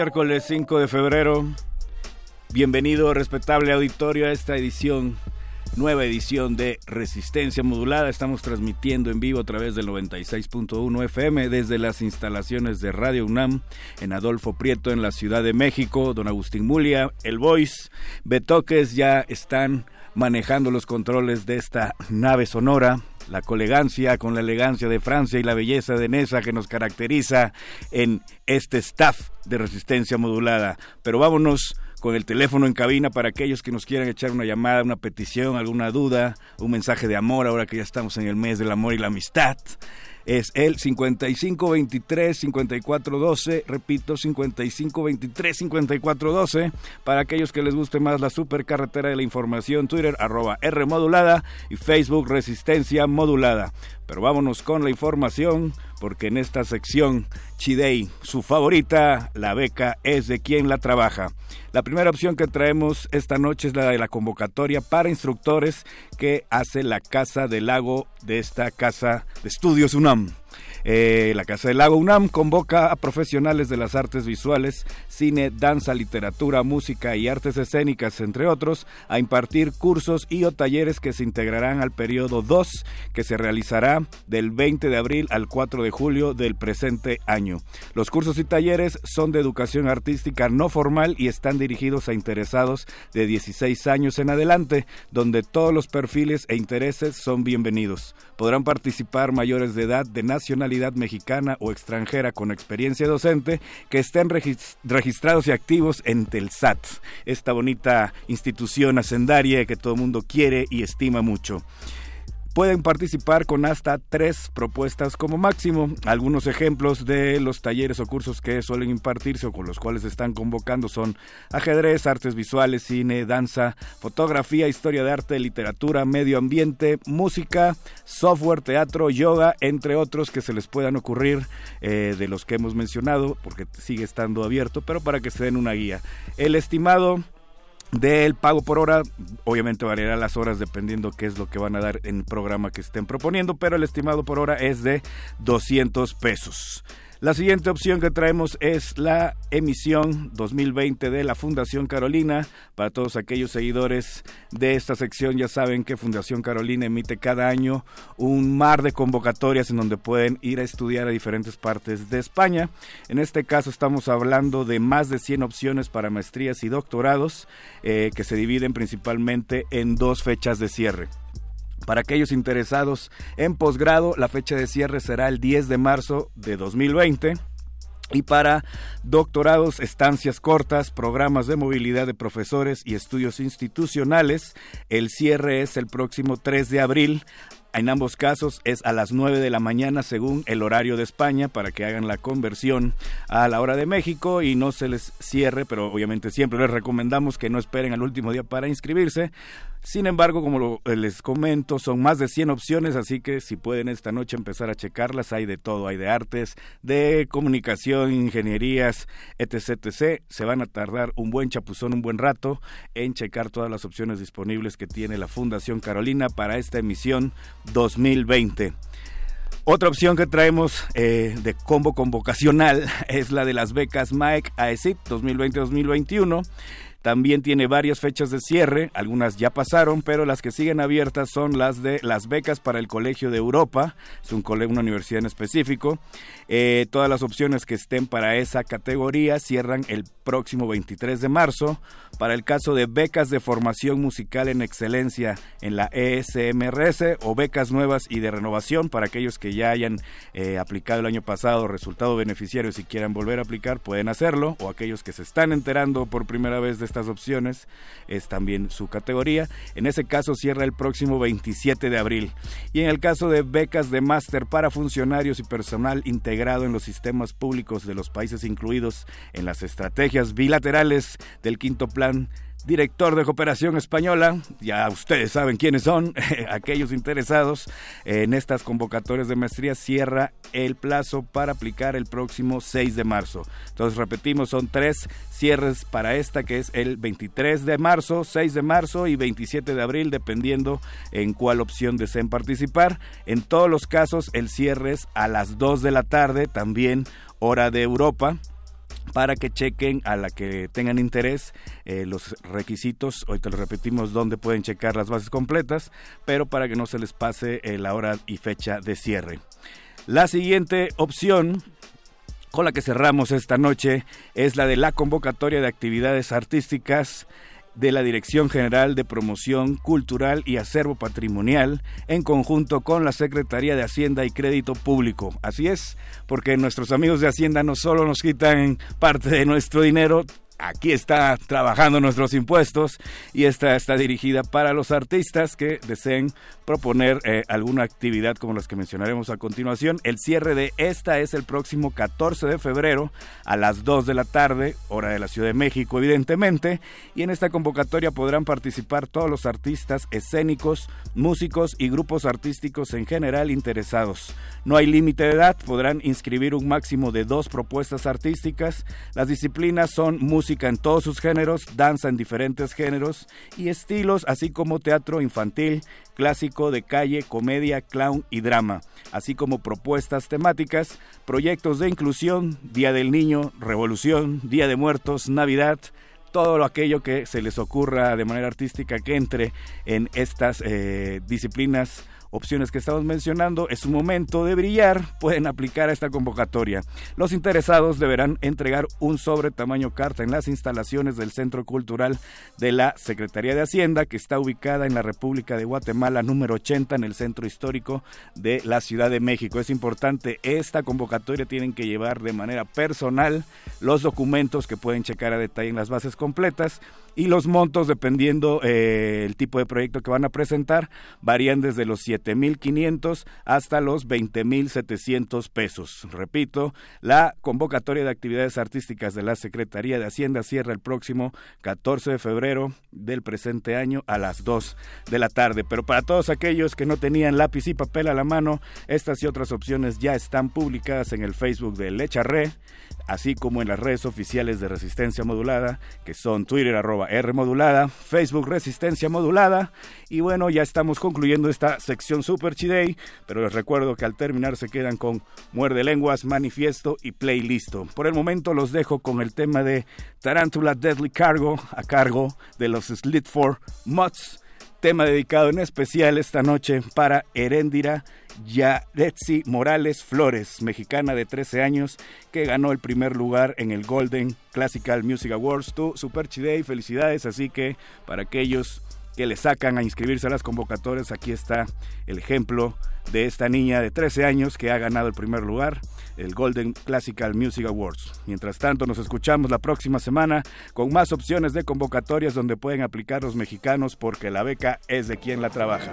Miércoles 5 de febrero. Bienvenido, respetable auditorio, a esta edición, nueva edición de Resistencia Modulada. Estamos transmitiendo en vivo a través del 96.1 FM desde las instalaciones de Radio UNAM en Adolfo Prieto, en la Ciudad de México. Don Agustín Mulia, El Voice, Betoques ya están manejando los controles de esta nave sonora la colegancia con la elegancia de Francia y la belleza de Nesa que nos caracteriza en este staff de resistencia modulada. Pero vámonos con el teléfono en cabina para aquellos que nos quieran echar una llamada, una petición, alguna duda, un mensaje de amor, ahora que ya estamos en el mes del amor y la amistad es el 5523-5412, repito, 5523-5412, para aquellos que les guste más la supercarretera de la información, Twitter, arroba R modulada y Facebook Resistencia Modulada. Pero vámonos con la información, porque en esta sección, Chidei, su favorita, la beca es de quien la trabaja. La primera opción que traemos esta noche es la de la convocatoria para instructores que hace la Casa del Lago de esta Casa de Estudios UNAM. Eh, la Casa del Lago UNAM convoca a profesionales de las artes visuales, cine, danza, literatura, música y artes escénicas, entre otros, a impartir cursos y o talleres que se integrarán al periodo 2, que se realizará del 20 de abril al 4 de julio del presente año. Los cursos y talleres son de educación artística no formal y están dirigidos a interesados de 16 años en adelante, donde todos los perfiles e intereses son bienvenidos. Podrán participar mayores de edad de nacionalidad mexicana o extranjera con experiencia docente que estén registrados y activos en Telsat, esta bonita institución hacendaria que todo el mundo quiere y estima mucho. Pueden participar con hasta tres propuestas como máximo. Algunos ejemplos de los talleres o cursos que suelen impartirse o con los cuales están convocando son ajedrez, artes visuales, cine, danza, fotografía, historia de arte, literatura, medio ambiente, música, software, teatro, yoga, entre otros que se les puedan ocurrir eh, de los que hemos mencionado, porque sigue estando abierto, pero para que se den una guía. El estimado del pago por hora, obviamente variará las horas dependiendo qué es lo que van a dar en el programa que estén proponiendo, pero el estimado por hora es de 200 pesos. La siguiente opción que traemos es la emisión 2020 de la Fundación Carolina. Para todos aquellos seguidores de esta sección ya saben que Fundación Carolina emite cada año un mar de convocatorias en donde pueden ir a estudiar a diferentes partes de España. En este caso estamos hablando de más de 100 opciones para maestrías y doctorados eh, que se dividen principalmente en dos fechas de cierre. Para aquellos interesados en posgrado, la fecha de cierre será el 10 de marzo de 2020. Y para doctorados, estancias cortas, programas de movilidad de profesores y estudios institucionales, el cierre es el próximo 3 de abril. En ambos casos es a las 9 de la mañana según el horario de España para que hagan la conversión a la hora de México y no se les cierre, pero obviamente siempre les recomendamos que no esperen al último día para inscribirse sin embargo, como eh, les comento, son más de 100 opciones, así que si pueden esta noche empezar a checarlas, hay de todo, hay de artes, de comunicación, ingenierías, etc. Se van a tardar un buen chapuzón, un buen rato en checar todas las opciones disponibles que tiene la Fundación Carolina para esta emisión 2020. Otra opción que traemos eh, de combo convocacional es la de las becas Mike AESIP 2020-2021. También tiene varias fechas de cierre, algunas ya pasaron, pero las que siguen abiertas son las de las becas para el Colegio de Europa, es un colegio, una universidad en específico. Eh, todas las opciones que estén para esa categoría cierran el próximo 23 de marzo. Para el caso de becas de formación musical en excelencia en la ESMRS o becas nuevas y de renovación para aquellos que ya hayan eh, aplicado el año pasado resultado beneficiario y quieran volver a aplicar pueden hacerlo o aquellos que se están enterando por primera vez de estas opciones es también su categoría. En ese caso cierra el próximo 27 de abril. Y en el caso de becas de máster para funcionarios y personal integrado en los sistemas públicos de los países incluidos en las estrategias bilaterales del quinto plan director de cooperación española, ya ustedes saben quiénes son, aquellos interesados en estas convocatorias de maestría, cierra el plazo para aplicar el próximo 6 de marzo. Entonces, repetimos, son tres cierres para esta, que es el 23 de marzo, 6 de marzo y 27 de abril, dependiendo en cuál opción deseen participar. En todos los casos, el cierre es a las 2 de la tarde, también hora de Europa para que chequen a la que tengan interés eh, los requisitos, hoy te lo repetimos dónde pueden checar las bases completas, pero para que no se les pase eh, la hora y fecha de cierre. La siguiente opción con la que cerramos esta noche es la de la convocatoria de actividades artísticas de la Dirección General de Promoción Cultural y Acervo Patrimonial en conjunto con la Secretaría de Hacienda y Crédito Público. Así es, porque nuestros amigos de Hacienda no solo nos quitan parte de nuestro dinero, aquí está trabajando nuestros impuestos y esta está dirigida para los artistas que deseen proponer eh, alguna actividad como las que mencionaremos a continuación. El cierre de esta es el próximo 14 de febrero a las 2 de la tarde, hora de la Ciudad de México evidentemente, y en esta convocatoria podrán participar todos los artistas escénicos, músicos y grupos artísticos en general interesados. No hay límite de edad, podrán inscribir un máximo de dos propuestas artísticas. Las disciplinas son música en todos sus géneros, danza en diferentes géneros y estilos, así como teatro infantil, clásico de calle, comedia, clown y drama, así como propuestas temáticas, proyectos de inclusión, Día del Niño, Revolución, Día de Muertos, Navidad, todo aquello que se les ocurra de manera artística que entre en estas eh, disciplinas opciones que estamos mencionando, es su momento de brillar, pueden aplicar a esta convocatoria. Los interesados deberán entregar un sobre tamaño carta en las instalaciones del Centro Cultural de la Secretaría de Hacienda, que está ubicada en la República de Guatemala, número 80, en el centro histórico de la Ciudad de México. Es importante, esta convocatoria tienen que llevar de manera personal los documentos que pueden checar a detalle en las bases completas y los montos, dependiendo eh, el tipo de proyecto que van a presentar, varían desde los 7.500 hasta los 20.700 pesos. Repito, la convocatoria de actividades artísticas de la Secretaría de Hacienda cierra el próximo 14 de febrero del presente año a las 2 de la tarde. Pero para todos aquellos que no tenían lápiz y papel a la mano, estas y otras opciones ya están publicadas en el Facebook de Lecharre así como en las redes oficiales de Resistencia Modulada, que son Twitter arroba R Modulada, Facebook Resistencia Modulada, y bueno, ya estamos concluyendo esta sección Super Chidey, pero les recuerdo que al terminar se quedan con Muerde Lenguas, Manifiesto y Playlisto. Por el momento los dejo con el tema de Tarantula Deadly Cargo, a cargo de los Slit for Mods, tema dedicado en especial esta noche para Heréndira Yaretsi Morales Flores, mexicana de 13 años, que ganó el primer lugar en el Golden Classical Music Awards. Tú, Super Chidey, felicidades. Así que para aquellos que le sacan a inscribirse a las convocatorias, aquí está el ejemplo de esta niña de 13 años que ha ganado el primer lugar, el Golden Classical Music Awards. Mientras tanto, nos escuchamos la próxima semana con más opciones de convocatorias donde pueden aplicar los mexicanos porque la beca es de quien la trabaja.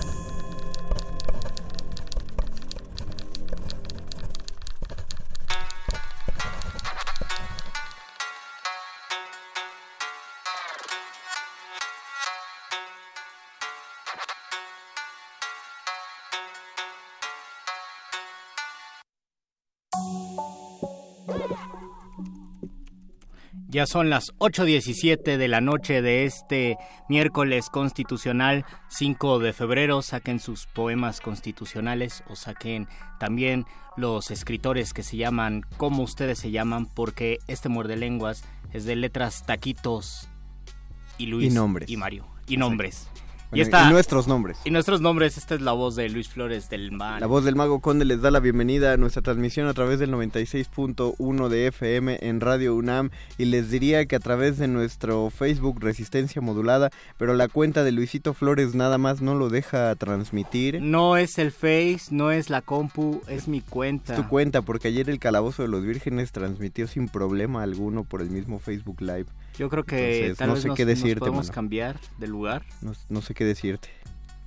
Ya son las 8.17 de la noche de este miércoles constitucional 5 de febrero. Saquen sus poemas constitucionales o saquen también los escritores que se llaman como ustedes se llaman porque este muerde lenguas es de letras taquitos y Luis y, Mario. Y nombres y, nuestros nombres. Y nuestros nombres, esta es la voz de Luis Flores del Mar. La voz del Mago Conde les da la bienvenida a nuestra transmisión a través del 96.1 de FM en Radio UNAM y les diría que a través de nuestro Facebook Resistencia Modulada, pero la cuenta de Luisito Flores nada más no lo deja transmitir. No es el Face, no es la compu, es mi cuenta. Es tu cuenta, porque ayer el Calabozo de los Vírgenes transmitió sin problema alguno por el mismo Facebook Live. Yo creo que tal no vez sé qué decirte, podemos cambiar de lugar. No, sé qué decirte.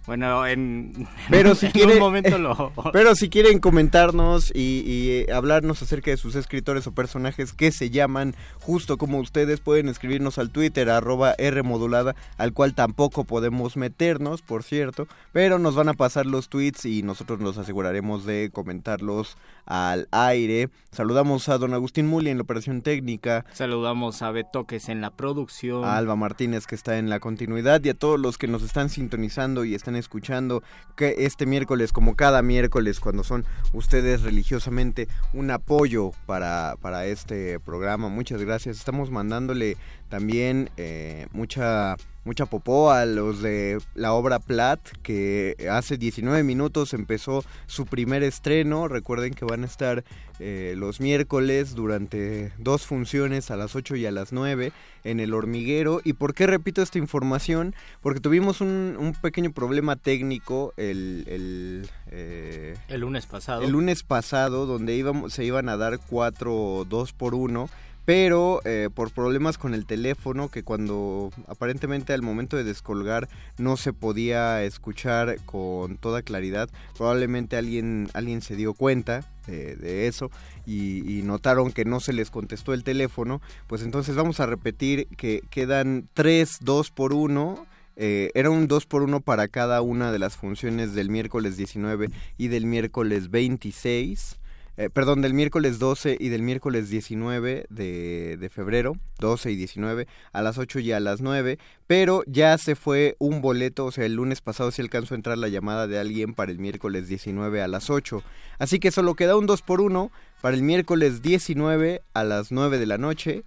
Bueno, en, pero si un momento lo... Pero si quieren comentarnos y, eh, hablarnos acerca de sus escritores o personajes que se llaman justo como ustedes, pueden escribirnos al Twitter, arroba Rmodulada, al cual tampoco podemos meternos, por cierto, pero nos van a pasar los tweets y nosotros nos aseguraremos de comentarlos al aire. Saludamos a don Agustín Muli en la operación técnica. Saludamos a Betoques en la producción. A Alba Martínez que está en la continuidad y a todos los que nos están sintonizando y están escuchando que este miércoles, como cada miércoles, cuando son ustedes religiosamente un apoyo para, para este programa. Muchas gracias. Estamos mandándole también eh, mucha mucha popó a los de la obra Plat, que hace 19 minutos empezó su primer estreno. Recuerden que van a estar eh, los miércoles durante dos funciones a las 8 y a las 9 en el hormiguero. ¿Y por qué repito esta información? Porque tuvimos un, pequeño problema técnico el, el, eh, el, lunes pasado. El lunes pasado, donde íbamos, se iban a dar cuatro dos por uno pero eh, por problemas con el teléfono que cuando aparentemente al momento de descolgar no se podía escuchar con toda claridad probablemente alguien alguien se dio cuenta de, eso y, notaron que no se les contestó el teléfono pues entonces vamos a repetir que quedan tres dos por uno eh, era un 2 por 1 para cada una de las funciones del miércoles 19 y del miércoles 26 eh, perdón, del miércoles 12 y del miércoles 19 de, de, febrero, 12 y 19, a las 8 y a las 9, pero ya se fue un boleto, o sea, el lunes pasado se alcanzó a entrar la llamada de alguien para el miércoles 19 a las 8, así que solo queda un 2 por 1 para el miércoles 19 a las 9 de la noche,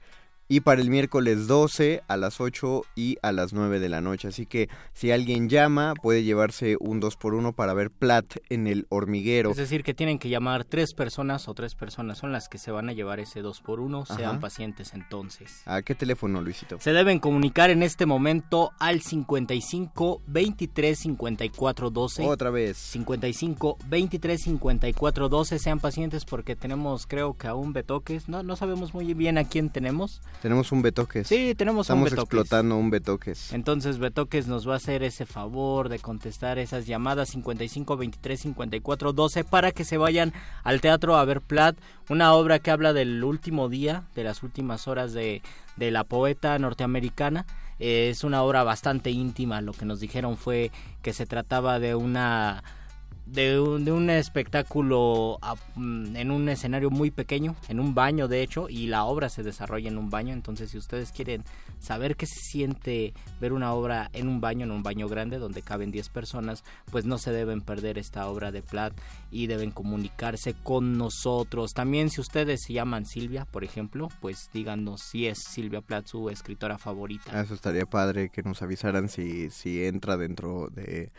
y para el miércoles 12 a las 8 y a las 9 de la noche. Así que si alguien llama, puede llevarse un 2 por 1 para ver Plat en el hormiguero. Es decir, que tienen que llamar tres personas o tres personas son las que se van a llevar ese 2 por 1 sean pacientes entonces. ¿A qué teléfono, Luisito? Se deben comunicar en este momento al 55 23 54 12. Otra vez. 55 23 54 12 sean pacientes porque tenemos creo que aún betoques, no no sabemos muy bien a quién tenemos. Tenemos un Betoques. Sí, tenemos un Betoques. Estamos explotando un Betoques. Entonces Betoques nos va a hacer ese favor de contestar esas llamadas 55 23 54 12 para que se vayan al teatro a ver Plat, una obra que habla del último día, de las últimas horas de, de la poeta norteamericana. es una obra bastante íntima, lo que nos dijeron fue que se trataba de una de un, de un espectáculo mm, en un escenario muy pequeño, en un baño de hecho, y la obra se desarrolla en un baño, entonces si ustedes quieren saber qué se siente ver una obra en un baño, en un baño grande donde caben 10 personas, pues no se deben perder esta obra de Platt y deben comunicarse con nosotros. También si ustedes se llaman Silvia, por ejemplo, pues díganos si es Silvia Plath su escritora favorita. Eso estaría padre que nos avisaran si, si entra dentro de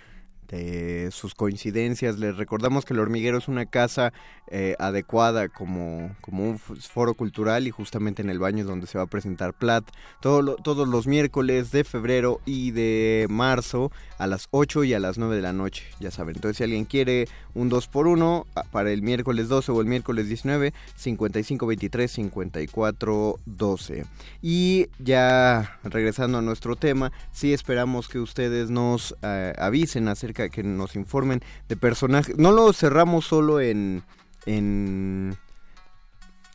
de sus coincidencias. Les recordamos que el hormiguero es una casa eh, adecuada como, como un foro cultural y justamente en el baño es donde se va a presentar Plat todo todos los miércoles de febrero y de marzo a las 8 y a las 9 de la noche, ya saben. Entonces si alguien quiere un 2 por 1 para el miércoles 12 o el miércoles 19, 55 23 54 12. Y ya regresando a nuestro tema, sí esperamos que ustedes nos eh, avisen acerca que nos informen de personajes. No lo cerramos solo en, en,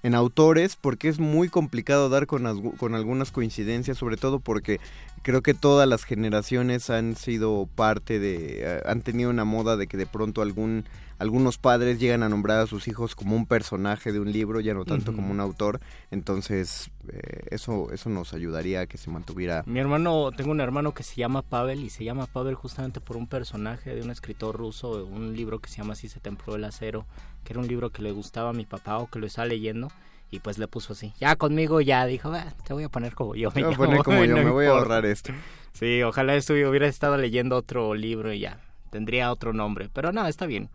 en autores porque es muy complicado dar con, con algunas coincidencias, sobre todo porque creo que todas las generaciones han sido parte de, eh, han tenido una moda de que de pronto algún algunos padres llegan a nombrar a sus hijos como un personaje de un libro, ya no tanto como un autor. Entonces, eh, eso, eso nos ayudaría a que se mantuviera. Mi hermano, tengo un hermano que se llama Pavel y se llama Pavel justamente por un personaje de un escritor ruso, un libro que se llama Así se templó el acero, que era un libro que le gustaba a mi papá o que lo estaba leyendo y pues le puso así. Ya conmigo ya dijo, ah, te voy a poner como yo. Me voy a poner como yo, me voy a ahorrar esto. Sí, ojalá hubiera estado leyendo otro libro y ya tendría otro nombre, pero no, está bien.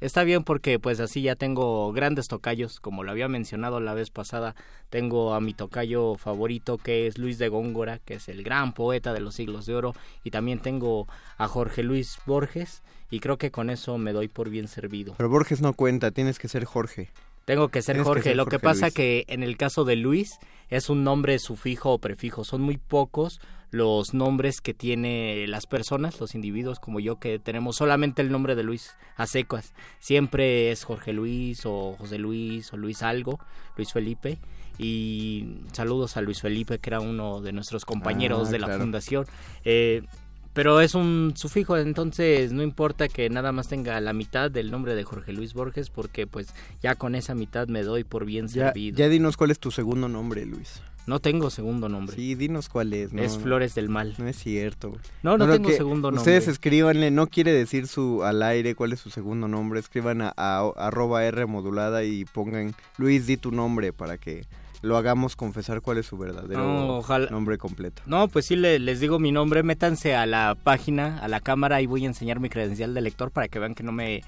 Está bien porque pues así ya tengo grandes tocayos, como lo había mencionado la vez pasada, tengo a mi tocayo favorito que es Luis de Góngora, que es el gran poeta de los siglos de oro, y también tengo a Jorge Luis Borges, y creo que con eso me doy por bien servido. Pero Borges no cuenta, tienes que ser Jorge. Tengo que ser Jorge. Lo que pasa que en el caso de Luis es un nombre sufijo o prefijo. Son muy pocos los nombres que tiene las personas, los individuos como yo, que tenemos solamente el nombre de Luis a secas. Siempre es Jorge Luis o José Luis o Luis algo, Luis Felipe. Y saludos a Luis Felipe, que era uno de nuestros compañeros ah, de la fundación. Eh, pero es un sufijo, entonces no importa que nada más tenga la mitad del nombre de Jorge Luis Borges, porque pues ya con esa mitad me doy por bien servido. Ya dinos cuál es tu segundo nombre, Luis. No tengo segundo nombre. Sí, dinos cuál es. es Flores del Mal. No es cierto. No, no, tengo segundo nombre. Ustedes escríbanle, no quiere decir su al aire cuál es su segundo nombre, escriban a, a arroba R modulada y pongan Luis, di tu nombre para que lo hagamos confesar cuál es su verdadero nombre completo. No, pues sí, les digo mi nombre, métanse a la página, a la cámara y voy a enseñar mi credencial de lector para que vean que no me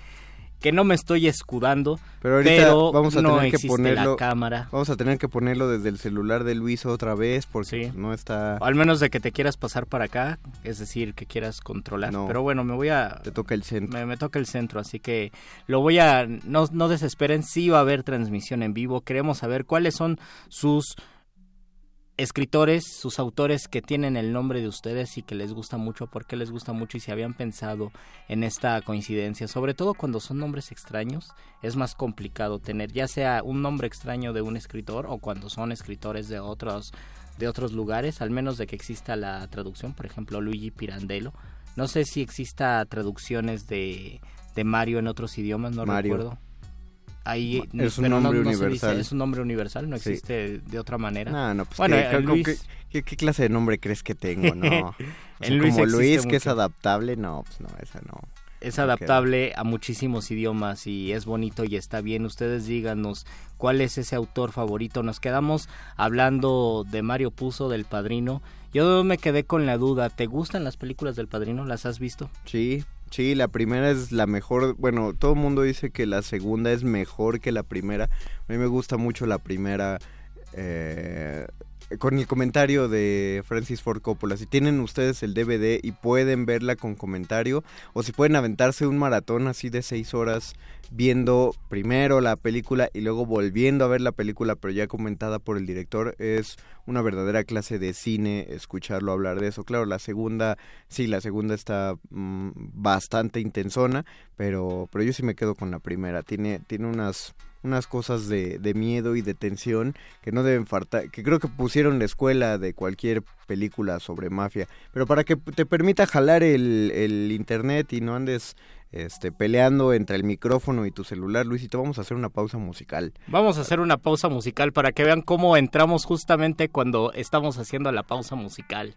que no me estoy escudando, pero, ahorita vamos a tener que ponerlo, la cámara. Vamos a tener que ponerlo desde el celular de Luis otra vez porque no está... al menos de que te quieras pasar para acá, es decir, que quieras controlar. pero bueno, me voy a... Te toca el centro. Me, toca el centro, así que lo voy a... No, no desesperen, sí va a haber transmisión en vivo. Queremos saber cuáles son sus escritores, sus autores que tienen el nombre de ustedes y que les gusta mucho, por qué les gusta mucho y si habían pensado en esta coincidencia. Sobre todo cuando son nombres extraños, es más complicado tener ya sea un nombre extraño de un escritor o cuando son escritores de otros de otros lugares, al menos de que exista la traducción, por ejemplo, Luigi Pirandello. No sé si exista traducciones de, de Mario en otros idiomas, no recuerdo es un nombre universal. es un nombre universal, no existe de otra manera. No, no, pues bueno, ¿qué, clase de nombre crees que tengo? No. como Luis, que es adaptable, no, pues no, esa no. Es adaptable a muchísimos idiomas y es bonito y está bien. Ustedes díganos cuál es ese autor favorito. Nos quedamos hablando de Mario Puzo, del Padrino. Yo me quedé con la duda. ¿Te gustan las películas del Padrino? ¿Las has visto? Sí, Sí, la primera es la mejor. Bueno, todo el mundo dice que la segunda es mejor que la primera. A mí me gusta mucho la primera. Eh, con el comentario de Francis Ford Coppola. Si tienen ustedes el DVD y pueden verla con comentario, o si pueden aventarse un maratón así de seis horas viendo primero la película y luego volviendo a ver la película, pero ya comentada por el director, es una verdadera clase de cine escucharlo hablar de eso. Claro, la segunda, sí, la segunda está mm, bastante intensona, pero, pero yo sí me quedo con la primera. Tiene, tiene unas unas cosas de, de, miedo y de tensión que no deben faltar, que creo que pusieron la escuela de cualquier película sobre mafia, pero para que te permita jalar el, el internet y no andes este, peleando entre el micrófono y tu celular, Luisito, vamos a hacer una pausa musical. Vamos a hacer una pausa musical para que vean cómo entramos justamente cuando estamos haciendo la pausa musical.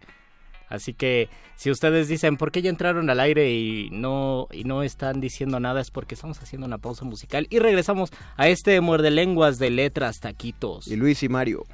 Así que si ustedes dicen por qué ya entraron al aire y no y no están diciendo nada es porque estamos haciendo una pausa musical y regresamos a este muerde lenguas de letras taquitos. Y Luis y Mario.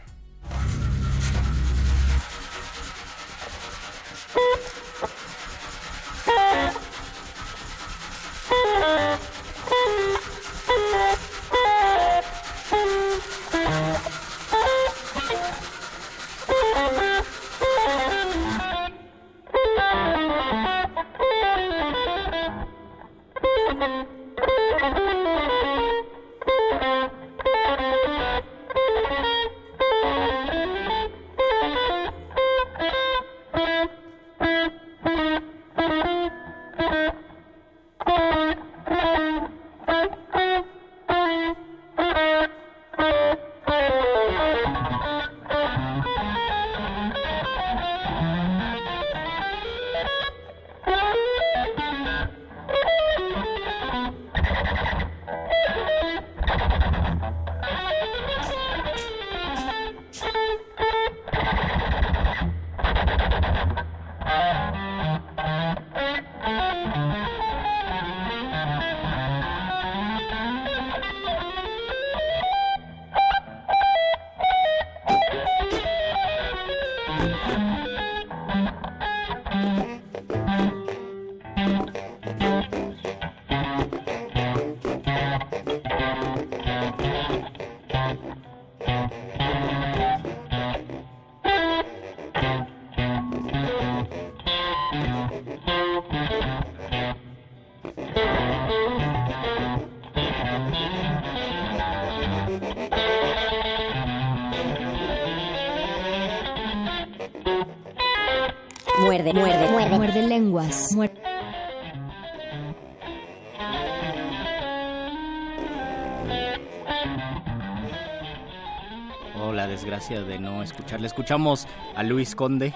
Escucharle. Escuchamos a Luis Conde.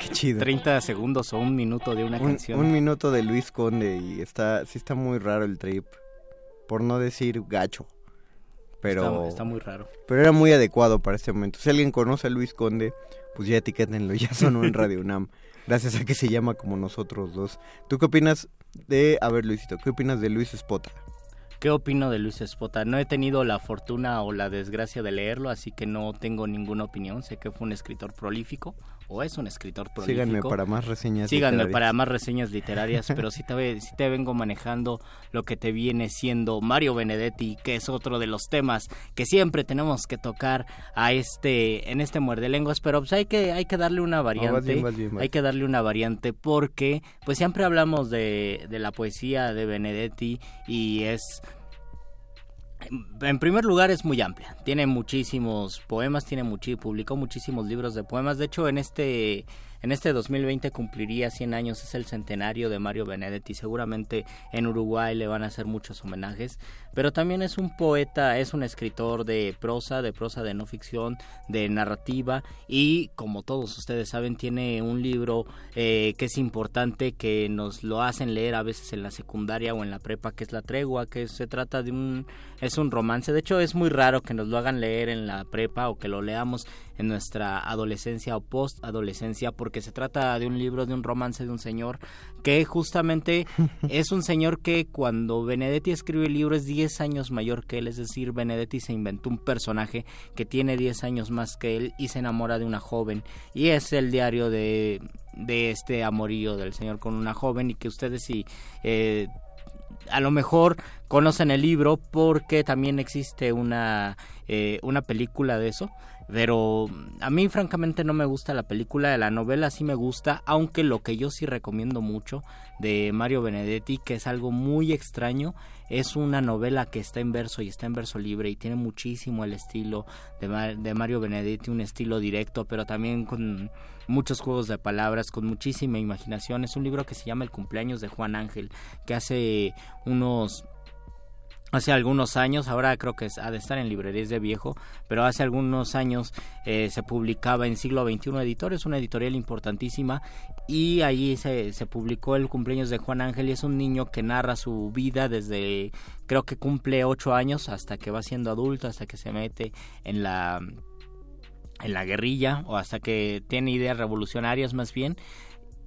Qué chido. 30 segundos o un minuto de una Un, canción. un minuto de Luis Conde y está, sí está muy raro el trip. Por no decir gacho. Pero, Está, está muy raro. pero era muy adecuado para este momento. Si alguien conoce a Luis Conde, pues ya etiquétenlo, ya sonó en Radio UNAM. Gracias a que se llama como nosotros dos. ¿Tú qué opinas de, a ver Luisito, qué opinas de Luis Espota? ¿Qué opino de Luis Espota? No he tenido la fortuna o la desgracia de leerlo, así que no tengo ninguna opinión. Sé que fue un escritor prolífico, o es un escritor prolífico. Síganme para más reseñas. Síganme literarias. para más reseñas literarias, pero sí te, sí te vengo manejando lo que te viene siendo Mario Benedetti, que es otro de los temas que siempre tenemos que tocar a este en este muerde lenguas, pero pues hay que hay que darle una variante, bien, vas bien, vas hay que darle una variante porque pues siempre hablamos de, de la poesía de Benedetti y es en primer lugar es muy amplia. Tiene muchísimos poemas, tiene muchi publicó muchísimos libros de poemas. De hecho, en este en este 2020 cumpliría 100 años, es el centenario de Mario Benedetti. Seguramente en Uruguay le van a hacer muchos homenajes, pero también es un poeta, es un escritor de prosa, de prosa de no ficción, de narrativa y como todos ustedes saben tiene un libro eh, que es importante que nos lo hacen leer a veces en la secundaria o en la prepa que es La Tregua, que se trata de un es un romance. De hecho es muy raro que nos lo hagan leer en la prepa o que lo leamos en nuestra adolescencia o post adolescencia porque se trata de un libro de un romance de un señor que justamente es un señor que cuando Benedetti escribe el libro es 10 años mayor que él, es decir, Benedetti se inventó un personaje que tiene 10 años más que él y se enamora de una joven y es el diario de, de este amorío del señor con una joven y que ustedes si eh, a lo mejor conocen el libro porque también existe una, eh, una película de eso. Pero a mí francamente no me gusta la película, la novela sí me gusta, aunque lo que yo sí recomiendo mucho de Mario Benedetti, que es algo muy extraño, es una novela que está en verso y está en verso libre y tiene muchísimo el estilo de, Ma- de Mario Benedetti, un estilo directo, pero también con muchos juegos de palabras, con muchísima imaginación. Es un libro que se llama El cumpleaños de Juan Ángel, que hace unos hace algunos años, ahora creo que ha de estar en librerías de viejo, pero hace algunos años eh, se publicaba en siglo XXI Editores, una editorial importantísima, y allí se, se publicó el cumpleaños de Juan Ángel y es un niño que narra su vida desde, creo que cumple ocho años hasta que va siendo adulto, hasta que se mete en la en la guerrilla o hasta que tiene ideas revolucionarias más bien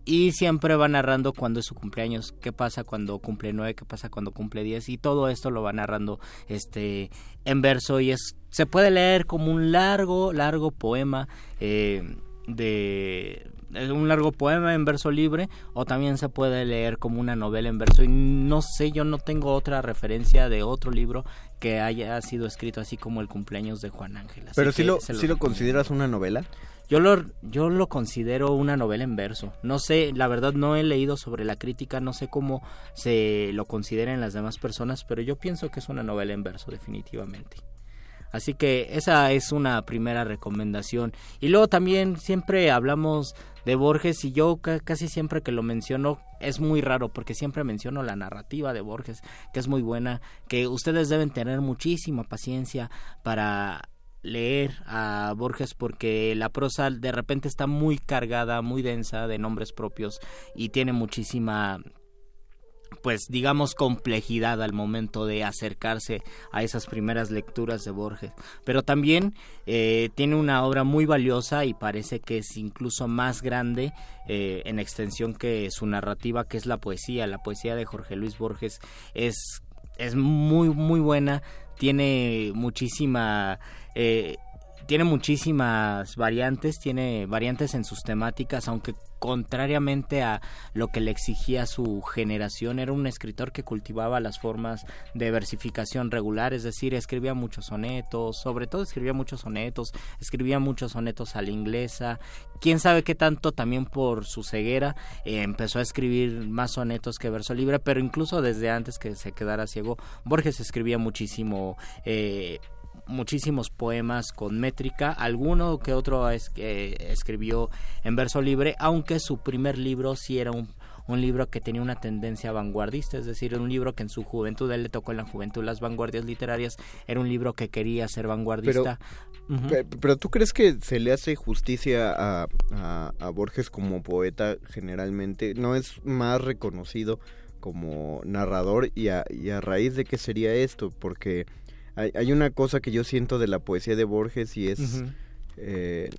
y siempre va narrando cuando es su cumpleaños, qué pasa cuando cumple nueve, qué pasa cuando cumple diez y todo esto lo va narrando este en verso y es se puede leer como un largo largo poema eh, de un largo poema en verso libre o también se puede leer como una novela en verso y no sé yo no tengo otra referencia de otro libro que haya sido escrito así como el cumpleaños de Juan Ángel pero si lo, si lo consideras una novela yo lo, yo lo considero una novela en verso. No sé, la verdad no he leído sobre la crítica, no sé cómo se lo consideran las demás personas, pero yo pienso que es una novela en verso, definitivamente. Así que esa es una primera recomendación. Y luego también siempre hablamos de Borges y yo casi siempre que lo menciono es muy raro porque siempre menciono la narrativa de Borges, que es muy buena, que ustedes deben tener muchísima paciencia para leer a Borges porque la prosa de repente está muy cargada, muy densa de nombres propios y tiene muchísima pues digamos complejidad al momento de acercarse a esas primeras lecturas de Borges. Pero también eh, tiene una obra muy valiosa y parece que es incluso más grande eh, en extensión que su narrativa que es la poesía. La poesía de Jorge Luis Borges es es muy muy buena tiene muchísima eh, tiene muchísimas variantes, tiene variantes en sus temáticas, aunque contrariamente a lo que le exigía su generación, era un escritor que cultivaba las formas de versificación regular, es decir, escribía muchos sonetos, sobre todo escribía muchos sonetos, escribía muchos sonetos a la inglesa, quién sabe qué tanto también por su ceguera eh, empezó a escribir más sonetos que verso libre, pero incluso desde antes que se quedara ciego, Borges escribía muchísimo eh, muchísimos poemas con métrica, alguno que otro es, escribió en verso libre, aunque su primer libro sí era un, libro que tenía una tendencia vanguardista, es decir, un libro que en su juventud, él le tocó en la juventud las vanguardias literarias, era un libro que quería ser vanguardista. Pero, tú crees que se le hace justicia a, a, Borges como poeta generalmente, no es más reconocido como narrador y a, y a raíz de qué sería esto, porque hay, una cosa que yo siento de la poesía de Borges y es... Eh,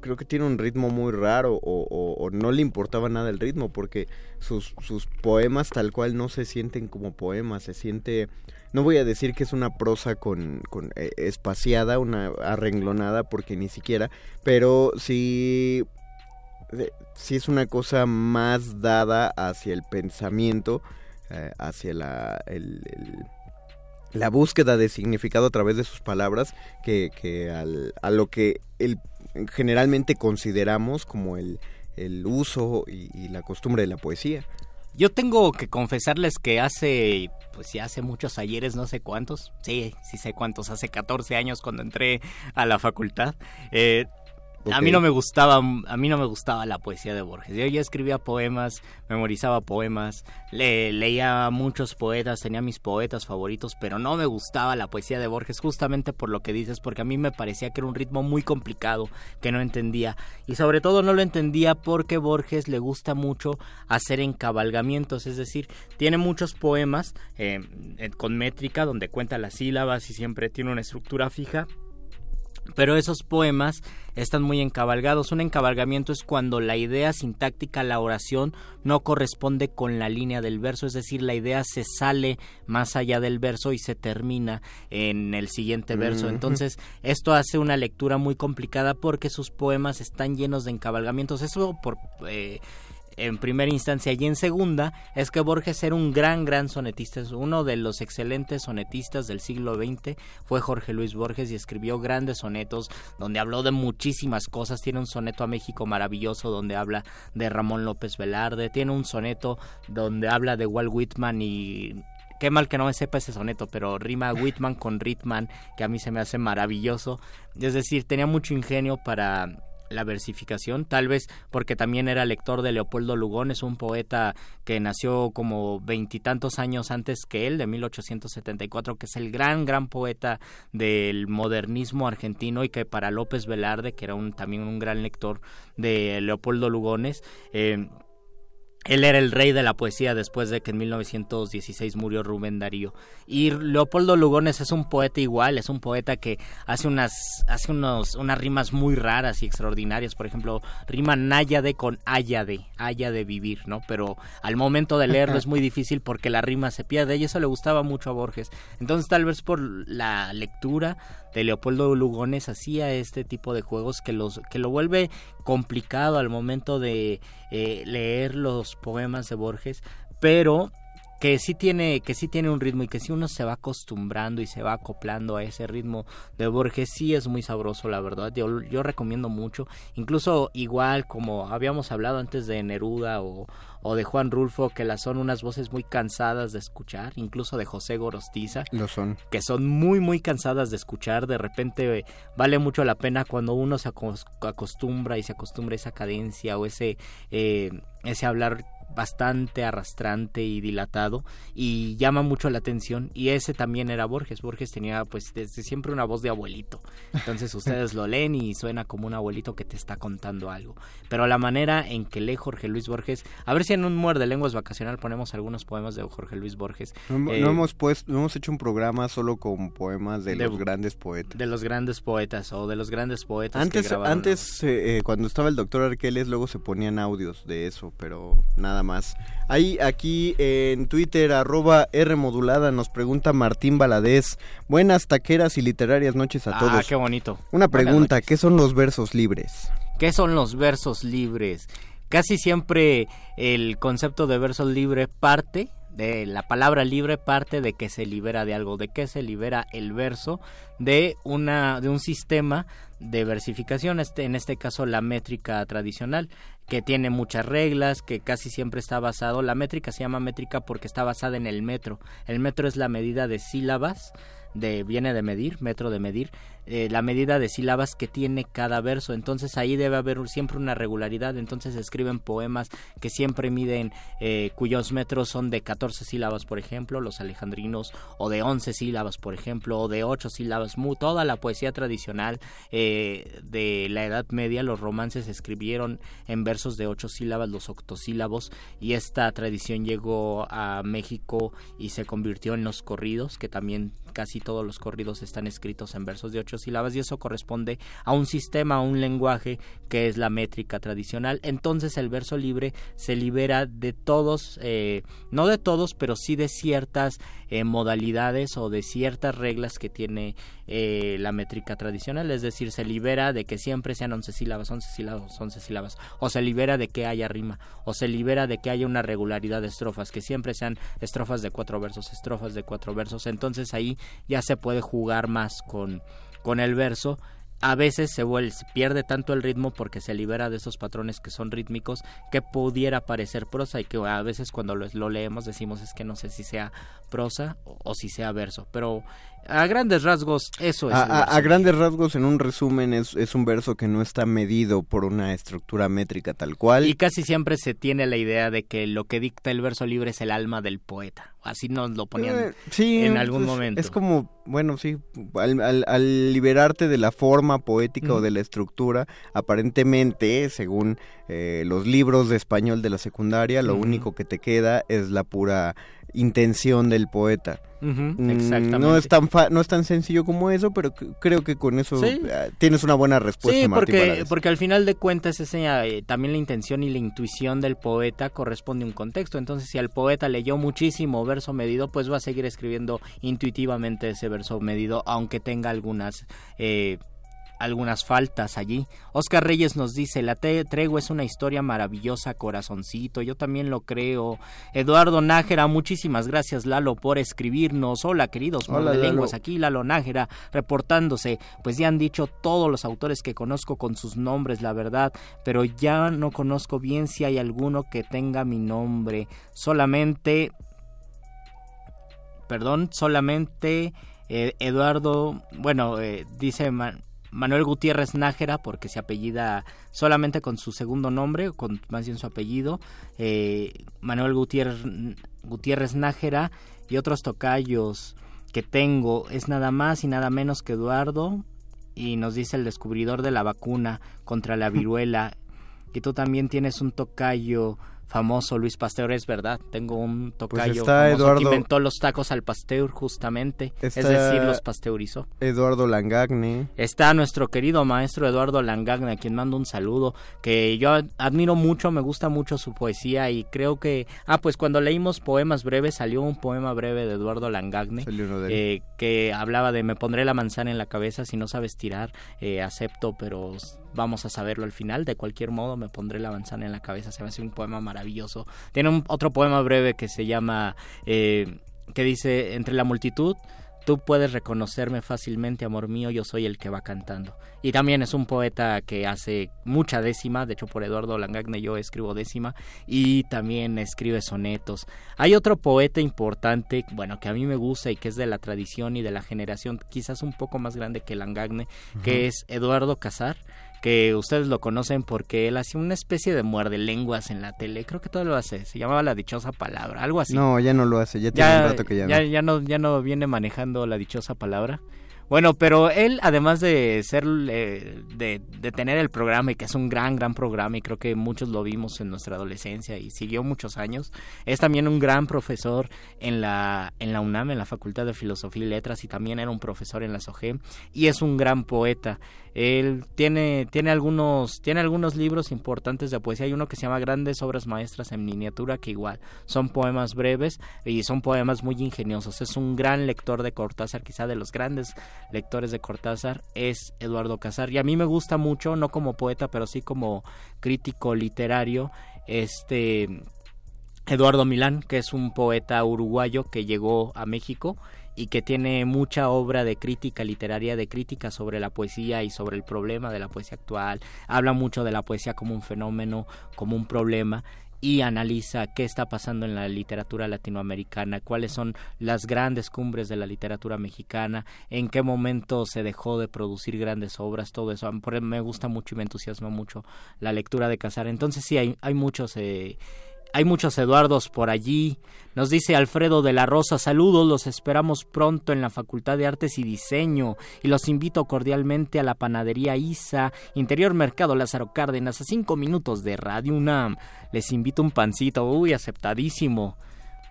creo que tiene un ritmo muy raro o, no le importaba nada el ritmo porque sus, sus poemas tal cual no se sienten como poemas, se siente, no voy a decir que es una prosa con, con eh, espaciada, una arrenglonada porque ni siquiera, pero sí, sí es una cosa más dada hacia el pensamiento, eh, hacia la, el la búsqueda de significado a través de sus palabras que, que al, a lo que el, generalmente consideramos como el, el uso y, la costumbre de la poesía. Yo tengo que confesarles que hace, pues ya hace muchos ayeres, no sé cuántos, sí, sí sé cuántos, hace 14 años cuando entré a la facultad, eh, a mí no me gustaba, a mí no me gustaba la poesía de Borges. Yo ya escribía poemas, memorizaba poemas, le, leía muchos poetas, tenía mis poetas favoritos, pero no me gustaba la poesía de Borges justamente por lo que dices, porque a mí me parecía que era un ritmo muy complicado que no entendía y sobre todo no lo entendía porque Borges le gusta mucho hacer encabalgamientos, es decir, tiene muchos poemas eh, con métrica donde cuenta las sílabas y siempre tiene una estructura fija pero esos poemas están muy encabalgados. Un encabalgamiento es cuando la idea sintáctica, la oración, no corresponde con la línea del verso, es decir, la idea se sale más allá del verso y se termina en el siguiente verso. Entonces, esto hace una lectura muy complicada porque sus poemas están llenos de encabalgamientos. Eso por... Eh, en primera instancia y en segunda es que Borges era un gran, gran sonetista, uno de los excelentes sonetistas del siglo XX fue Jorge Luis Borges y escribió grandes sonetos donde habló de muchísimas cosas, tiene un soneto a México maravilloso donde habla de Ramón López Velarde, tiene un soneto donde habla de Walt Whitman y qué mal que no me sepa ese soneto, pero rima Whitman con Ritman, que a mí se me hace maravilloso. Es decir, tenía mucho ingenio para la versificación, tal vez porque también era lector de Leopoldo Lugones, un poeta que nació como veintitantos años antes que él, de 1874, que es el gran, gran poeta del modernismo argentino y que para López Velarde, que era un, también un gran lector de Leopoldo Lugones, eh, él era el rey de la poesía después de que en 1916 murió Rubén Darío. Y Leopoldo Lugones es un poeta igual, es un poeta que hace unas, hace unos, unas rimas muy raras y extraordinarias. Por ejemplo, rima náyade con áyade, haya de vivir, ¿no? Pero al momento de leerlo es muy difícil porque la rima se pierde y eso le gustaba mucho a Borges. Entonces tal vez por la lectura de Leopoldo Lugones hacía este tipo de juegos que los que lo vuelve complicado al momento de eh, leer los poemas de Borges, pero que sí tiene que sí tiene un ritmo y que si uno se va acostumbrando y se va acoplando a ese ritmo de Borges sí es muy sabroso la verdad. Yo, yo recomiendo mucho. Incluso igual como habíamos hablado antes de Neruda o, o de Juan Rulfo que las son unas voces muy cansadas de escuchar incluso de José Gorostiza Lo son. que son muy muy cansadas de escuchar de repente eh, vale mucho la pena cuando uno se acos- acostumbra y se acostumbra a esa cadencia o ese eh, ese hablar bastante arrastrante y dilatado y llama mucho la atención y ese también era Borges. Borges tenía pues desde siempre una voz de abuelito. Entonces ustedes lo leen y suena como un abuelito que te está contando algo. Pero la manera en que lee Jorge Luis Borges a ver si en un muerde lenguas vacacional ponemos algunos poemas de Jorge Luis Borges. No, hem- Eh, no hemos puesto, no hemos hecho un programa solo con poemas de, De- los grandes poetas. de los grandes poetas o de los grandes poetas Antes, antes eh, eh, cuando estaba el doctor Arqueles, luego se ponían audios de eso, pero nada más. Ahí, aquí en Twitter, arroba R modulada, nos pregunta Martín Valadez. Buenas taqueras y literarias noches a ah todos. qué bonito Una pregunta. ¿qué son los versos libres? ¿Qué son los versos libres? Casi siempre el concepto de verso libre parte de la palabra libre parte de que se libera de algo, de que se libera el verso de una de un sistema de versificación, este, en este caso la métrica tradicional, que tiene muchas reglas, que casi siempre está basado, la métrica se llama métrica porque está basada en el metro. El metro es la medida de sílabas de viene de medir, metro de medir, eh, la medida de sílabas que tiene cada verso. Entonces ahí debe haber siempre una regularidad. Entonces escriben poemas que siempre miden, eh, cuyos metros son de 14 sílabas, por ejemplo, los alejandrinos, o de 11 sílabas, por ejemplo, o de 8 sílabas. Mu- toda la poesía tradicional eh, de la Edad Media, los romances escribieron en versos de 8 sílabas, los octosílabos, y esta tradición llegó a México y se convirtió en los corridos, que también casi todos los corridos están escritos en versos de ocho sílabas y eso corresponde a un sistema, a un lenguaje que es la métrica tradicional. Entonces el verso libre se libera de todos, eh, no de todos, pero sí de ciertas eh, modalidades o de ciertas reglas que tiene eh, la métrica tradicional, es decir, se libera de que siempre sean 11 sílabas, 11 sílabas, 11 sílabas, o se libera de que haya rima, o se libera de que haya una regularidad de estrofas, que siempre sean estrofas de cuatro versos, estrofas de cuatro versos, entonces ahí ya se puede jugar más con, con el verso a veces se, vuelve, se pierde tanto el ritmo porque se libera de esos patrones que son rítmicos que pudiera parecer prosa y que a veces cuando lo, lo leemos decimos es que no sé si sea prosa o, o si sea verso, pero a grandes rasgos eso es. A, grandes rasgos, en un resumen, es, es un verso que no está medido por una estructura métrica tal cual. Y casi siempre se tiene la idea de que lo que dicta el verso libre es el alma del poeta. Así nos lo ponían Eh, sí, en algún es- momento. Es como, bueno, sí, al, al- al liberarte de la forma poética o de la estructura, aparentemente, según eh, los libros de español de la secundaria, lo único que te queda es la pura intención del poeta. Mm, exactamente. No es tan fa- no es tan sencillo como eso, pero creo que con eso Sí. eh, tienes una buena respuesta, Sí, porque, Valadez. porque al final de cuentas esa, eh, también la intención y la intuición del poeta corresponde a un contexto. Entonces, si el poeta leyó muchísimo verso medido, pues va a seguir escribiendo intuitivamente ese verso medido, aunque tenga algunas... Eh, algunas faltas allí. Oscar Reyes nos dice, la tregua es una historia maravillosa, corazoncito, yo también lo creo. Eduardo Nájera, muchísimas gracias Lalo por escribirnos. Hola queridos Hola, lenguas aquí Lalo Nájera reportándose. Pues ya han dicho todos los autores que conozco con sus nombres, la verdad, pero ya no conozco bien si hay alguno que tenga mi nombre. Solamente, perdón, solamente eh, Eduardo, bueno, eh, dice Manuel Gutiérrez Nájera porque se apellida solamente con su segundo nombre, con más bien su apellido. eh, Manuel Gutiérrez, Gutiérrez Nájera y otros tocayos que tengo es nada más y nada menos que Eduardo y nos dice el descubridor de la vacuna contra la viruela y tú también tienes un tocayo famoso Luis Pasteur, es verdad. Tengo un Pues tocayo está famoso Eduardo- que inventó los tacos al Pasteur justamente, es Está- decir, los pasteurizó. Eduardo Langagne. Está nuestro querido maestro Eduardo Langagne, a quien mando un saludo, que yo ad- admiro mucho, me gusta mucho su poesía y creo que... Ah, pues cuando leímos poemas breves salió un poema breve de Eduardo Langagne Salió uno de él. eh, que hablaba de me pondré la manzana en la cabeza, si no sabes tirar, eh, acepto, pero vamos a saberlo al final. De cualquier modo, me pondré la manzana en la cabeza. Se me hace un poema maravilloso. Tiene un, otro poema breve que se llama, eh, que dice, entre la multitud, tú puedes reconocerme fácilmente, amor mío, yo soy el que va cantando. Y también es un poeta que hace mucha décima, de hecho por Eduardo Langagne yo escribo décima, y también escribe sonetos. Hay otro poeta importante, bueno, que a mí me gusta y que es de la tradición y de la generación quizás un poco más grande que Langagne, que es Eduardo Casar que ustedes lo conocen porque él hacía una especie de muerde lenguas en la tele, creo que todo lo hace, se llamaba La Dichosa Palabra, algo así No, ya no lo hace, ya tiene un rato que ya, ya, no. ya no ya no viene manejando la dichosa palabra. Bueno, pero él, además de ser, eh, de, de tener el programa y que es un gran, gran programa y creo que muchos lo vimos en nuestra adolescencia y siguió muchos años, es también un gran profesor en la, en la UNAM, en la Facultad de Filosofía y Letras y también era un profesor en la SOGEM y es un gran poeta. Él tiene, tiene, algunos, tiene algunos libros importantes de poesía. Hay uno que se llama Grandes Obras Maestras en Miniatura, que igual son poemas breves y son poemas muy ingeniosos. Es un gran lector de Cortázar, quizá de los grandes lectores de Cortázar, es Eduardo Casar. Y a mí me gusta mucho, no como poeta, pero sí como crítico literario, este Eduardo Milán, que es un poeta uruguayo que llegó a México y que tiene mucha obra de crítica literaria, de crítica sobre la poesía y sobre el problema de la poesía actual. Habla mucho de la poesía como un fenómeno, como un problema y analiza qué está pasando en la literatura latinoamericana, cuáles son las grandes cumbres de la literatura mexicana, en qué momento se dejó de producir grandes obras, todo eso. Por me gusta mucho y me entusiasma mucho la lectura de Casar. Entonces sí, hay, hay muchos... Eh, hay muchos Eduardos por allí. Nos dice Alfredo de la Rosa, saludos, los esperamos pronto en la Facultad de Artes y Diseño y los invito cordialmente a la panadería ISA, Interior Mercado Lázaro Cárdenas, a cinco minutos de Radio UNAM. Les invito un pancito, uy, aceptadísimo.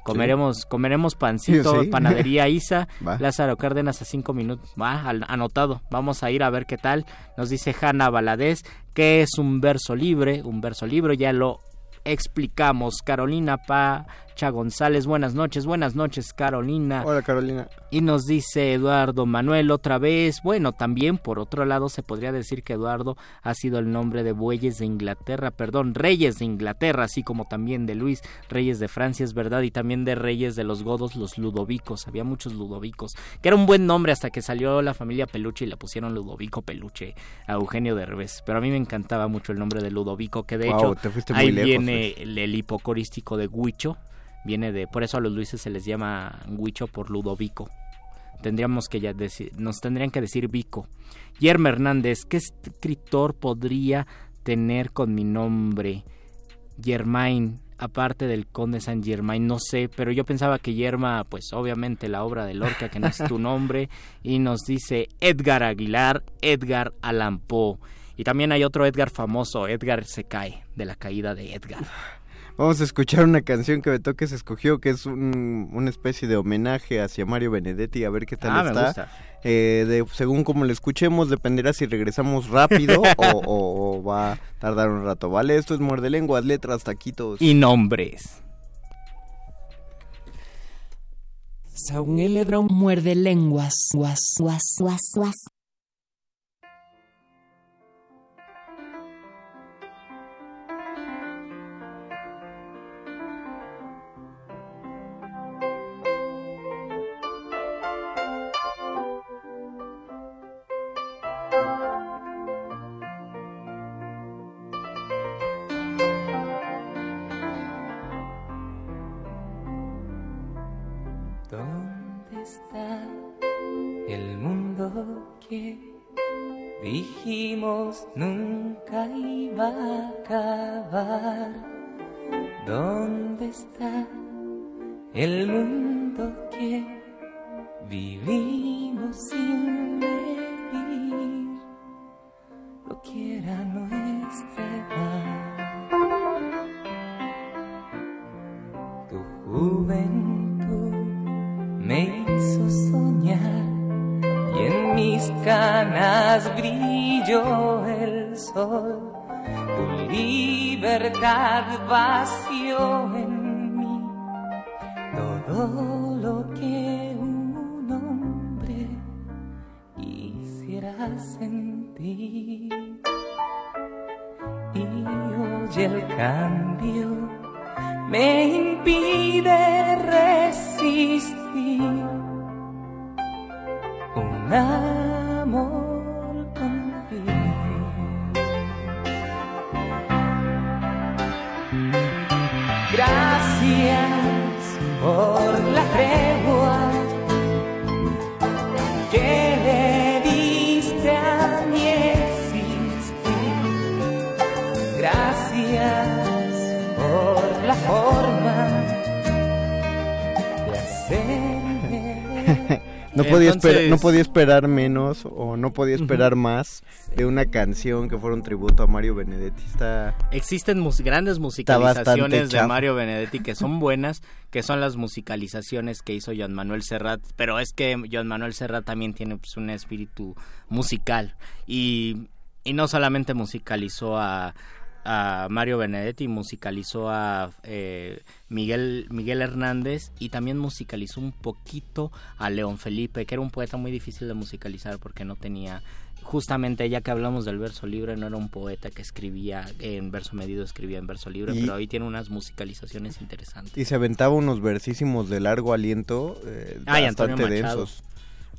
Comeremos, comeremos pancito, Sí. panadería Isa, Va. Lázaro Cárdenas a cinco minutos. Va, anotado. Vamos a ir a ver qué tal. Nos dice Hanna Valadez que es un verso libre, un verso libre, ya lo explicamos. Carolina González, buenas noches, buenas noches Carolina. Hola Carolina. Y nos dice Eduardo Manuel otra vez, bueno, también por otro lado se podría decir que Eduardo ha sido el nombre de bueyes de Inglaterra, perdón, reyes de Inglaterra, así como también de Luis, reyes de Francia, es verdad, y también de reyes de los godos, los ludovicos, había muchos ludovicos, que era un buen nombre hasta que salió la familia Peluche y le pusieron Ludovico Peluche a Eugenio de Revés, pero a mí me encantaba mucho el nombre de Ludovico, que de hecho te fuiste muy ahí lejos, viene pues. el, el hipocorístico de Huicho, viene de, por eso a los Luises se les llama Huicho por Ludovico tendríamos que ya decir, nos tendrían que decir Vico. Yerma Hernández, ¿qué escritor podría tener con mi nombre? Germain, aparte del Conde San Germain, no sé, pero yo pensaba que Yerma, pues obviamente la obra de Lorca, que no es tu nombre, y nos dice Edgar Aguilar, Edgar Allan Poe. Y también hay otro Edgar famoso, Edgar se cae, de la caída de Edgar. Vamos a escuchar una canción que Betoques escogió, que es un- una especie de homenaje hacia Mario Benedetti, a ver qué tal Ah, me está. gusta. Eh, de, según como lo escuchemos, dependerá si regresamos rápido o, o- o va a tardar un rato, ¿vale? Esto es Muerde Lenguas, letras, taquitos. Y nombres. Muerde lenguas. Guas, guas, guas, guas. ¿Dónde está el mundo que dijimos nunca iba a acabar? ¿Dónde está el mundo que vivimos sin medir? Lo quiera nuestra edad. juventud me hizo soñar y en mis canas brilló el sol. Tu libertad vació en mí todo lo que un hombre quisiera sentir. Y hoy el cambio me impide resistir un No podía, esperar, no podía esperar menos o no podía esperar más de una canción que fuera un tributo a Mario Benedetti. Está... Existen mus- grandes musicalizaciones de. Mario Benedetti que son buenas, que son las musicalizaciones que hizo Joan Manuel Serrat, pero es que Joan Manuel Serrat también tiene pues, un espíritu musical y, y no solamente musicalizó a, a Mario Benedetti, musicalizó a eh, Miguel, Miguel Hernández y también musicalizó un poquito a León Felipe, que era un poeta muy difícil de musicalizar porque no tenía justamente ya que hablamos del verso libre, no era un poeta que escribía en verso medido, escribía en verso libre, Y- pero ahí tiene unas musicalizaciones interesantes. Y se aventaba unos versísimos de largo aliento eh, Ay, bastante Antonio Machado. densos.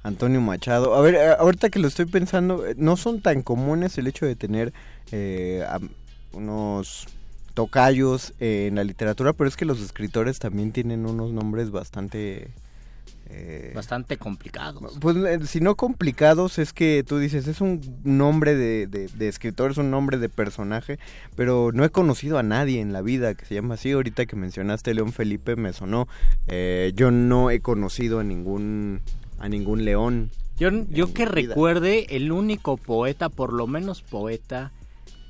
Antonio Machado. A ver, ahorita que lo estoy pensando, eh, no son tan comunes el hecho de tener eh, unos tocayos eh, en la literatura, pero es que los escritores también tienen unos nombres bastante... eh, Bastante complicados. Pues eh, si no complicados, es que tú dices, es un nombre de, de, de escritor, es un nombre de personaje, pero no he conocido a nadie en la vida que se llama así. Ahorita que mencionaste León Felipe me sonó. Yo no he conocido a ningún, a ningún león. Yo, yo que vida. recuerde, el único poeta, por lo menos poeta.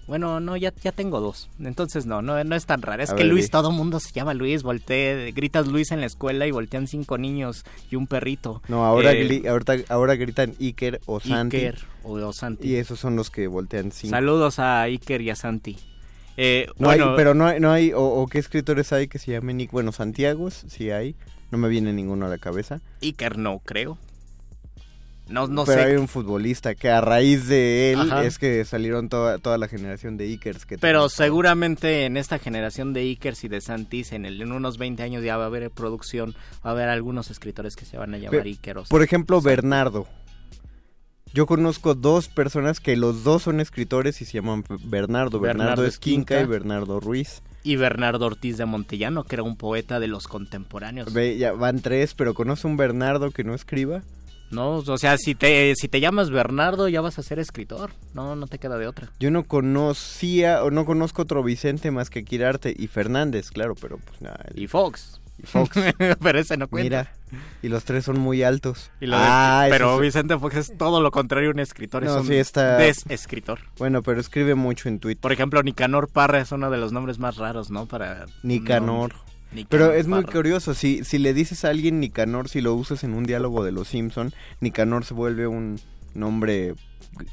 Bueno, no, ya, ya tengo dos. Entonces no, no, no es tan raro. Es A que ver, Luis, todo mundo se llama Luis. Volteé, gritas Luis en la escuela y voltean cinco niños y un perrito. No, ahora, Eh, gli- ahora gritan Iker o Santi. Iker o, o Santi. Y esos son los que voltean cinco. Saludos a Iker y a Santi. Eh, No bueno, hay, pero no hay, no hay o, o qué escritores hay que se llamen. Bueno, Santiago sí hay. No me viene ninguno a la cabeza. Iker no, creo. No, no pero sé. hay un futbolista que a raíz de él Ajá. es que salieron toda, toda la generación de Ikers que Pero seguramente en esta generación de Ikers y de Santis, en, el, en unos 20 años ya va a haber producción, va a haber algunos escritores que se van a llamar Pe- Iker. o Por ejemplo, Bernardo. Yo conozco dos personas que los dos son escritores y se llaman Bernardo. Bernardo, Bernardo Esquinca, Esquinca. y Bernardo Ruiz. y Bernardo Ortiz de Montellano, que era un poeta de los contemporáneos. Ve, ya van tres, pero conoce un Bernardo que no escriba. No, o sea, si te, si te llamas Bernardo ya vas a ser escritor. No, no te queda de otra. Yo no conocía o no conozco otro Vicente más que Quirarte y Fernández, claro, pero pues nada. el- Y Fox. y Fox. pero ese no cuenta. Mira, y los tres son muy altos. Y lo de- Ah, pero Vicente Fox es todo lo contrario a un escritor, No, es un sí está- desescritor. Bueno, pero escribe mucho en Twitter. Por ejemplo, Nicanor Parra es uno de los nombres más raros, ¿no? Para Nicanor. Nicanor Pero es muy Parra. curioso, si, si le dices a alguien Nicanor, si lo usas en un diálogo de los Simpson, Nicanor se vuelve un nombre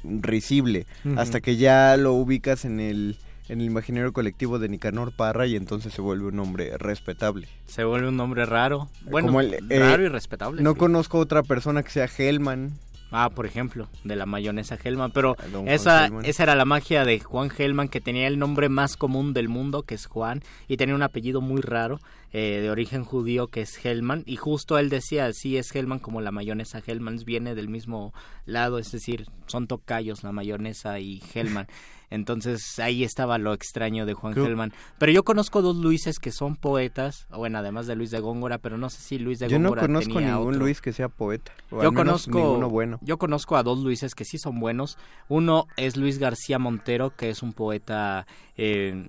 risible, hasta que ya lo ubicas en el, en el imaginario colectivo de Nicanor Parra y entonces se vuelve un nombre respetable. Se vuelve un nombre raro. Bueno, Como el, eh, raro y respetable. No sí. conozco otra persona que sea Hellman. Ah, por ejemplo, de la mayonesa Hellman, pero Ah, esa, Hellman. esa era la magia de Juan Hellman, que tenía el nombre más común del mundo, que es Juan, y tenía un apellido muy raro, eh, de origen judío, que es Hellman, y justo él decía, sí, es Hellman como la mayonesa Hellman, viene del mismo lado, es decir, son tocayos la mayonesa y Hellman. Entonces ahí estaba lo extraño de Juan Hellman. Pero yo conozco dos Luises que son poetas, bueno, además de Luis de Góngora, pero no sé si Luis de Yo no Góngora conozco tenía ningún otro. Luis que sea poeta. o Yo al menos conozco, ninguno bueno. yo conozco a dos Luises que sí son buenos. Uno es Luis García Montero, que es un poeta eh,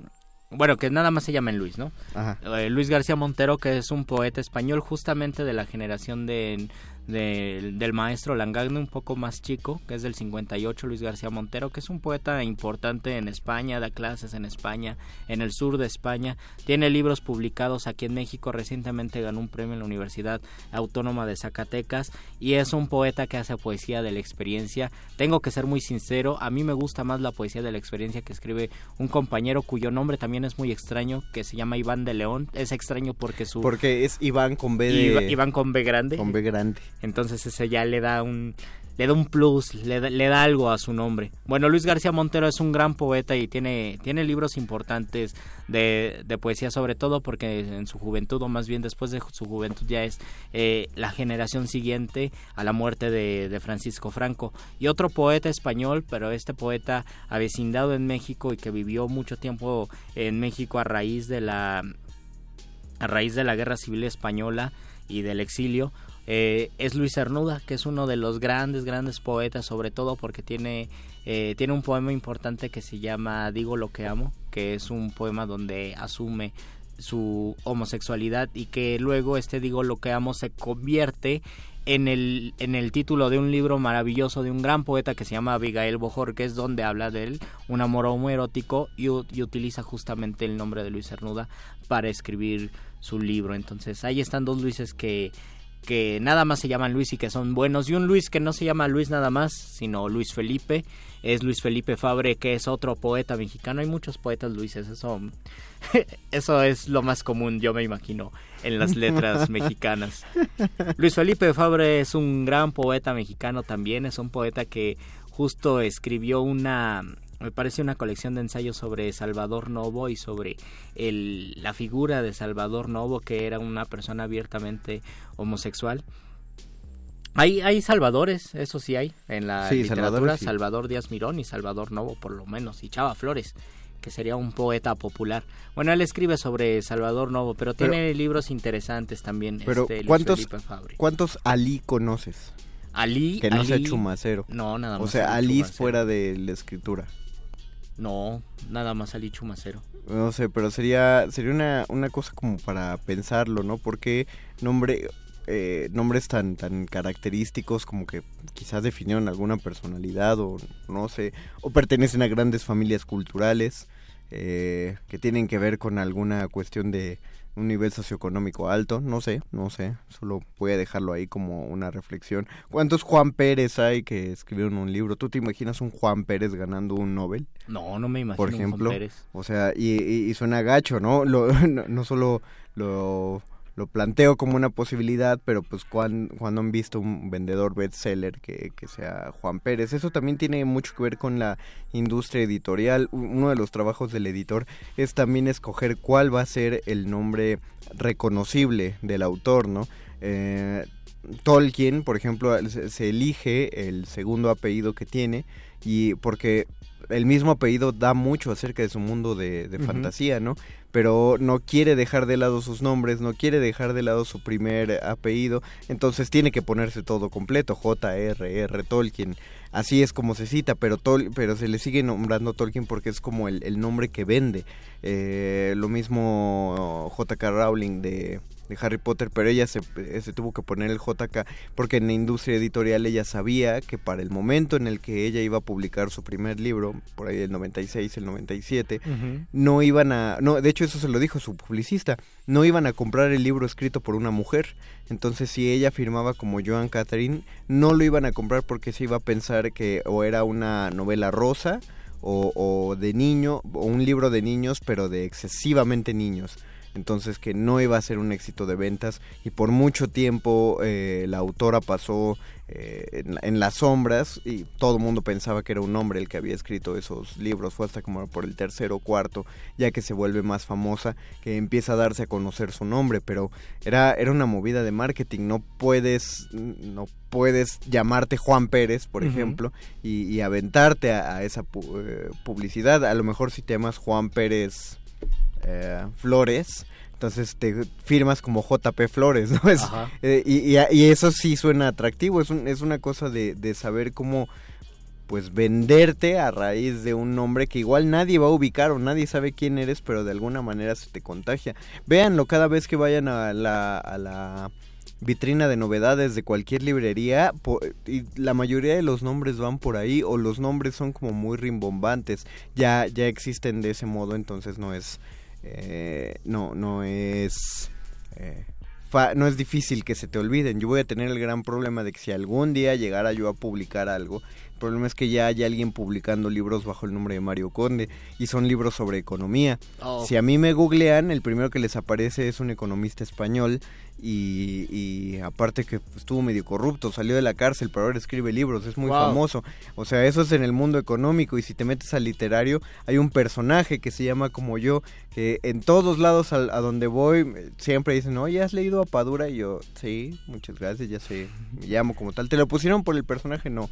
bueno, que nada más se llaman Luis, ¿no? Ajá. Eh, Luis García Montero, que es un poeta español justamente de la generación de, de- del maestro Langagne, un poco más chico, que es del 58, Luis García Montero, que es un poeta importante en España, da clases en España, en el sur de España, tiene libros publicados aquí en México, recientemente ganó un premio en la Universidad Autónoma de Zacatecas y es un poeta que hace poesía de la experiencia. Tengo que ser muy sincero, a mí me gusta más la poesía de la experiencia que escribe un compañero cuyo nombre también es muy extraño, que se llama Iván de León. Es extraño porque su... Porque es Iván con B de... Iván con B grande. Con B grande. Entonces ese ya le da un le da un plus, le da, le da algo a su nombre. Bueno, Luis García Montero es un gran poeta y tiene, tiene libros importantes de, poesía, sobre todo porque en su juventud, o más bien después de su juventud, ya es eh, la generación siguiente a la muerte de, de Francisco Franco. Y otro poeta español, pero este poeta avecindado en México y que vivió mucho tiempo en México a raíz de la a raíz de la Guerra Civil Española y del exilio, eh, es Luis Cernuda, que es uno de los grandes, grandes poetas, sobre todo porque tiene, eh, tiene un poema importante que se llama Digo lo que amo, que es un poema donde asume su homosexualidad y que luego este Digo lo que amo se convierte en el, en el título de un libro maravilloso de un gran poeta que se llama Abigail Bojorquez, donde habla de él, un amor homoerótico, y, y utiliza justamente el nombre de Luis Cernuda para escribir su libro. Entonces ahí están dos Luises que, que nada más se llaman Luis y que son buenos, y un Luis que no se llama Luis nada más, sino Luis Felipe, es Luis Felipe Fabre, que es otro poeta mexicano. Hay muchos poetas Luises, eso, eso es lo más común, yo me imagino, en las letras mexicanas. Luis Felipe Fabre es un gran poeta mexicano también, es un poeta que justo escribió una, me parece una colección de ensayos sobre Salvador Novo y sobre el, la figura de Salvador Novo, que era una persona abiertamente homosexual. Hay, hay salvadores, eso sí hay, en la Sí, literatura, sí. Salvador Díaz Mirón y Salvador Novo por lo menos, y Chava Flores, que sería un poeta popular. Bueno, él escribe sobre Salvador Novo, pero, Pero- tiene libros interesantes también, Pero, este, Luis ¿cuántos. ¿cuántos Ali conoces? Ali, Que no sea chumacero. No, nada más. O sea, Ali fuera de la escritura. No, nada más Ali Chumacero. No sé, pero sería sería una, una cosa como para pensarlo, ¿no? Porque nombre, eh, nombres tan, tan característicos como que quizás definieron alguna personalidad o no sé, o pertenecen a grandes familias culturales eh, que tienen que ver con alguna cuestión de un nivel socioeconómico alto, no sé, no sé, solo voy a dejarlo ahí como una reflexión. ¿Cuántos Juan Pérez hay que escribieron un libro? ¿Tú te imaginas un Juan Pérez ganando un Nobel? No, no me imagino por un Juan ejemplo. Pérez. O sea, y, y- y suena gacho, ¿no? Lo- no, no solo lo, lo planteo como una posibilidad, pero pues cuan- cuando han visto un vendedor bestseller que, que sea Juan Pérez. Eso también tiene mucho que ver con la industria editorial. Uno de los trabajos del editor es también escoger cuál va a ser el nombre reconocible del autor, ¿no? Eh, Tolkien, por ejemplo, se elige el segundo apellido que tiene y porque el mismo apellido da mucho acerca de su mundo de, fantasía, ¿no? Pero no quiere dejar de lado sus nombres, no quiere dejar de lado su primer apellido, entonces tiene que ponerse todo completo, J.R.R. Tolkien. Así es como se cita, pero, Tol- pero se le sigue nombrando Tolkien porque es como el, el nombre que vende. Eh, lo mismo J.K. Rowling de, de Harry Potter, pero ella se, eh, se tuvo que poner el JK porque en la industria editorial ella sabía que para el momento en el que ella iba a publicar su primer libro, por ahí el 96, el 97, Ujú. no iban a, no, de hecho eso se lo dijo su publicista, no iban a comprar el libro escrito por una mujer. Entonces si ella firmaba como Joan Catherine, no lo iban a comprar porque se iba a pensar que o era una novela rosa o, o de niño, o un libro de niños, pero de excesivamente niños. Entonces que no iba a ser un éxito de ventas y por mucho tiempo eh, la autora pasó eh, en, en las sombras y todo el mundo pensaba que era un hombre el que había escrito esos libros. Fue hasta como por el tercero o cuarto, ya que se vuelve más famosa, que empieza a darse a conocer su nombre. Pero era, era una movida de marketing. No puedes, no puedes llamarte Juan Pérez, por ejemplo, y, y aventarte a, a esa pu- eh, publicidad. A lo mejor si te llamas Juan Pérez eh, Flores. Entonces te firmas como JP Flores, ¿no? Es, eh, y, y- y eso sí suena atractivo, es, un- es una cosa de, de saber cómo pues venderte a raíz de un nombre que igual nadie va a ubicar o nadie sabe quién eres, pero de alguna manera se te contagia. Véanlo cada vez que vayan a la, a la vitrina de novedades de cualquier librería y la mayoría de los nombres van por ahí o los nombres son como muy rimbombantes ya ya existen de ese modo entonces no es eh, no no es eh, fa- no es difícil que se te olviden. Yo voy a tener el gran problema de que si algún día llegara yo a publicar algo problema es que ya hay alguien publicando libros bajo el nombre de Mario Conde y son libros sobre economía Oh. si a mí me googlean, el primero que les aparece es un economista español y, y aparte que estuvo medio corrupto, salió de la cárcel, pero ahora escribe libros, es muy Wow. famoso. O sea, eso es en el mundo económico y si te metes al literario, hay un personaje que se llama como yo, que en todos lados al- a, donde voy siempre dicen, oye, ¿has leído a Padura? Y yo, sí, muchas gracias, ya sé, me llamo como tal. ¿Te lo pusieron por el personaje? No.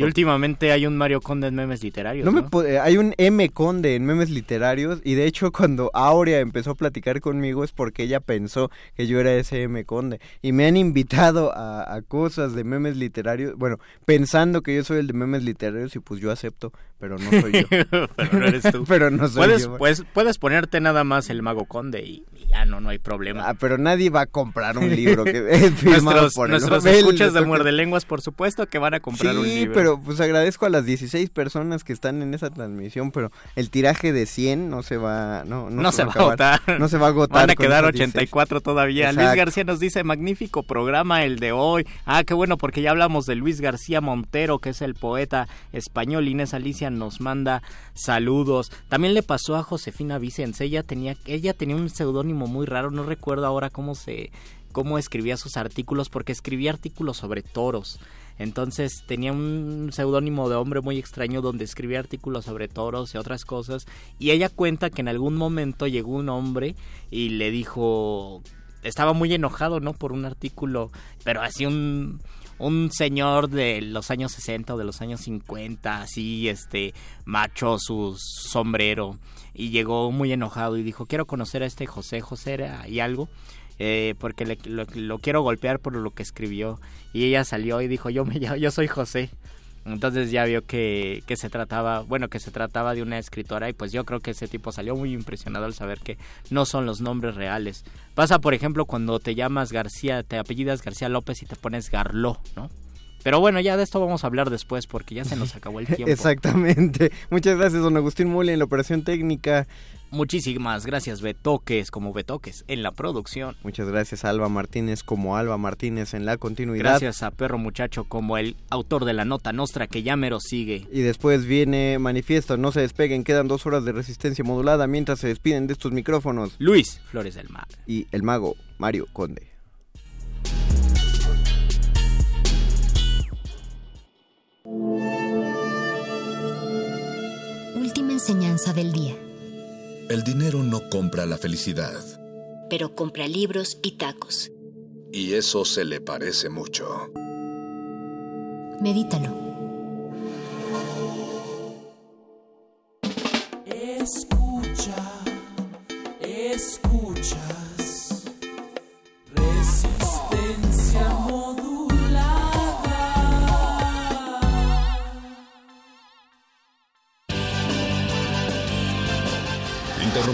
Y últimamente hay un Mario Conde en memes literarios. No eh, hay un M Conde en memes literarios y de hecho cuando Aurea empezó a platicar conmigo es porque ella pensó que yo era ese M Conde y me han invitado a, a cosas de memes literarios, bueno, pensando que yo soy el de memes literarios y pues yo acepto, pero no soy yo. pero no eres tú. Pero no soy puedes, yo. pues, puedes ponerte nada más el Mago Conde y, y ya no, no hay problema. Ah, pero nadie va a comprar un libro que es firmado nuestros por el nuestros escuchas de muerde lenguas, por supuesto, que van a comprar un libro. pero pues agradezco a las 16 personas que están en esa transmisión, pero el tiraje de 100 no se va, no, no, no, se va a agotar. No se va a agotar. Van a quedar esas 16. 84 todavía. Luis. García nos dice, magnífico programa el de hoy. Ah, qué bueno, porque ya hablamos de Luis García Montero, que es el poeta español. Inés Alicia nos manda saludos. También le pasó a Josefina Vicens. Ella tenía, ella tenía un seudónimo muy raro, no recuerdo ahora cómo se cómo escribía sus artículos, porque escribía artículos sobre toros. Entonces tenía un seudónimo de hombre muy extraño donde escribía artículos sobre toros y otras cosas. Y ella cuenta que en algún momento llegó un hombre y le dijo, estaba muy enojado, ¿no? Por un artículo, pero así un, un señor de los años 60 o de los años 50, así, este, macho, su sombrero. Y llegó muy enojado y dijo, quiero conocer a este José, José era y algo. Eh, porque le- lo, lo quiero golpear por lo que escribió y ella salió y dijo yo me yo soy José entonces ya vio que, que se trataba, bueno, que se trataba de una escritora y pues yo creo que ese tipo salió muy impresionado al saber que no son los nombres reales. Pasa, por ejemplo, cuando te llamas García, te apellidas García López y te pones Garló, ¿no? Pero bueno, ya de esto vamos a hablar después porque ya se nos acabó el tiempo. Exactamente. Muchas gracias, don Agustín Muli, en la operación técnica. Muchísimas gracias, Betoques, como Betoques, en la producción. Muchas gracias a Alba Martínez como Alba Martínez en la continuidad. Gracias a Perro Muchacho como el autor de la nota nostra que ya mero sigue. Y después viene Manifiesto, no se despeguen, quedan dos horas de resistencia modulada mientras se despiden de estos micrófonos. Luis Flores del Mar. Y el mago Mario Conde. Última enseñanza del día. El dinero no compra la felicidad. Pero compra libros y tacos. Y eso se le parece mucho. Medítalo. Escucha, escuchas.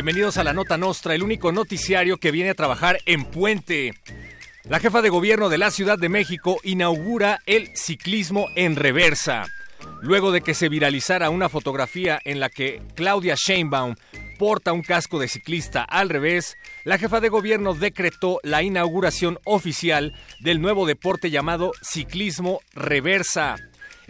Bienvenidos a la Nota Nostra, el único noticiario que viene a trabajar en Puente. La jefa de gobierno de la Ciudad de México inaugura el ciclismo en reversa. Luego de que se viralizara una fotografía en la que Claudia Sheinbaum porta un casco de ciclista al revés, la jefa de gobierno decretó la inauguración oficial del nuevo deporte llamado ciclismo reversa.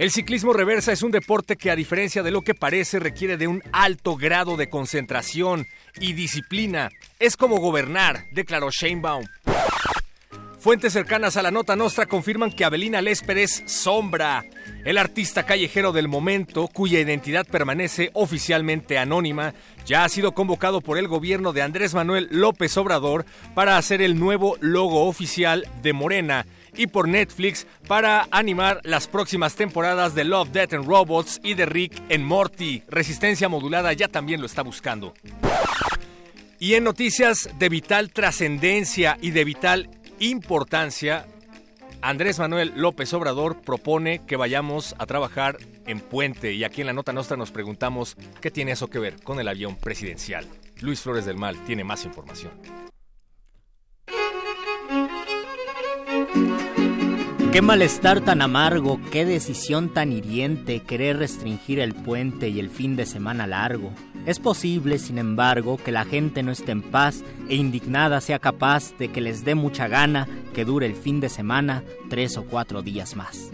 El ciclismo reversa es un deporte que a diferencia de lo que parece requiere de un alto grado de concentración y disciplina. Es como gobernar, declaró Sheinbaum. Fuentes cercanas a la nota nostra confirman que Abelina Lésper es sombra. El artista callejero del momento, cuya identidad permanece oficialmente anónima, ya ha sido convocado por el gobierno de Andrés Manuel López Obrador para hacer el nuevo logo oficial de Morena y por Netflix para animar las próximas temporadas de Love, Death and Robots y de Rick en Morty. Resistencia modulada ya también lo está buscando. Y en noticias de vital trascendencia y de vital importancia, Andrés Manuel López Obrador propone que vayamos a trabajar en Puente y aquí en la nota nuestra nos preguntamos qué tiene eso que ver con el avión presidencial. Luis Flores del Mal tiene más información. Qué malestar tan amargo, qué decisión tan hiriente querer restringir el puente y el fin de semana largo. Es posible, sin embargo, que la gente no esté en paz e indignada sea capaz de que les dé mucha gana que dure el fin de semana tres o cuatro días más.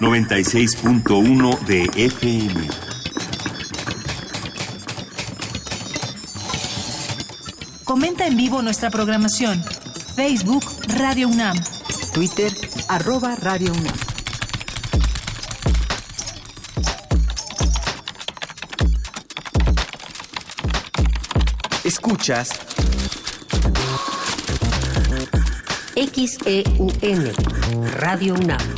...96.1 de FM. Comenta en vivo nuestra programación. Facebook Radio UNAM. Twitter arroba Radio UNAM. Escuchas XEUN Radio UNAM.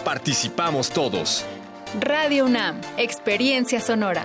participamos todos. Radio UNAM, Experiencia Sonora.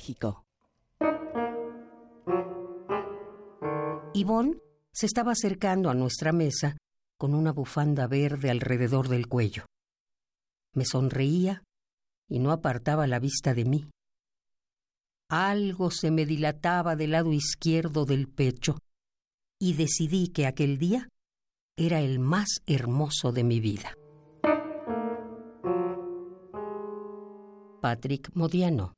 Ivonne se estaba acercando a nuestra mesa con una bufanda verde alrededor del cuello. Me sonreía y no apartaba la vista de mí. Algo se me dilataba del lado izquierdo del pecho y decidí que aquel día era el más hermoso de mi vida. Patrick Modiano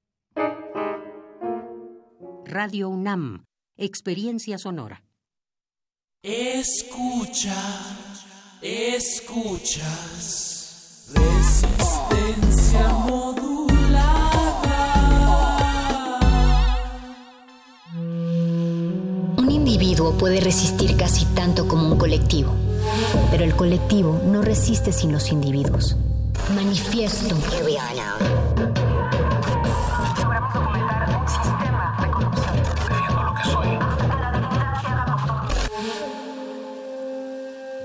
Radio UNAM, Experiencia Sonora. Escucha, escuchas. Resistencia modulada. Un individuo puede resistir casi tanto como un colectivo, pero el colectivo no resiste sin los individuos. Manifiesto.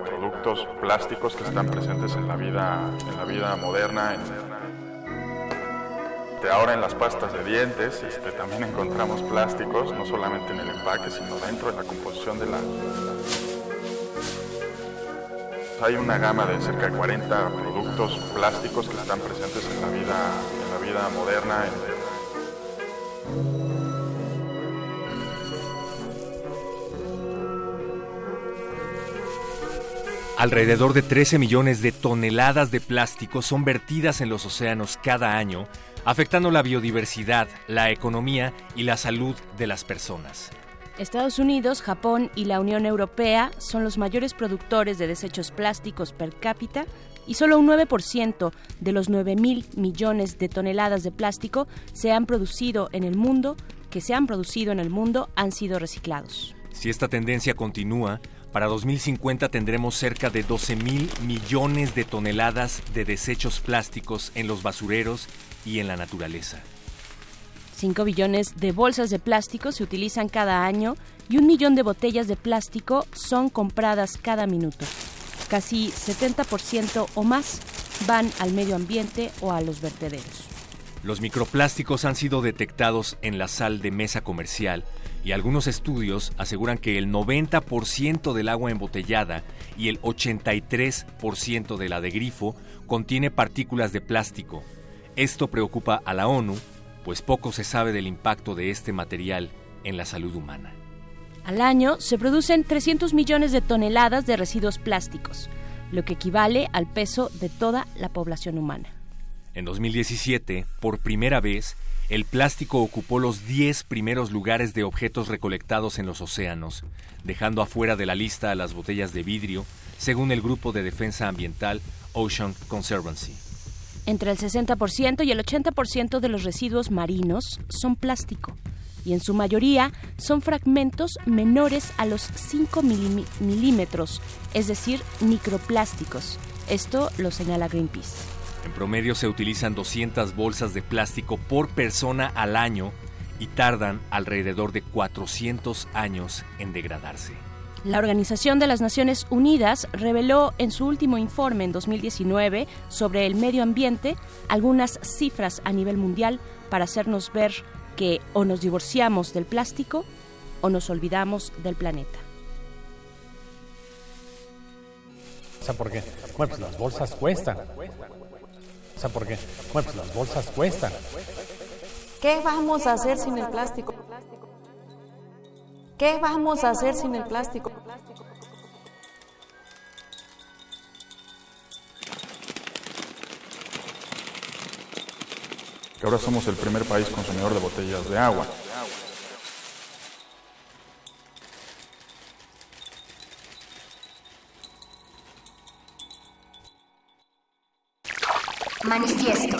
Productos plásticos que están presentes en la vida, en la vida moderna. De ahora en las pastas de dientes este, también encontramos plásticos, no solamente en el empaque, sino dentro de la composición de la... Hay una gama de cerca de 40 productos plásticos que están presentes en la vida, en la vida moderna. Alrededor de 13 millones de toneladas de plástico son vertidas en los océanos cada año, afectando la biodiversidad, la economía y la salud de las personas. Estados Unidos, Japón y la Unión Europea son los mayores productores de desechos plásticos per cápita y solo un 9% de los 9 mil millones de toneladas de plástico se han producido en el mundo, que se han producido en el mundo, han sido reciclados. Si esta tendencia continúa, para 2050 tendremos cerca de 12 mil millones de toneladas de desechos plásticos en los basureros y en la naturaleza. 5 billones de bolsas de plástico se utilizan cada año y un millón de botellas de plástico son compradas cada minuto. Casi 70% o más van al medio ambiente o a los vertederos. Los microplásticos han sido detectados en la sal de mesa comercial y algunos estudios aseguran que el 90% del agua embotellada y el 83% de la de grifo contiene partículas de plástico. Esto preocupa a la ONU, pues poco se sabe del impacto de este material en la salud humana. Al año se producen 300 millones de toneladas de residuos plásticos, lo que equivale al peso de toda la población humana. En 2017, por primera vez, el plástico ocupó los 10 primeros lugares de objetos recolectados en los océanos, dejando afuera de la lista a las botellas de vidrio, según el Grupo de Defensa Ambiental Ocean Conservancy. Entre el 60% y el 80% de los residuos marinos son plástico y en su mayoría son fragmentos menores a los 5 milímetros, es decir, microplásticos. Esto lo señala Greenpeace. En promedio se utilizan 200 bolsas de plástico por persona al año y tardan alrededor de 400 años en degradarse. La Organización de las Naciones Unidas reveló en su último informe en 2019 sobre el medio ambiente algunas cifras a nivel mundial para hacernos ver que o nos divorciamos del plástico o nos olvidamos del planeta. ¿Sabe por qué? Bueno, pues las bolsas cuestan. ¿Sabe por qué? Bueno, pues las bolsas cuestan. ¿Qué vamos a hacer sin el plástico? ¿Qué vamos a hacer sin el plástico? Que ahora somos el primer país consumidor de botellas de agua. Manifiesto.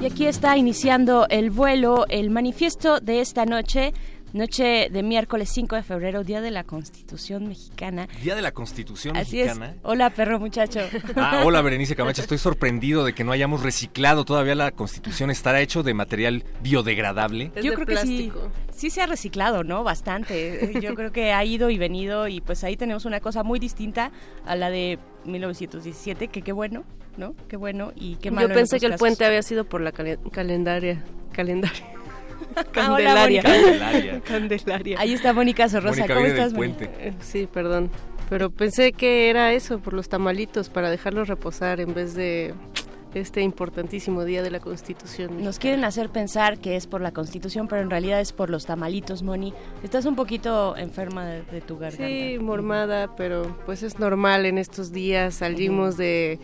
Y aquí está iniciando el vuelo, el manifiesto de esta noche. Noche de miércoles 5 de febrero, Día de la Constitución Mexicana. Día de la Constitución Así Mexicana. es. Hola, perro muchacho. Ah, hola, Berenice Camacho. Estoy sorprendido de que no hayamos reciclado todavía la Constitución. ¿Estará hecho de material biodegradable? Yo creo que sí, sí se ha reciclado, ¿no? Bastante. Yo creo que ha ido y venido y pues ahí tenemos una cosa muy distinta a la de 1917, que qué bueno, ¿no? Qué bueno y qué malo. Yo en pensé que el casos. puente había sido por la calen- calendaria. Calendaria. Ah, hola, Candelaria. Candelaria. Candelaria. Ahí está Mónica Sorrosa. Mónica ¿Cómo estás, Mónica? Eh, Sí, perdón. Pero pensé que era eso, por los tamalitos, para dejarlos reposar en vez de este importantísimo día de la Constitución. Nos quieren hacer pensar que es por la Constitución, pero en realidad es por los tamalitos, Moni. Estás un poquito enferma de, de tu garganta. Sí, mormada, pero pues es normal en estos días. Salimos de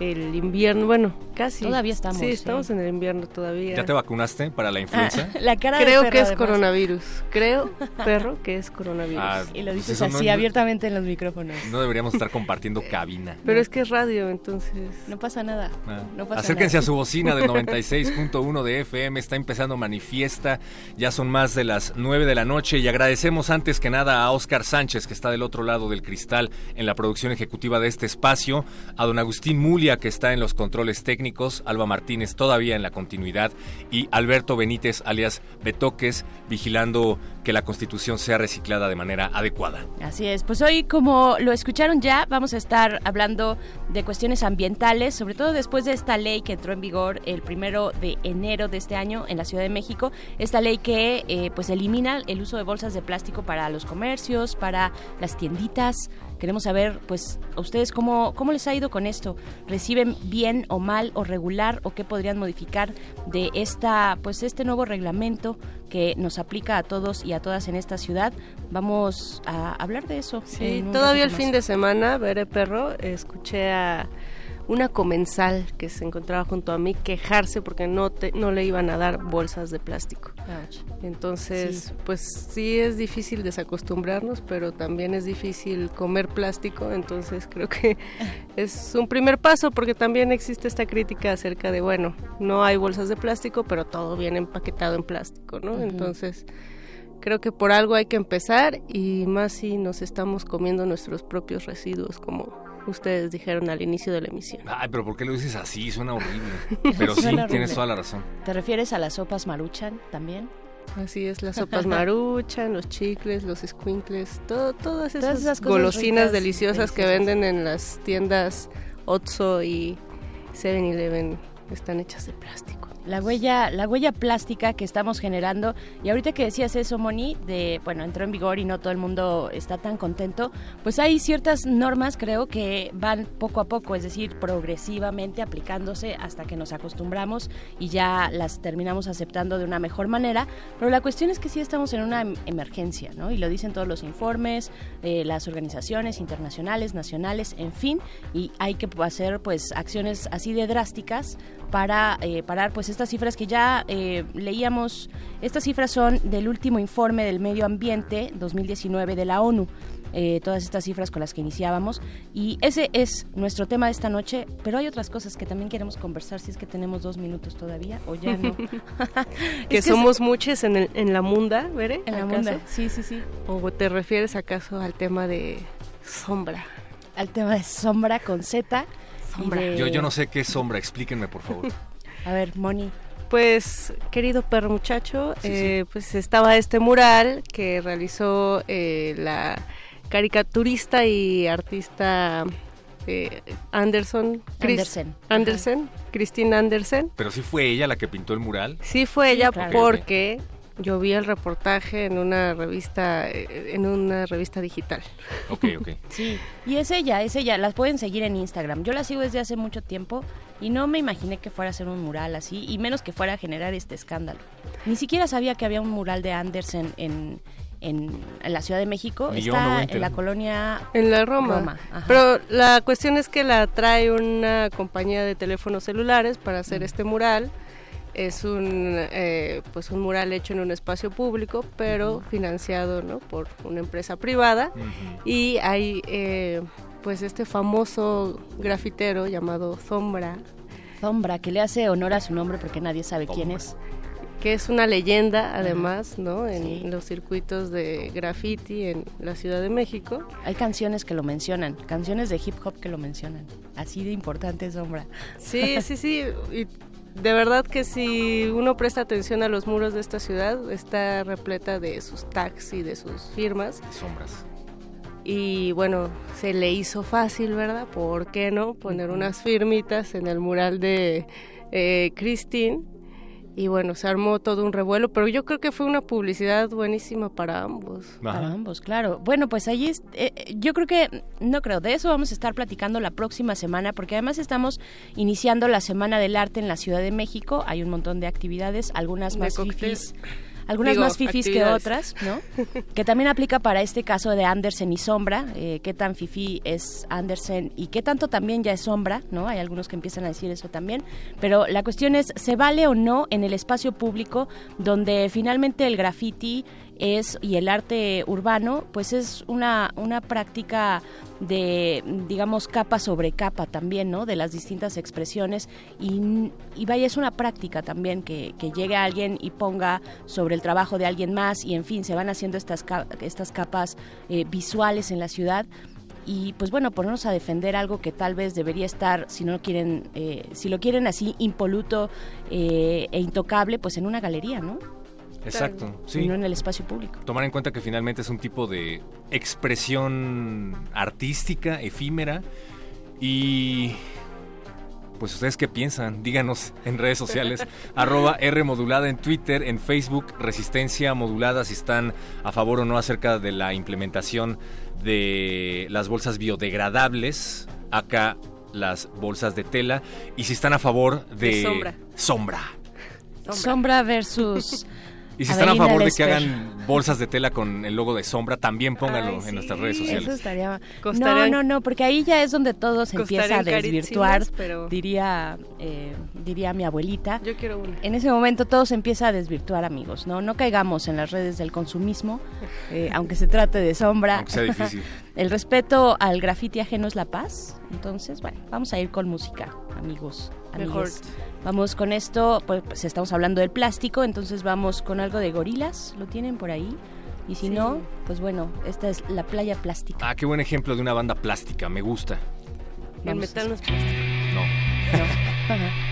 el invierno, bueno, casi. Todavía estamos, Sí, sí. estamos en el invierno todavía. ¿Ya te vacunaste para la influenza? La cara de Creo perro, que es además. coronavirus. Creo, perro, que es coronavirus. Ah, Y lo pues dices no- así abiertamente en los micrófonos. No deberíamos estar compartiendo cabina. Pero es que es radio, entonces. No pasa nada. Ah. No pasa Acérquense nada. a su bocina del 96.1 de FM, está empezando Manifiesta, ya son más de las 9 de la noche y agradecemos antes que nada a Oscar Sánchez que está del otro lado del cristal en la producción ejecutiva de este espacio, a don Agustín Mulia que está en los controles técnicos, Alba Martínez todavía en la continuidad y Alberto Benítez alias Betoques vigilando que la constitución sea reciclada de manera adecuada. Así es, pues hoy como lo escucharon ya, vamos a estar hablando de cuestiones ambientales, sobre todo después de esta ley que entró en vigor el primero de enero de este año en la Ciudad de México, esta ley que eh, pues elimina el uso de bolsas de plástico para los comercios, para las tienditas. Queremos saber, pues, a ustedes cómo, cómo les ha ido con esto. ¿Reciben bien o mal o regular o qué podrían modificar de esta, pues, este nuevo reglamento que nos aplica a todos y a todas en esta ciudad? Vamos a hablar de eso. Sí, todavía el fin de semana, veré perro, escuché a una comensal que se encontraba junto a mí quejarse porque no te- no le iban a dar bolsas de plástico. Entonces, Sí. pues sí es difícil desacostumbrarnos, pero también es difícil comer plástico, entonces creo que es un primer paso porque también existe esta crítica acerca de, bueno, no hay bolsas de plástico, pero todo viene empaquetado en plástico, ¿no? Entonces, creo que por algo hay que empezar y más si nos estamos comiendo nuestros propios residuos, como ustedes dijeron al inicio de la emisión. Ay, pero ¿por qué lo dices así? Suena horrible. Pero sí, Suena tienes horrible. toda la razón. ¿Te refieres a las sopas maruchan también? Así es, las sopas maruchan, los chicles, los squinkles, todo, todas esas, Todas esas cosas golosinas ricas, deliciosas, que venden en las tiendas Otso y 7-Eleven están hechas de plástico. La huella, la huella plástica que estamos generando, y ahorita que decías eso, Moni, de, bueno, entró en vigor y no todo el mundo está tan contento, pues hay ciertas normas, creo, que van poco a poco, es decir, progresivamente aplicándose hasta que nos acostumbramos y ya las terminamos aceptando de una mejor manera, pero la cuestión es que sí estamos en una em- emergencia, ¿no? Y lo dicen todos los informes, eh, las organizaciones internacionales, nacionales, en fin, y hay que hacer, pues, acciones así de drásticas para eh, parar pues estas cifras que ya eh, leíamos. Estas cifras son del último informe del medio ambiente 2019 de la ONU. eh, todas estas cifras con las que iniciábamos y ese es nuestro tema de esta noche pero hay otras cosas que también queremos conversar si es que tenemos dos minutos todavía o ya no que Es somos muchos en, el- en la munda, ¿veré? En la ¿Acaso? munda, sí, sí, sí. ¿O te refieres acaso al tema de sombra? al tema de sombra con Z Sombra. de- Yo, yo no sé qué es sombra, explíquenme por favor. a ver Moni Pues, querido perro muchacho, eh, pues estaba este mural que realizó eh, la caricaturista y artista eh, Anderson. Chris- Andersen. Andersen, Christine Andersen. Pero sí fue ella la que pintó el mural. Sí fue ella claro. porque yo vi el reportaje en una revista, eh, en una revista digital. Ok, ok. Sí, y es ella, es ella. Las pueden seguir en Instagram. Yo la sigo desde hace mucho tiempo y no me imaginé que fuera a ser un mural así, y menos que fuera a generar este escándalo. Ni siquiera sabía que había un mural de Andersen en, en, en la Ciudad de México. Está en la colonia En la Roma. Roma. Pero la cuestión es que la trae una compañía de teléfonos celulares para hacer este mural. Es un, eh, pues un mural hecho en un espacio público, pero financiado ¿no? por una empresa privada. Y hay eh, pues este famoso grafitero llamado Zombra. Zombra, que le hace honor a su nombre porque nadie sabe quién es. Que es una leyenda, además, ¿no? En los circuitos de graffiti en la Ciudad de México. Hay canciones que lo mencionan, canciones de hip hop que lo mencionan. Así de importante es Sombra. Sí, sí, sí. Y de verdad que si uno presta atención a los muros de esta ciudad, está repleta de sus tags y de sus firmas. Sombras. Y bueno, se le hizo fácil, ¿verdad? ¿Por qué no? Poner unas firmitas en el mural de eh, Christine. Y bueno, se armó todo un revuelo, pero yo creo que fue una publicidad buenísima para ambos. Para ambos, claro. Bueno, pues allí es- eh, eh, yo creo que, no creo, de eso vamos a estar platicando la próxima semana, porque además estamos iniciando la Semana del Arte en la Ciudad de México. Hay un montón de actividades, algunas De más cóctel. Algunas Digo, más fifis que otras, ¿no? que también aplica para este caso de Andersen y Sombra, eh, qué tan fifi es Andersen y qué tanto también ya es Sombra, ¿no? Hay algunos que empiezan a decir eso también, pero la cuestión es, ¿se vale o no en el espacio público donde finalmente el graffiti es y el arte urbano pues es una, una práctica de digamos capa sobre capa también no de las distintas expresiones. Y, y vaya es una práctica también que, que llegue alguien y ponga sobre el trabajo de alguien más. Y en fin se van haciendo estas estas capas eh, visuales en la ciudad. Y pues bueno ponernos a defender algo que tal vez debería estar si no quieren eh, si lo quieren así impoluto eh, e intocable pues en una galería no Exacto, y sí. no en el espacio público Tomar en cuenta que finalmente es un tipo de expresión artística, efímera. Y pues ustedes qué piensan, díganos en redes sociales, arroba R modulada en Twitter, en Facebook, Resistencia modulada, si están a favor o no acerca de la implementación de las bolsas biodegradables, acá las bolsas de tela, y si están a favor de, De sombra. sombra. sombra, versus Y si están a favor de que hagan bolsas de tela con el logo de sombra, también pónganlo en nuestras redes sociales. Eso estaría. No, no, no, porque ahí ya es donde todo se empieza a desvirtuar, pero- diría, eh, diría mi abuelita. Yo quiero una. En ese momento todo se empieza a desvirtuar, amigos. No, no caigamos en las redes del consumismo, eh, aunque se trate de sombra. Aunque sea difícil. El respeto al grafiti ajeno es la paz. Entonces, bueno, vamos a ir con música, amigos. Mejor. amigues. Vamos con esto, pues, pues, estamos hablando del plástico, entonces vamos con algo de gorilas, ¿lo tienen por ahí? Y si Sí. no, pues bueno, esta es la playa plástica. Ah, qué buen ejemplo de una banda plástica, me gusta. El Vamos metal no es plástico. No. Ajá.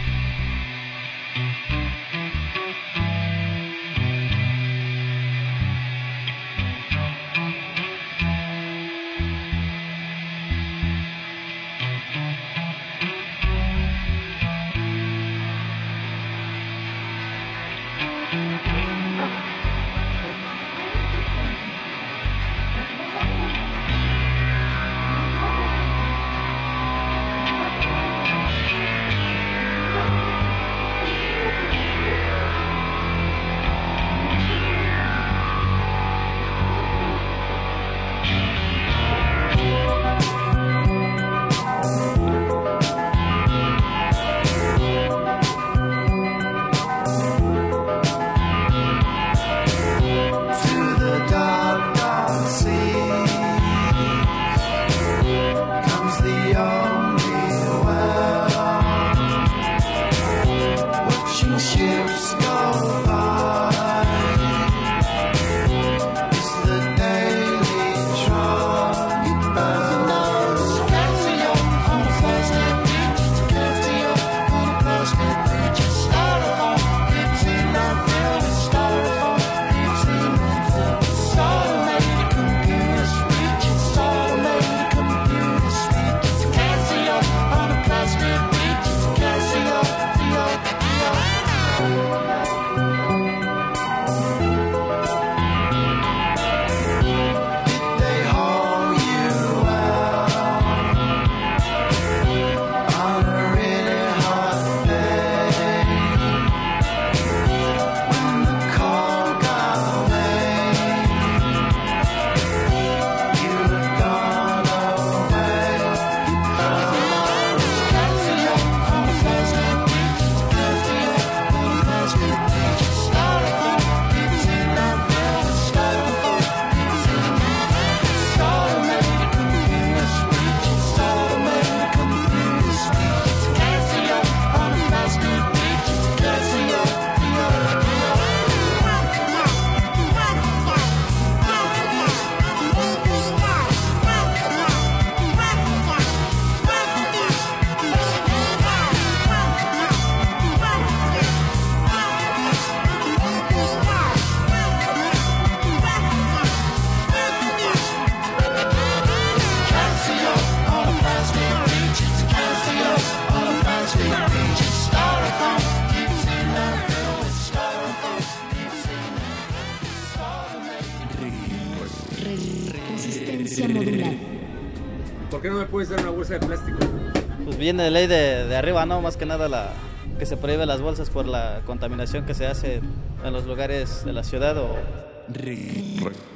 De ley de, de arriba, ¿no? Más que nada la, que se prohíbe las bolsas por la contaminación que se hace en los lugares de la ciudad o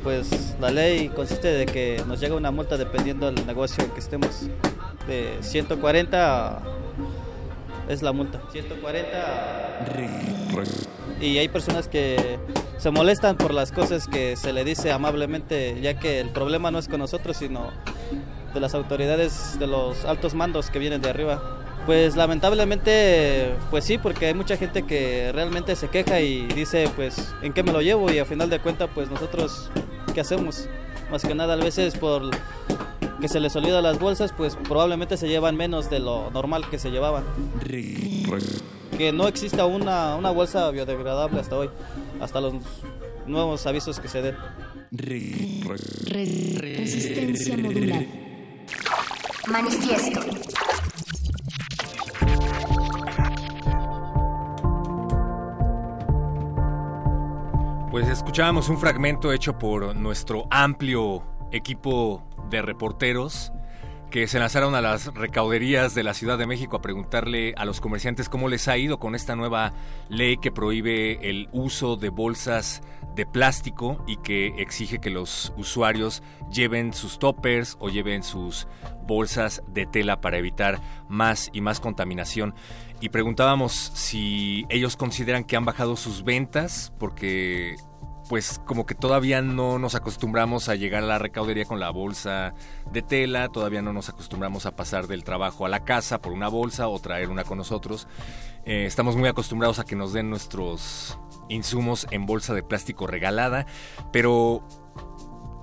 pues la ley consiste de que nos llega una multa dependiendo del negocio en que estemos. De 140 es la multa. 140 y hay personas que se molestan por las cosas que se le dice amablemente ya que el problema no es con nosotros sino de las autoridades de los altos mandos que vienen de arriba pues lamentablemente, pues sí, porque hay mucha gente que realmente se queja y dice, pues, ¿en qué me lo llevo? Y al final de cuentas, pues nosotros, ¿qué hacemos? Más que nada, a veces por que se les olvida las bolsas, pues probablemente se llevan menos de lo normal que se llevaban. Que no exista una, una bolsa biodegradable hasta hoy, hasta los nuevos avisos que se den. Resistencia modular. Manifiesto. Pues escuchábamos un fragmento hecho por nuestro amplio equipo de reporteros que se lanzaron a las recauderías de la Ciudad de México a preguntarle a los comerciantes cómo les ha ido con esta nueva ley que prohíbe el uso de bolsas de plástico y que exige que los usuarios lleven sus toppers o lleven sus bolsas de tela para evitar más y más contaminación. Y preguntábamos si ellos consideran que han bajado sus ventas porque pues como que todavía no nos acostumbramos a llegar a la recaudería con la bolsa de tela, todavía no nos acostumbramos a pasar del trabajo a la casa por una bolsa o traer una con nosotros. Eh, estamos muy acostumbrados a que nos den nuestros insumos en bolsa de plástico regalada, pero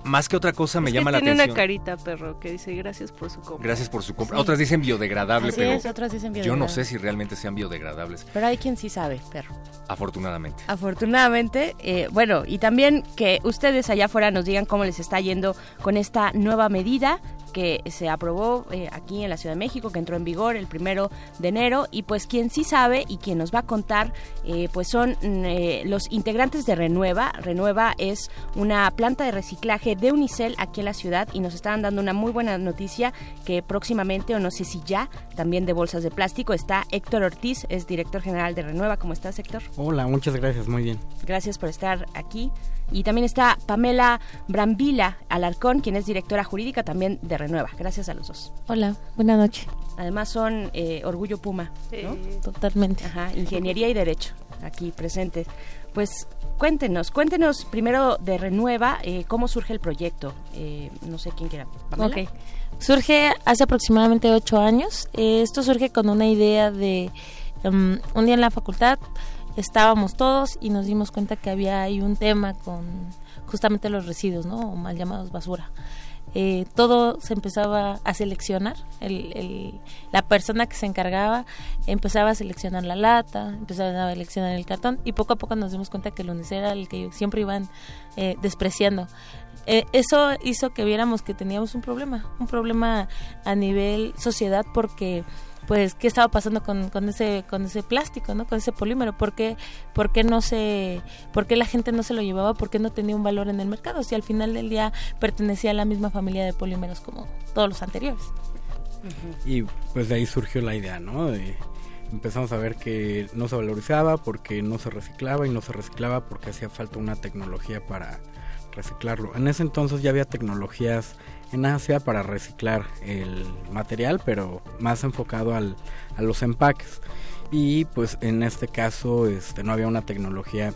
más que otra cosa me Es que llama la tiene atención. una carita, perro, que dice gracias por su compra. Gracias por su compra. Sí. Otras dicen biodegradable, Así pero es, otras dicen yo no sé si realmente sean biodegradables, Pero hay quien sí sabe, perro. afortunadamente. Afortunadamente, eh, bueno, y también que ustedes allá afuera nos digan cómo les está yendo con esta nueva medida que se aprobó eh, aquí en la Ciudad de México, que entró en vigor el primero de enero, y pues quien sí sabe y quien nos va a contar, eh, pues son mm, eh, los integrantes de Renueva. Renueva es una planta de reciclaje de Unicel aquí en la ciudad y nos estaban dando una muy buena noticia que próximamente, o no sé si ya, también de bolsas de plástico, está Héctor Ortiz, es director general de Renueva. ¿Cómo estás, Héctor? Hola, muchas gracias, muy bien. Gracias por estar aquí. Y también está Pamela Brambila Alarcón, quien es directora jurídica también de Renueva. Gracias a los dos. Hola, buenas noches. Además son eh, Orgullo Puma, ¿no? Totalmente. Ajá, Ingeniería y Derecho, aquí presentes. Pues cuéntenos, cuéntenos primero de Renueva, eh, cómo surge el proyecto. Eh, no sé quién quiera. Pamela. Ok. Surge hace aproximadamente ocho años. Eh, esto surge con una idea de em, un día en la facultad estábamos todos y nos dimos cuenta que había ahí un tema con justamente los residuos, ¿no? O mal llamados basura. Eh, todo se empezaba a seleccionar. El, el- la persona que se encargaba empezaba a seleccionar la lata, empezaba a seleccionar el cartón y poco a poco nos dimos cuenta que el unicel era el que siempre iban eh, despreciando. Eh, eso hizo que viéramos que teníamos un problema, un problema a nivel sociedad porque pues qué estaba pasando con, con ese con ese plástico no con ese polímero por qué, por qué no se por qué la gente no se lo llevaba por qué no tenía un valor en el mercado si al final del día pertenecía a la misma familia de polímeros como todos los anteriores Y pues de ahí surgió la idea, ¿no? De- empezamos a ver que no se valorizaba porque no se reciclaba y no se reciclaba porque hacía falta una tecnología para reciclarlo. En ese entonces ya había tecnologías en Asia para reciclar el material, pero más enfocado al, a los empaques. Y pues en este caso este, no había una tecnología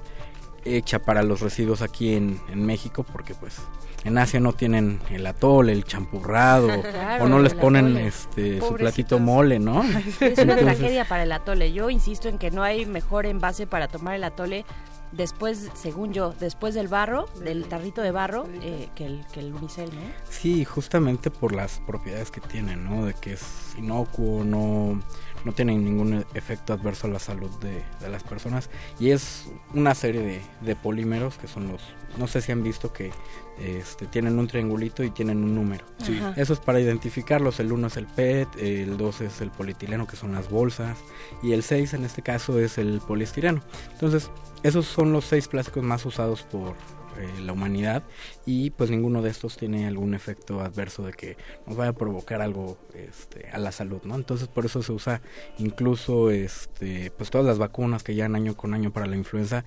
hecha para los residuos aquí en, en México porque pues en Asia no tienen el atole, el champurrado Claro, o no les ponen atole. este su platito mole, ¿no? Es una Entonces, tragedia para el atole. Yo insisto en que no hay mejor envase para tomar el atole después, según yo, después del barro, del tarrito de barro, eh, que, el, que el unicel, ¿no? Sí, justamente por las propiedades que tiene, ¿no? De que es inocuo, no, no tiene ningún efecto adverso a la salud de, de las personas. Y es una serie de, de polímeros que son los... No sé si han visto que este, tienen un triangulito y tienen un número. Sí. Eso es para identificarlos. El 1 es el PET, el 2 es el polietileno, que son las bolsas, y el 6 en este caso es el poliestireno. Entonces, esos son los seis plásticos más usados por, eh, la humanidad y pues ninguno de estos tiene algún efecto adverso de que nos vaya a provocar algo este, a la salud, ¿no? Entonces por eso se usa incluso este, pues todas las vacunas que ya año con año para la influenza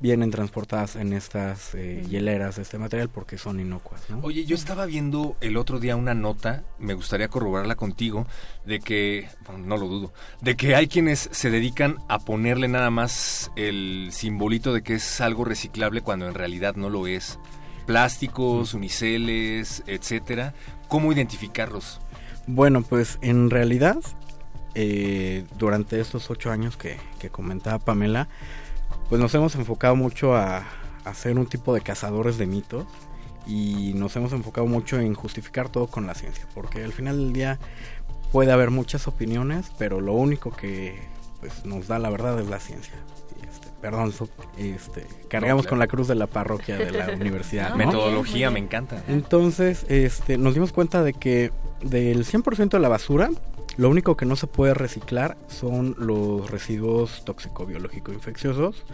vienen transportadas en estas eh, hieleras de este material porque son inocuas, ¿no? Oye, yo estaba viendo el otro día una nota, me gustaría corroborarla contigo, de que, bueno, no lo dudo, de que hay quienes se dedican a ponerle nada más el simbolito de que es algo reciclable cuando en realidad no lo es. Plásticos, uniceles, etcétera. ¿Cómo identificarlos? Bueno, pues en realidad, eh, durante estos ocho años que, que comentaba Pamela, pues nos hemos enfocado mucho a, a ser un tipo de cazadores de mitos y nos hemos enfocado mucho en justificar todo con la ciencia, porque al final del día puede haber muchas opiniones, pero lo único que pues, nos da la verdad es la ciencia. Perdón, este, cargamos claro. con la cruz de la parroquia de la universidad. ¿no? Metodología, me encanta. Entonces, este, nos dimos cuenta de que del 100% de la basura, lo único que no se puede reciclar son los residuos tóxico-biológico-infecciosos,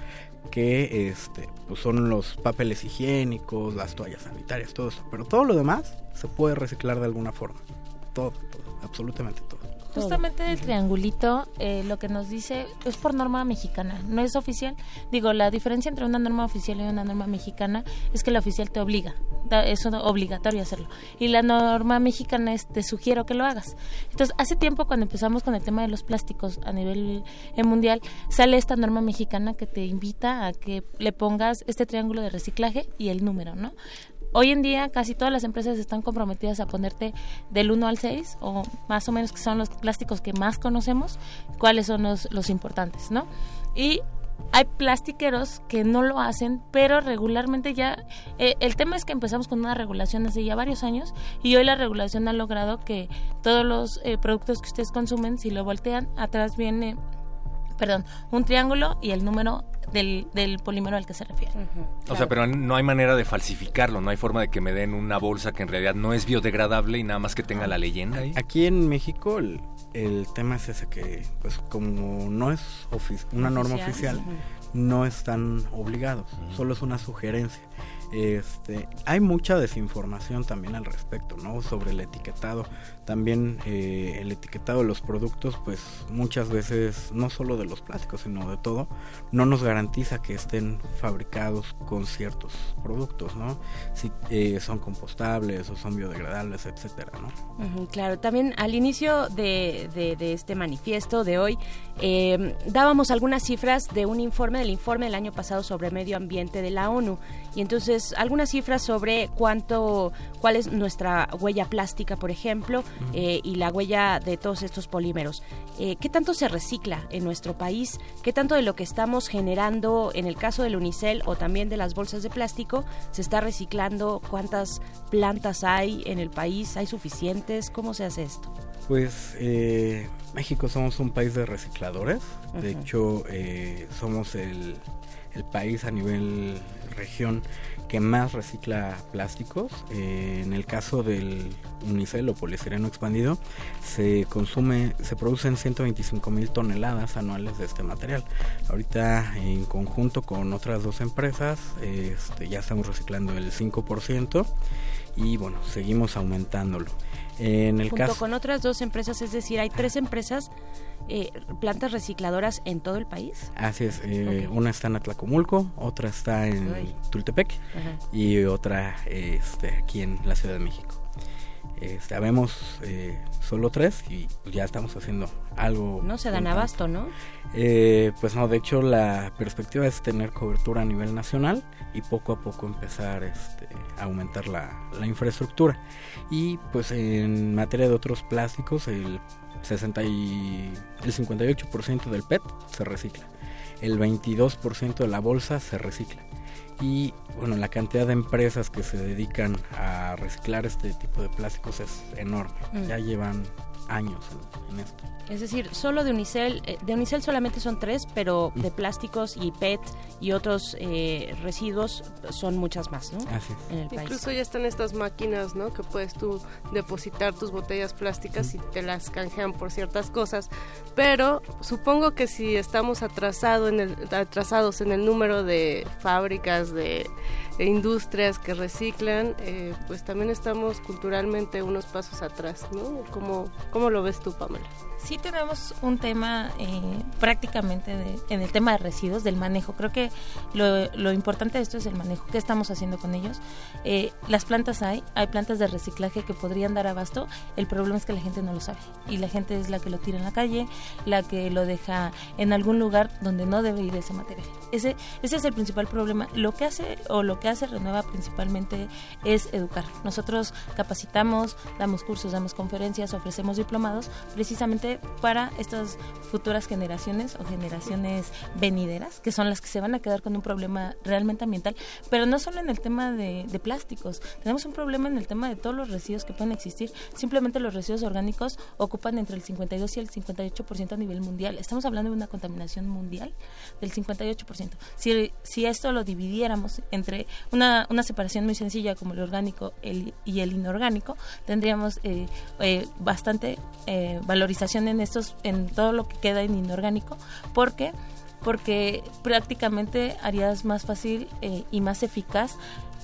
que este, pues son los papeles higiénicos, las toallas sanitarias, todo eso. Pero todo lo demás se puede reciclar de alguna forma. Todo, todo, absolutamente todo. Justamente el triangulito eh, lo que nos dice es por norma mexicana, no es oficial. Digo, la diferencia entre una norma oficial y una norma mexicana es que la oficial te obliga, da- es obligatorio hacerlo. Y la norma mexicana es te sugiero que lo hagas. Entonces, hace tiempo cuando empezamos con el tema de los plásticos a nivel eh, mundial, sale esta norma mexicana que te invita a que le pongas este triángulo de reciclaje y el número, ¿no? Hoy en día casi todas las empresas están comprometidas a ponerte del 1 al 6 o más o menos que son los plásticos que más conocemos, cuáles son los, los importantes, ¿no? Y hay plastiqueros que no lo hacen, pero regularmente ya... eh, el tema es que empezamos con una regulación hace ya varios años y hoy la regulación ha logrado que todos los eh, productos que ustedes consumen, si lo voltean, atrás viene, perdón, un triángulo y el número del, del polímero al que se refiere. O sea, pero no hay manera de falsificarlo, no hay forma de que me den una bolsa que en realidad no es biodegradable y nada más que tenga la leyenda ahí. Aquí en México el, el tema es ese que, pues como no es una norma Oficial. no están obligados, solo es una sugerencia. Este, hay mucha desinformación también al respecto, ¿no? Sobre el etiquetado. También eh, el etiquetado de los productos, pues muchas veces, no solo de los plásticos, sino de todo, no nos garantiza que estén fabricados con ciertos productos, ¿no? Si eh, son compostables o son biodegradables, etcétera, ¿no? Ujú, Claro, también al inicio de, de- de este manifiesto de hoy eh, dábamos algunas cifras de un informe, del informe del año pasado sobre medio ambiente de la ONU y entonces algunas cifras sobre cuánto, cuál es nuestra huella plástica, por ejemplo, eh, y la huella de todos estos polímeros. Eh, ¿Qué tanto se recicla en nuestro país? ¿Qué tanto de lo que estamos generando en el caso del unicel o también de las bolsas de plástico se está reciclando? ¿Cuántas plantas hay en el país? ¿Hay suficientes? ¿Cómo se hace esto? Pues eh, México somos un país de recicladores. De hecho, somos el, el país a nivel región que más recicla plásticos. Eh, en el caso del unicel o poliestireno expandido, se consume, se producen 125 mil toneladas anuales de este material. Ahorita, en conjunto con otras dos empresas, este, ya estamos reciclando el 5% y bueno, seguimos aumentándolo. En el Junto caso con otras dos empresas, es decir, hay tres empresas, eh, plantas recicladoras en todo el país. Así es, eh, una está en Atlacomulco, otra está en Ay. Tultepec Ajá. y otra este, aquí en la Ciudad de México. Este, habemos eh, solo tres y ya estamos haciendo algo. No se dan abasto, ¿no? Eh, pues no, de hecho la perspectiva es tener cobertura a nivel nacional y poco a poco empezar este, a aumentar la, la infraestructura. Y pues en materia de otros plásticos, el, 60 y, el 58% del PET se recicla, el 22% de la bolsa se recicla. Y bueno, la cantidad de empresas que se dedican a reciclar este tipo de plásticos es enorme. Mm. Ya llevan años en- esto. Es decir, solo de Unicel, eh, de Unicel solamente son tres, pero de plásticos y PET y otros eh, residuos son muchas más, ¿no? Así En el país. Incluso ya están estas máquinas, ¿no? Que puedes tú depositar tus botellas plásticas y te las canjean por ciertas cosas. Pero supongo que si estamos atrasado en el, atrasados en el número de fábricas de e industrias que reciclan, eh, pues también estamos culturalmente unos pasos atrás, ¿no? ¿Cómo, cómo lo ves tú, Pamela? Sí tenemos un tema eh, prácticamente de- en el tema de residuos, del manejo. Creo que lo, importante de esto es el manejo. ¿Qué estamos haciendo con ellos? Eh, las plantas hay, hay plantas de reciclaje que podrían dar abasto. El problema es que la gente no lo sabe. Y la gente es la que lo tira en la calle, la que lo deja en algún lugar donde no debe ir ese material. Ese, ese es el principal problema. Lo que hace o lo que hace Renueva principalmente es educar. Nosotros capacitamos, damos cursos, damos conferencias, ofrecemos diplomados precisamente para estas futuras generaciones o generaciones venideras, que son las que se van a quedar con un problema realmente ambiental, pero no solo en el tema de, de plásticos, tenemos un problema en el tema de todos los residuos que pueden existir. Simplemente los residuos orgánicos ocupan entre el 52 y el 58% a nivel mundial. Estamos hablando de una contaminación mundial del 58%. Si, si esto lo dividiéramos entre una, una separación muy sencilla como el orgánico el- y el inorgánico, tendríamos eh, eh, bastante eh, valorización en estos, en todo lo que queda en inorgánico, porque porque prácticamente harías más fácil eh, y más eficaz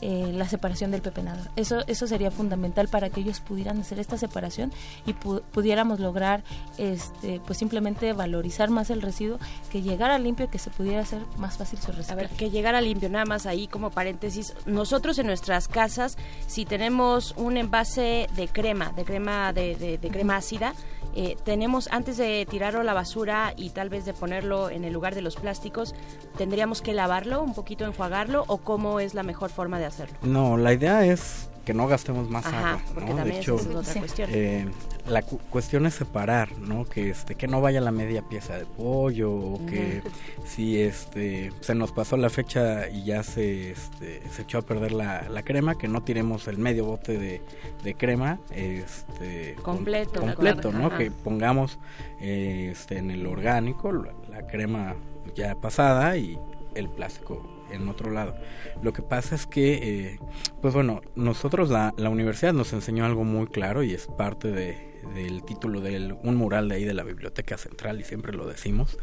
eh, la separación del pepenador. Eso, eso sería fundamental para que ellos pudieran hacer esta separación y pu- pudiéramos lograr este, pues simplemente valorizar más el residuo, que llegara limpio y que se pudiera hacer más fácil su A reciclaje. ver, que llegara limpio, nada más ahí como paréntesis. Nosotros en nuestras casas, si tenemos un envase de crema, de crema, de, de- de crema ácida, eh, tenemos, antes de tirarlo a la basura y tal vez de ponerlo en el lugar de los plásticos, ¿tendríamos que lavarlo, un poquito enjuagarlo o cómo es la mejor forma de hacerlo? No, la idea es que no gastemos más Ajá, agua, porque ¿no? también de hecho, esa es otra Sí. cuestión. eh, la cu- cuestión es separar, ¿no? Que este que no vaya la media pieza de pollo o que si este se nos pasó la fecha y ya se este, se echó a perder la, la crema, que no tiremos el medio bote de, de crema, este Completo. completo, ¿no? Ajá. Que pongamos eh, este en el orgánico la, la crema ya pasada y el plástico en otro lado. Lo que pasa es que, eh, pues bueno, nosotros la, la universidad nos enseñó algo muy claro y es parte de, del título de un mural de ahí de la Biblioteca Central y siempre lo decimos,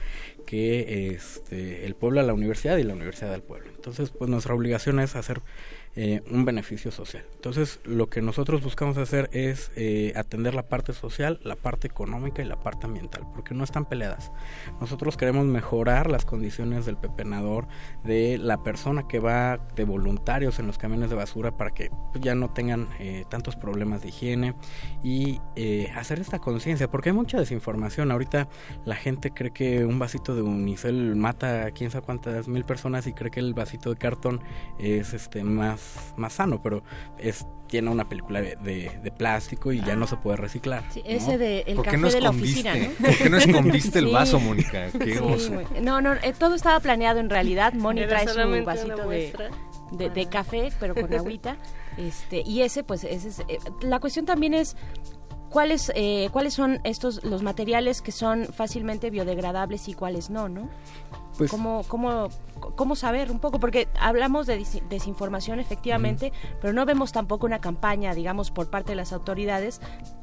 que este, el pueblo a la universidad y la universidad al pueblo. Entonces, pues nuestra obligación es hacer eh, un beneficio social. Entonces, lo que nosotros buscamos hacer es eh, atender la parte social, la parte económica y la parte ambiental, porque no están peleadas. Nosotros queremos mejorar las condiciones del pepenador, de la persona que va de voluntarios en los camiones de basura para que ya no tengan eh, tantos problemas de higiene y eh, hacer esta conciencia, porque hay mucha desinformación. Ahorita la gente cree que un vasito de unicel mata a quién sabe cuántas mil personas y cree que el vasito de cartón es este más, más sano, pero es tiene una película de, de- de plástico y ya no se puede reciclar. Sí, ¿no? ese de el ¿Por qué café no de la oficina, ¿no? ¿Por qué no escondiste el vaso, Mónica? Qué Sí, oso. No, no, eh, todo estaba planeado en realidad. Moni Era trae su vasito de, de, de café, pero con agüita. Este, y ese, pues, ese es, eh, la cuestión también es cuáles eh, cuáles son estos los materiales que son fácilmente biodegradables y cuáles no, ¿no? Pues- ¿Cómo, cómo, cómo saber un poco? Porque hablamos de desinformación efectivamente, pero no vemos tampoco una campaña, digamos, por parte de las autoridades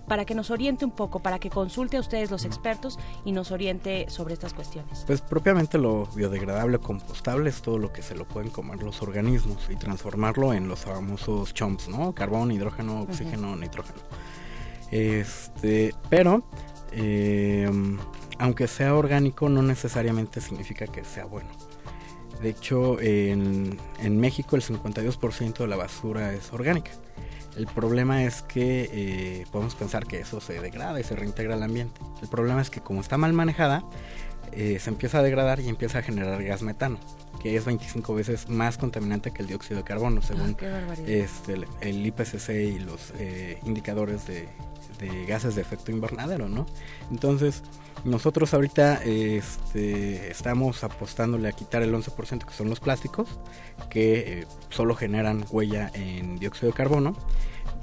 para que nos oriente un poco, para que consulte a ustedes los expertos y nos oriente sobre estas cuestiones. Pues propiamente lo biodegradable o compostable es todo lo que se lo pueden comer los organismos y transformarlo en los famosos chomps, ¿no? Carbón, hidrógeno, oxígeno, nitrógeno. Este, pero eh, aunque sea orgánico no necesariamente significa que sea bueno. De hecho, en, en México el 52% de la basura es orgánica. El problema es que eh, podemos pensar que eso se degrada y se reintegra al ambiente. El problema es que como está mal manejada, eh, se empieza a degradar y empieza a generar gas metano, que es 25 veces más contaminante que el dióxido de carbono, según barbaridad. este, el, el IPCC y los eh, indicadores de, de gases de efecto invernadero, ¿no? Entonces, nosotros ahorita este, estamos apostándole a quitar el 11% que son los plásticos, que eh, solo generan huella en dióxido de carbono,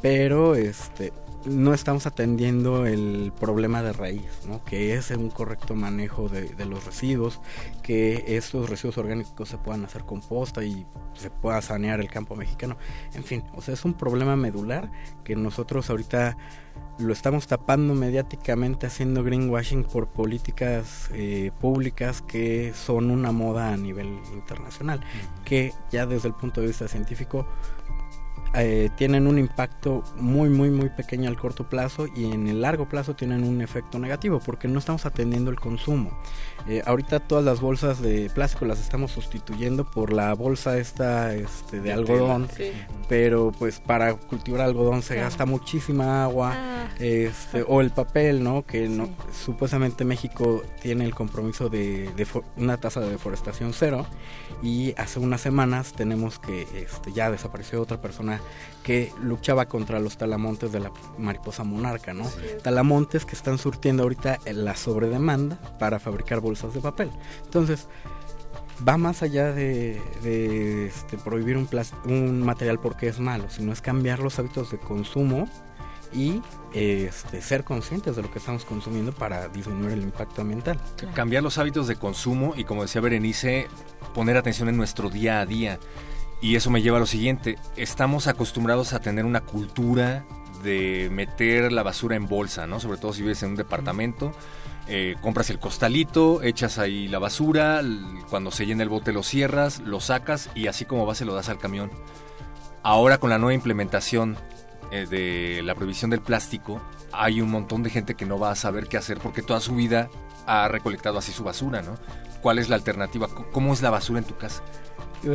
pero este no estamos atendiendo el problema de raíz, ¿no? que es un correcto manejo de, de, los residuos, que estos residuos orgánicos se puedan hacer composta y se pueda sanear el campo mexicano. En fin, o sea, es un problema medular que nosotros ahorita lo estamos tapando mediáticamente haciendo greenwashing por políticas eh, públicas que son una moda a nivel internacional, que ya desde el punto de vista científico eh, tienen un impacto muy, muy, muy pequeño al corto plazo y en el largo plazo tienen un efecto negativo porque no estamos atendiendo el consumo. Eh, ahorita todas las bolsas de plástico las estamos sustituyendo por la bolsa esta este, de, algodón, sí. pero pues para cultivar algodón se claro. gasta muchísima agua, ah. este, o el papel, ¿no? Que no, supuestamente México tiene el compromiso de, de una tasa de deforestación cero y hace unas semanas tenemos que este, ya desapareció otra persona que luchaba contra los talamontes de la mariposa monarca, ¿no? Sí. Talamontes que están surtiendo ahorita la sobredemanda para fabricar bolsas de papel. Entonces, va más allá de, de este, prohibir un, un material porque es malo, sino es cambiar los hábitos de consumo y este, ser conscientes de lo que estamos consumiendo para disminuir el impacto ambiental. Cambiar los hábitos de consumo y, como decía Berenice, poner atención en nuestro día a día. Y eso me lleva a lo siguiente, estamos acostumbrados a tener una cultura de meter la basura en bolsa, ¿no? Sobre todo si vives en un departamento, eh, compras el costalito, echas ahí la basura, cuando se llena el bote lo cierras, lo sacas y así como va se lo das al camión. Ahora con la nueva implementación eh, de la prohibición del plástico, hay un montón de gente que no va a saber qué hacer porque toda su vida ha recolectado así su basura, ¿no? ¿Cuál es la alternativa? ¿Cómo es la basura en tu casa?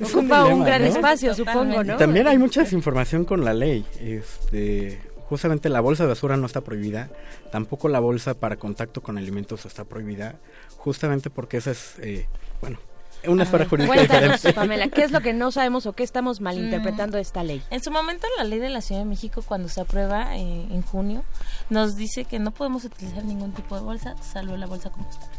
Ocupa un, dilema, un, gran ¿no? espacio, supongo, ¿no? También hay mucha desinformación con la ley. Este, justamente la bolsa de basura no está prohibida, tampoco la bolsa para contacto con alimentos está prohibida, justamente porque esa es, eh, bueno, una esfera jurídica diferente. Pamela, ¿qué es lo que no sabemos o qué estamos malinterpretando de esta ley? En su momento la ley de la Ciudad de México, cuando se aprueba eh, en junio, nos dice que no podemos utilizar ningún tipo de bolsa, salvo la bolsa compostable.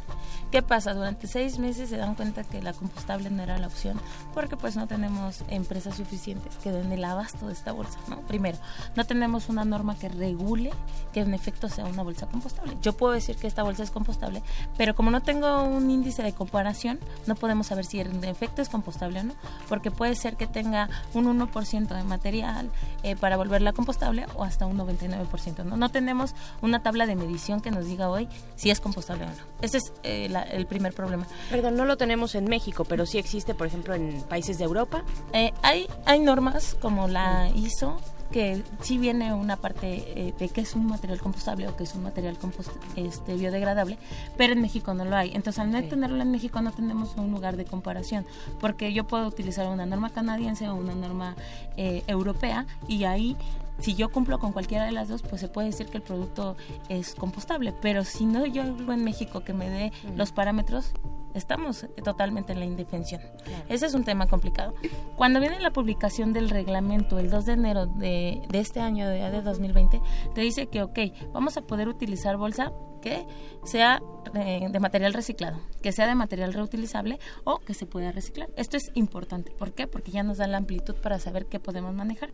¿Qué pasa? Durante seis meses se dan cuenta que la compostable no era la opción porque pues no tenemos empresas suficientes que den el abasto de esta bolsa, ¿no? Primero, no tenemos una norma que regule que en efecto sea una bolsa compostable. Yo puedo decir que esta bolsa es compostable, pero como no tengo un índice de comparación, no podemos saber si en efecto es compostable o no, porque puede ser que tenga un 1% de material eh, para volverla compostable o hasta un 99%, ¿no? No tenemos una tabla de medición que nos diga hoy si es compostable o no. Ese es eh, la, el primer problema. Perdón, no lo tenemos en México, pero sí existe, por ejemplo, en países de Europa. Eh, hay, hay normas como la ISO que sí viene una parte eh, de que es un material compostable o que es un material compost este, biodegradable, pero en México no lo hay. Entonces, al no sí. tenerlo en México no tenemos un lugar de comparación, porque yo puedo utilizar una norma canadiense o una norma eh, europea y ahí si yo cumplo con cualquiera de las dos, pues se puede decir que el producto es compostable. Pero si no yo en México que me dé mm. los parámetros, estamos totalmente en la indefensión. Claro. Ese es un tema complicado. Cuando viene la publicación del reglamento el 2 de enero de, de este año, de, de 2020, te dice que, ok, vamos a poder utilizar bolsa que sea eh, de material reciclado, que sea de material reutilizable o que se pueda reciclar. Esto es importante. ¿Por qué? Porque ya nos da la amplitud para saber qué podemos manejar.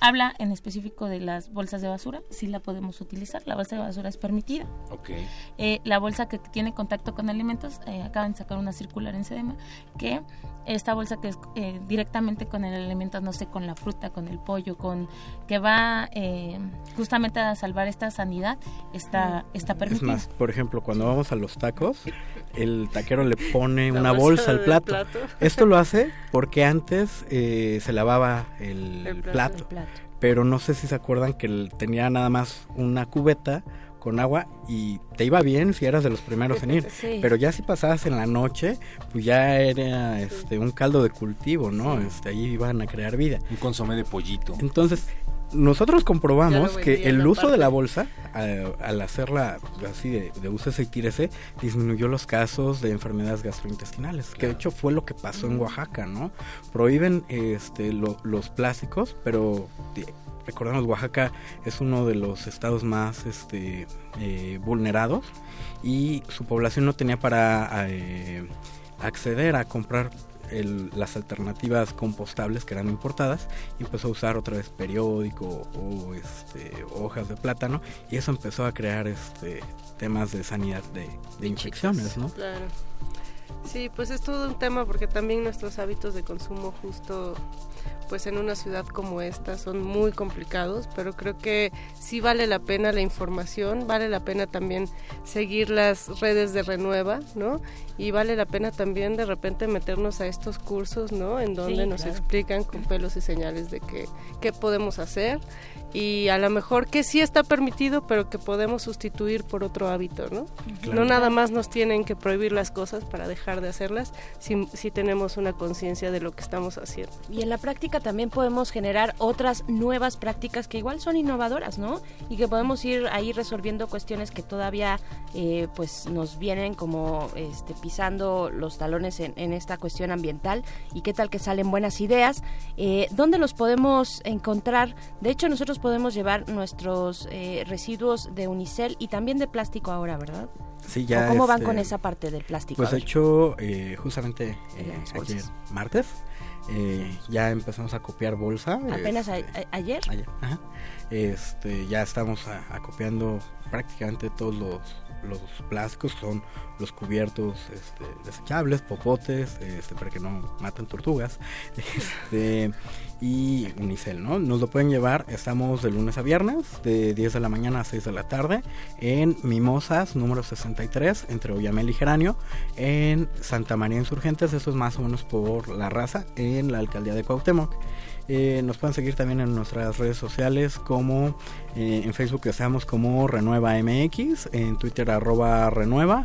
Habla en específico de las bolsas de basura, sí la podemos utilizar, la bolsa de basura es permitida. Okay. Eh, la bolsa que tiene contacto con alimentos, eh, acaban de sacar una circular en SEDEMA, que esta bolsa que es eh, directamente con el alimento, no sé, con la fruta, con el pollo, con que va eh, justamente a salvar esta sanidad, está, está permitida. Es más, por ejemplo, cuando vamos a los tacos, el taquero le pone una bolsa, al plato. plato. Esto lo hace porque antes eh, se lavaba el, el, plato, el, plato, pero no sé si se acuerdan que tenía nada más una cubeta con agua y te iba bien si eras de los primeros en ir. Sí. Pero ya si pasabas en la noche, pues ya era este un caldo de cultivo, ¿no? Sí. Este ahí iban a crear vida. Un consomé de pollito. Entonces, nosotros comprobamos que el uso parte. de la bolsa, al, al hacerla así de, de uso y tírese, disminuyó los casos de enfermedades gastrointestinales, claro. que de hecho fue lo que pasó en Oaxaca, ¿no? Prohíben este, lo, los plásticos, pero recordemos Oaxaca es uno de los estados más este, eh, vulnerados y su población no tenía para eh, acceder a comprar las alternativas compostables que eran importadas y empezó a usar otra vez periódico o este, hojas de plátano y eso empezó a crear este, temas de sanidad de, de infecciones, ¿no? Claro. Sí, pues es todo un tema porque también nuestros hábitos de consumo justo pues en una ciudad como esta son muy complicados, pero creo que sí vale la pena la información, vale la pena también seguir las redes de Renueva, ¿no? Y vale la pena también de repente meternos a estos cursos, ¿no? En donde Sí, nos claro. explican con pelos y señales de que, qué podemos hacer y a lo mejor que sí está permitido, pero que podemos sustituir por otro hábito, ¿no? Claro. No nada más nos tienen que prohibir las cosas para dejar de hacerlas, si, si tenemos una conciencia de lo que estamos haciendo. Y en la práctica también podemos generar otras nuevas prácticas que igual son innovadoras, ¿no? Y que podemos ir ahí resolviendo cuestiones que todavía eh, pues nos vienen como este, pisando los talones en, en esta cuestión ambiental y qué tal que salen buenas ideas. Eh, ¿Dónde los podemos encontrar? De hecho, nosotros podemos llevar nuestros eh, residuos de unicel y también de plástico ahora, ¿verdad? Sí, ya ¿O ¿Cómo van este, con esa parte del plástico? Pues de hecho, eh, justamente En eh, ayer, martes, eh, ya empezamos a copiar bolsa. ¿Apenas a- este, a- ayer? ayer, ajá. Este, ya estamos a- acopiando prácticamente todos los, los plásticos, son los cubiertos este, desechables, popotes, este, para que no maten tortugas, este, y unicel, ¿no? Nos lo pueden llevar, estamos de lunes a viernes, de 10 de la mañana a 6 de la tarde, en Mimosas, número 63, entre Oyamel y Geranio, en Santa María Insurgentes, eso es más o menos por la raza, en la alcaldía de Cuauhtémoc. Eh, nos pueden seguir también en nuestras redes sociales como eh, en Facebook estamos como Renueva MX, en Twitter arroba Renueva,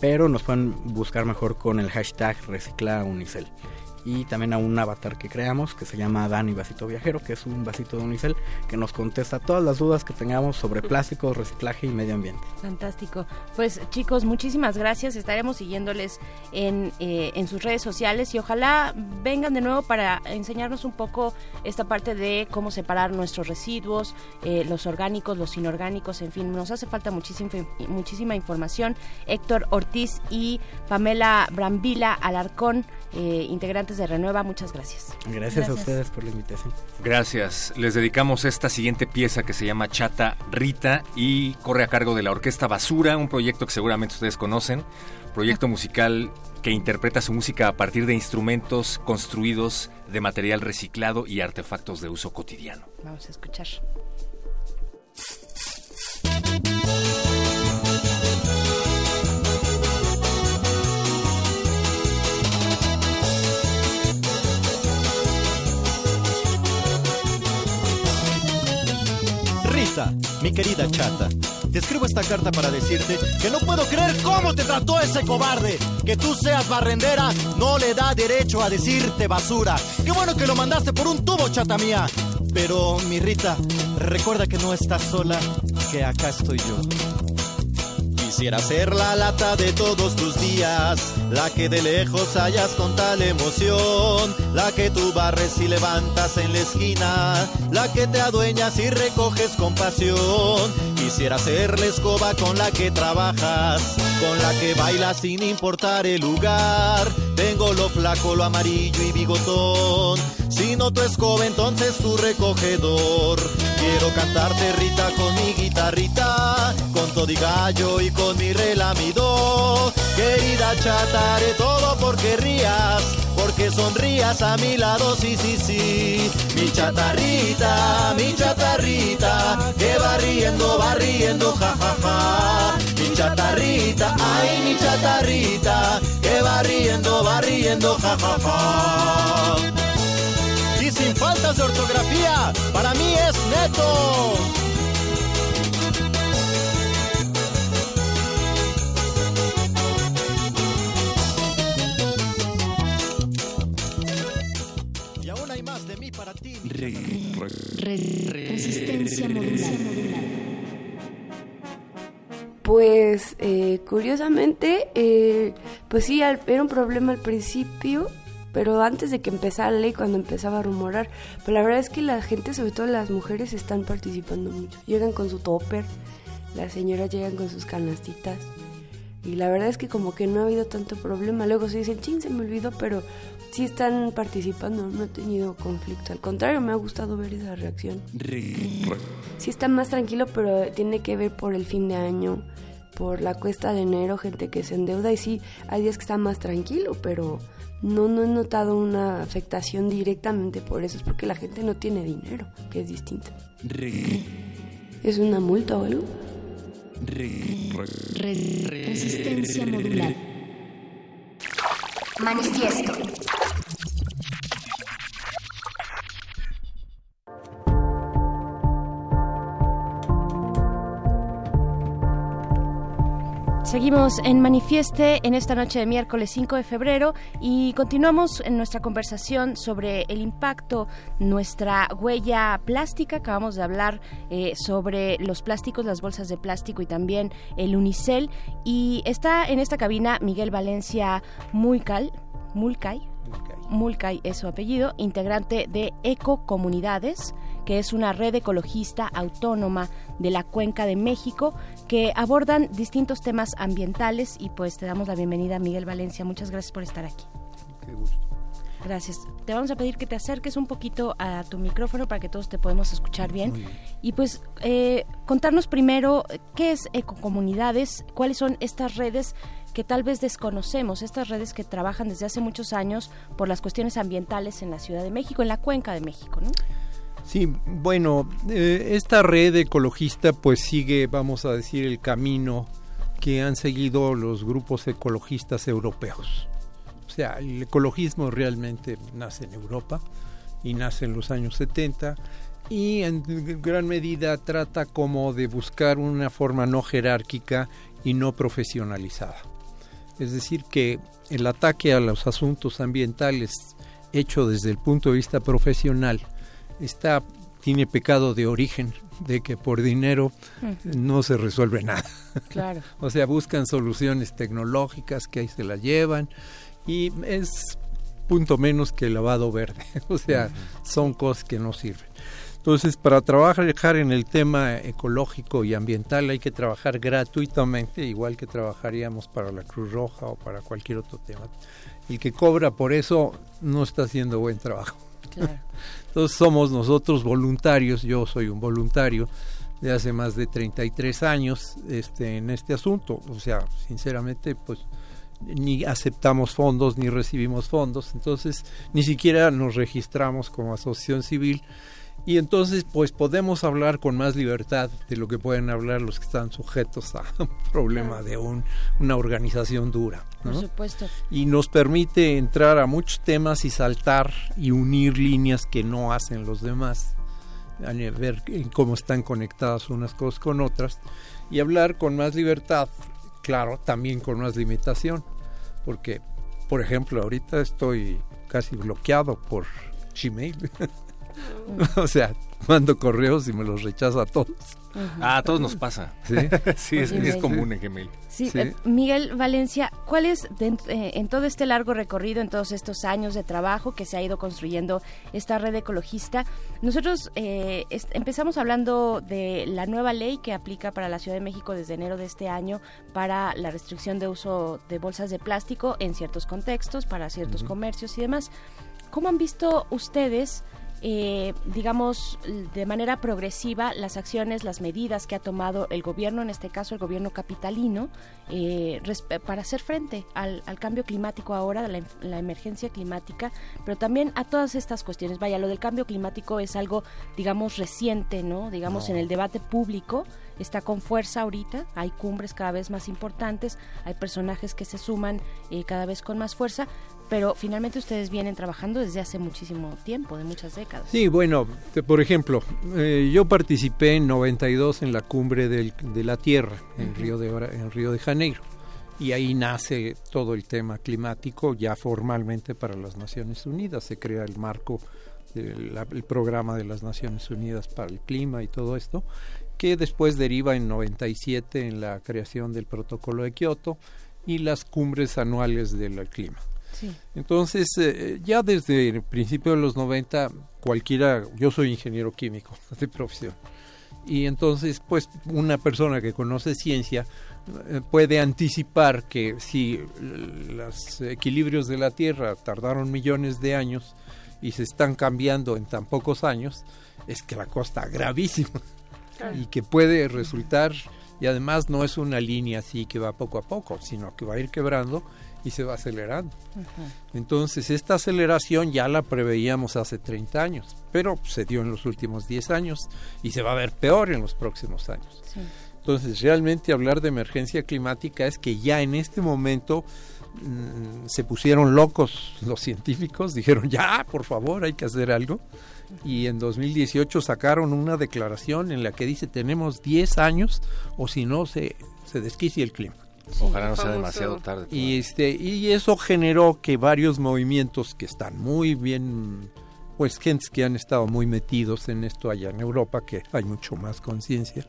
pero nos pueden buscar mejor con el hashtag Recicla Unicel. Y también a un avatar que creamos que se llama Dani Vasito Viajero, que es un vasito de Unicel que nos contesta todas las dudas que tengamos sobre plásticos, reciclaje y medio ambiente. Fantástico. Pues chicos, muchísimas gracias. Estaremos siguiéndoles en, eh, en sus redes sociales y ojalá vengan de nuevo para enseñarnos un poco esta parte de cómo separar nuestros residuos, eh, los orgánicos, los inorgánicos, en fin, nos hace falta muchísima, muchísima información. Héctor Ortiz y Pamela Brambila Alarcón, eh, integrantes de Renueva, muchas gracias. Gracias, a ustedes por la invitación. Gracias. Les dedicamos esta siguiente pieza que se llama Chata Rita y corre a cargo de la Orquesta Basura, un proyecto que seguramente ustedes conocen, proyecto musical que interpreta su música a partir de instrumentos construidos de material reciclado y artefactos de uso cotidiano. Vamos a escuchar. Mi querida chata, te escribo esta carta para decirte que no puedo creer cómo te trató ese cobarde. Que tú seas barrendera no le da derecho a decirte basura. Qué bueno que lo mandaste por un tubo, chata mía. Pero, mi Rita, recuerda que no estás sola, que acá estoy yo. Quisiera ser la lata de todos tus días, la que de lejos hallas con tal emoción, la que tú barres y levantas en la esquina, la que te adueñas y recoges con pasión. Quisiera ser la escoba con la que trabajas, con la que bailas sin importar el lugar. Tengo lo flaco, lo amarillo y bigotón. Si no tu escoba, entonces tu recogedor. Quiero cantarte Rita con mi guitarrita, con todo y gallo y con mi relamido. Querida chata, todo porque rías, porque sonrías a mi lado, sí, sí, sí. Mi chatarrita, mi chatarrita, que va riendo, va riendo, ja, ja, ja. Mi chatarrita, ay, mi chatarrita, que va riendo, va riendo, ja, ja, ja. Y sin faltas de ortografía, para mí es neto. Resistencia. Pues eh, curiosamente, eh, pues sí, era un problema al principio, pero antes de que empezara la ley, cuando empezaba a rumorar, pero la verdad es que la gente, sobre todo las mujeres, están participando mucho. Llegan con su topper, las señoras llegan con sus canastitas, Y la verdad es que como que no ha habido tanto problema. Luego se dicen, ching, se me olvidó, pero sí están participando, no he tenido conflicto. Al contrario, me ha gustado ver esa reacción. Sí está más tranquilo, pero tiene que ver por el fin de año, por la cuesta de enero, gente que se endeuda y sí, hay días que está más tranquilo, pero no, no he notado una afectación directamente por eso, es porque la gente no tiene dinero, que es distinto. ¿Es una multa o algo? Resistencia modular. Manifiesto. Seguimos en Manifieste en esta noche de miércoles 5 de febrero y continuamos en nuestra conversación sobre el impacto, nuestra huella plástica. Acabamos de hablar eh, sobre los plásticos, las bolsas de plástico y también el unicel. Y está en esta cabina Miguel Valencia Mulcal, Mulcay, Mulcay es su apellido, integrante de Ecocomunidades, que es una red ecologista autónoma de la Cuenca de México, que abordan distintos temas ambientales y pues te damos la bienvenida Miguel Valencia. Muchas gracias por estar aquí. Qué gusto. Gracias. Te vamos a pedir que te acerques un poquito a tu micrófono para que todos te podamos escuchar bien. Y pues eh, contarnos primero qué es Ecocomunidades, cuáles son estas redes que tal vez desconocemos, estas redes que trabajan desde hace muchos años por las cuestiones ambientales en la Ciudad de México, en la Cuenca de México, ¿no? Sí, bueno, eh, esta red ecologista pues sigue, vamos a decir, el camino que han seguido los grupos ecologistas europeos. O sea, el ecologismo realmente nace en Europa y nace en los años 70 y en gran medida trata como de buscar una forma no jerárquica y no profesionalizada. Es decir, que el ataque a los asuntos ambientales hecho desde el punto de vista profesional está tiene pecado de origen de que por dinero no se resuelve nada. Claro. o sea, buscan soluciones tecnológicas que ahí se la llevan y es punto menos que lavado verde. o sea, son cosas que no sirven. Entonces, para trabajar en el tema ecológico y ambiental hay que trabajar gratuitamente, igual que trabajaríamos para la Cruz Roja o para cualquier otro tema. El que cobra por eso no está haciendo buen trabajo. Claro. Entonces somos nosotros voluntarios, yo soy un voluntario de hace más de 33 años este, en este asunto. O sea, sinceramente, pues ni aceptamos fondos ni recibimos fondos, entonces ni siquiera nos registramos como asociación civil y entonces pues podemos hablar con más libertad de lo que pueden hablar los que están sujetos a un problema de un, una organización dura. Por ¿no? supuesto. y nos permite entrar a muchos temas y saltar y unir líneas que no hacen los demás, a ver cómo están conectadas unas cosas con otras y hablar con más libertad, claro, también con más limitación, porque, por ejemplo, ahorita estoy casi bloqueado por Gmail. o sea, mando correos y me los rechaza a todos. Ah, a todos nos pasa. ¿Sí? sí, es, es común en Gmail. Sí, eh, Miguel Valencia, ¿cuál es de- eh, en todo este largo recorrido, en todos estos años de trabajo que se ha ido construyendo esta red ecologista? Nosotros eh, empezamos hablando de la nueva ley que aplica para la Ciudad de México desde enero de este año para la restricción de uso de bolsas de plástico en ciertos contextos, para ciertos comercios y demás. ¿Cómo han visto ustedes, eh, digamos, de manera progresiva las acciones, las medidas que ha tomado el gobierno, en este caso el gobierno capitalino, eh, para hacer frente al, al cambio climático ahora, la, la emergencia climática, pero también a todas estas cuestiones? Vaya, lo del cambio climático es algo, digamos, reciente, ¿no? Digamos, en el debate público está con fuerza ahorita, hay cumbres cada vez más importantes, hay personajes que se suman eh, cada vez con más fuerza, pero finalmente ustedes vienen trabajando desde hace muchísimo tiempo, de muchas décadas. Sí, bueno, por ejemplo, eh, yo participé en 92 en la cumbre del- de la Tierra en, Ujú. Río de, Ora- en Río de Janeiro. Y ahí nace todo el tema climático ya formalmente para las Naciones Unidas. Se crea el marco, del el programa de las Naciones Unidas para el clima y todo esto, que después deriva en 97 en la creación del protocolo de Kioto y las cumbres anuales del clima. Sí. Entonces, eh, ya desde el principio de los 90, cualquiera, yo soy ingeniero químico de profesión, y entonces, pues, una persona que conoce ciencia eh, puede anticipar que si los equilibrios de la Tierra tardaron millones de años y se están cambiando en tan pocos años, es que la cosa está gravísima y que puede resultar, y además no es una línea así que va poco a poco, sino que va a ir quebrando y se va acelerando. Entonces, esta aceleración ya la preveíamos hace 30 años, pero se dio en los últimos 10 años y se va a ver peor en los próximos años. Entonces, realmente hablar de emergencia climática es que ya en este momento mm, se pusieron locos los científicos, dijeron, ya, por favor, hay que hacer algo. Y en 2018 sacaron una declaración en la que dice, tenemos 10 años o si no, se, se desquicia el clima. Ojalá no sea demasiado tarde. Y este y eso generó que varios movimientos que están muy bien pues gentes que han estado muy metidos en esto allá en Europa, que hay mucho más conciencia,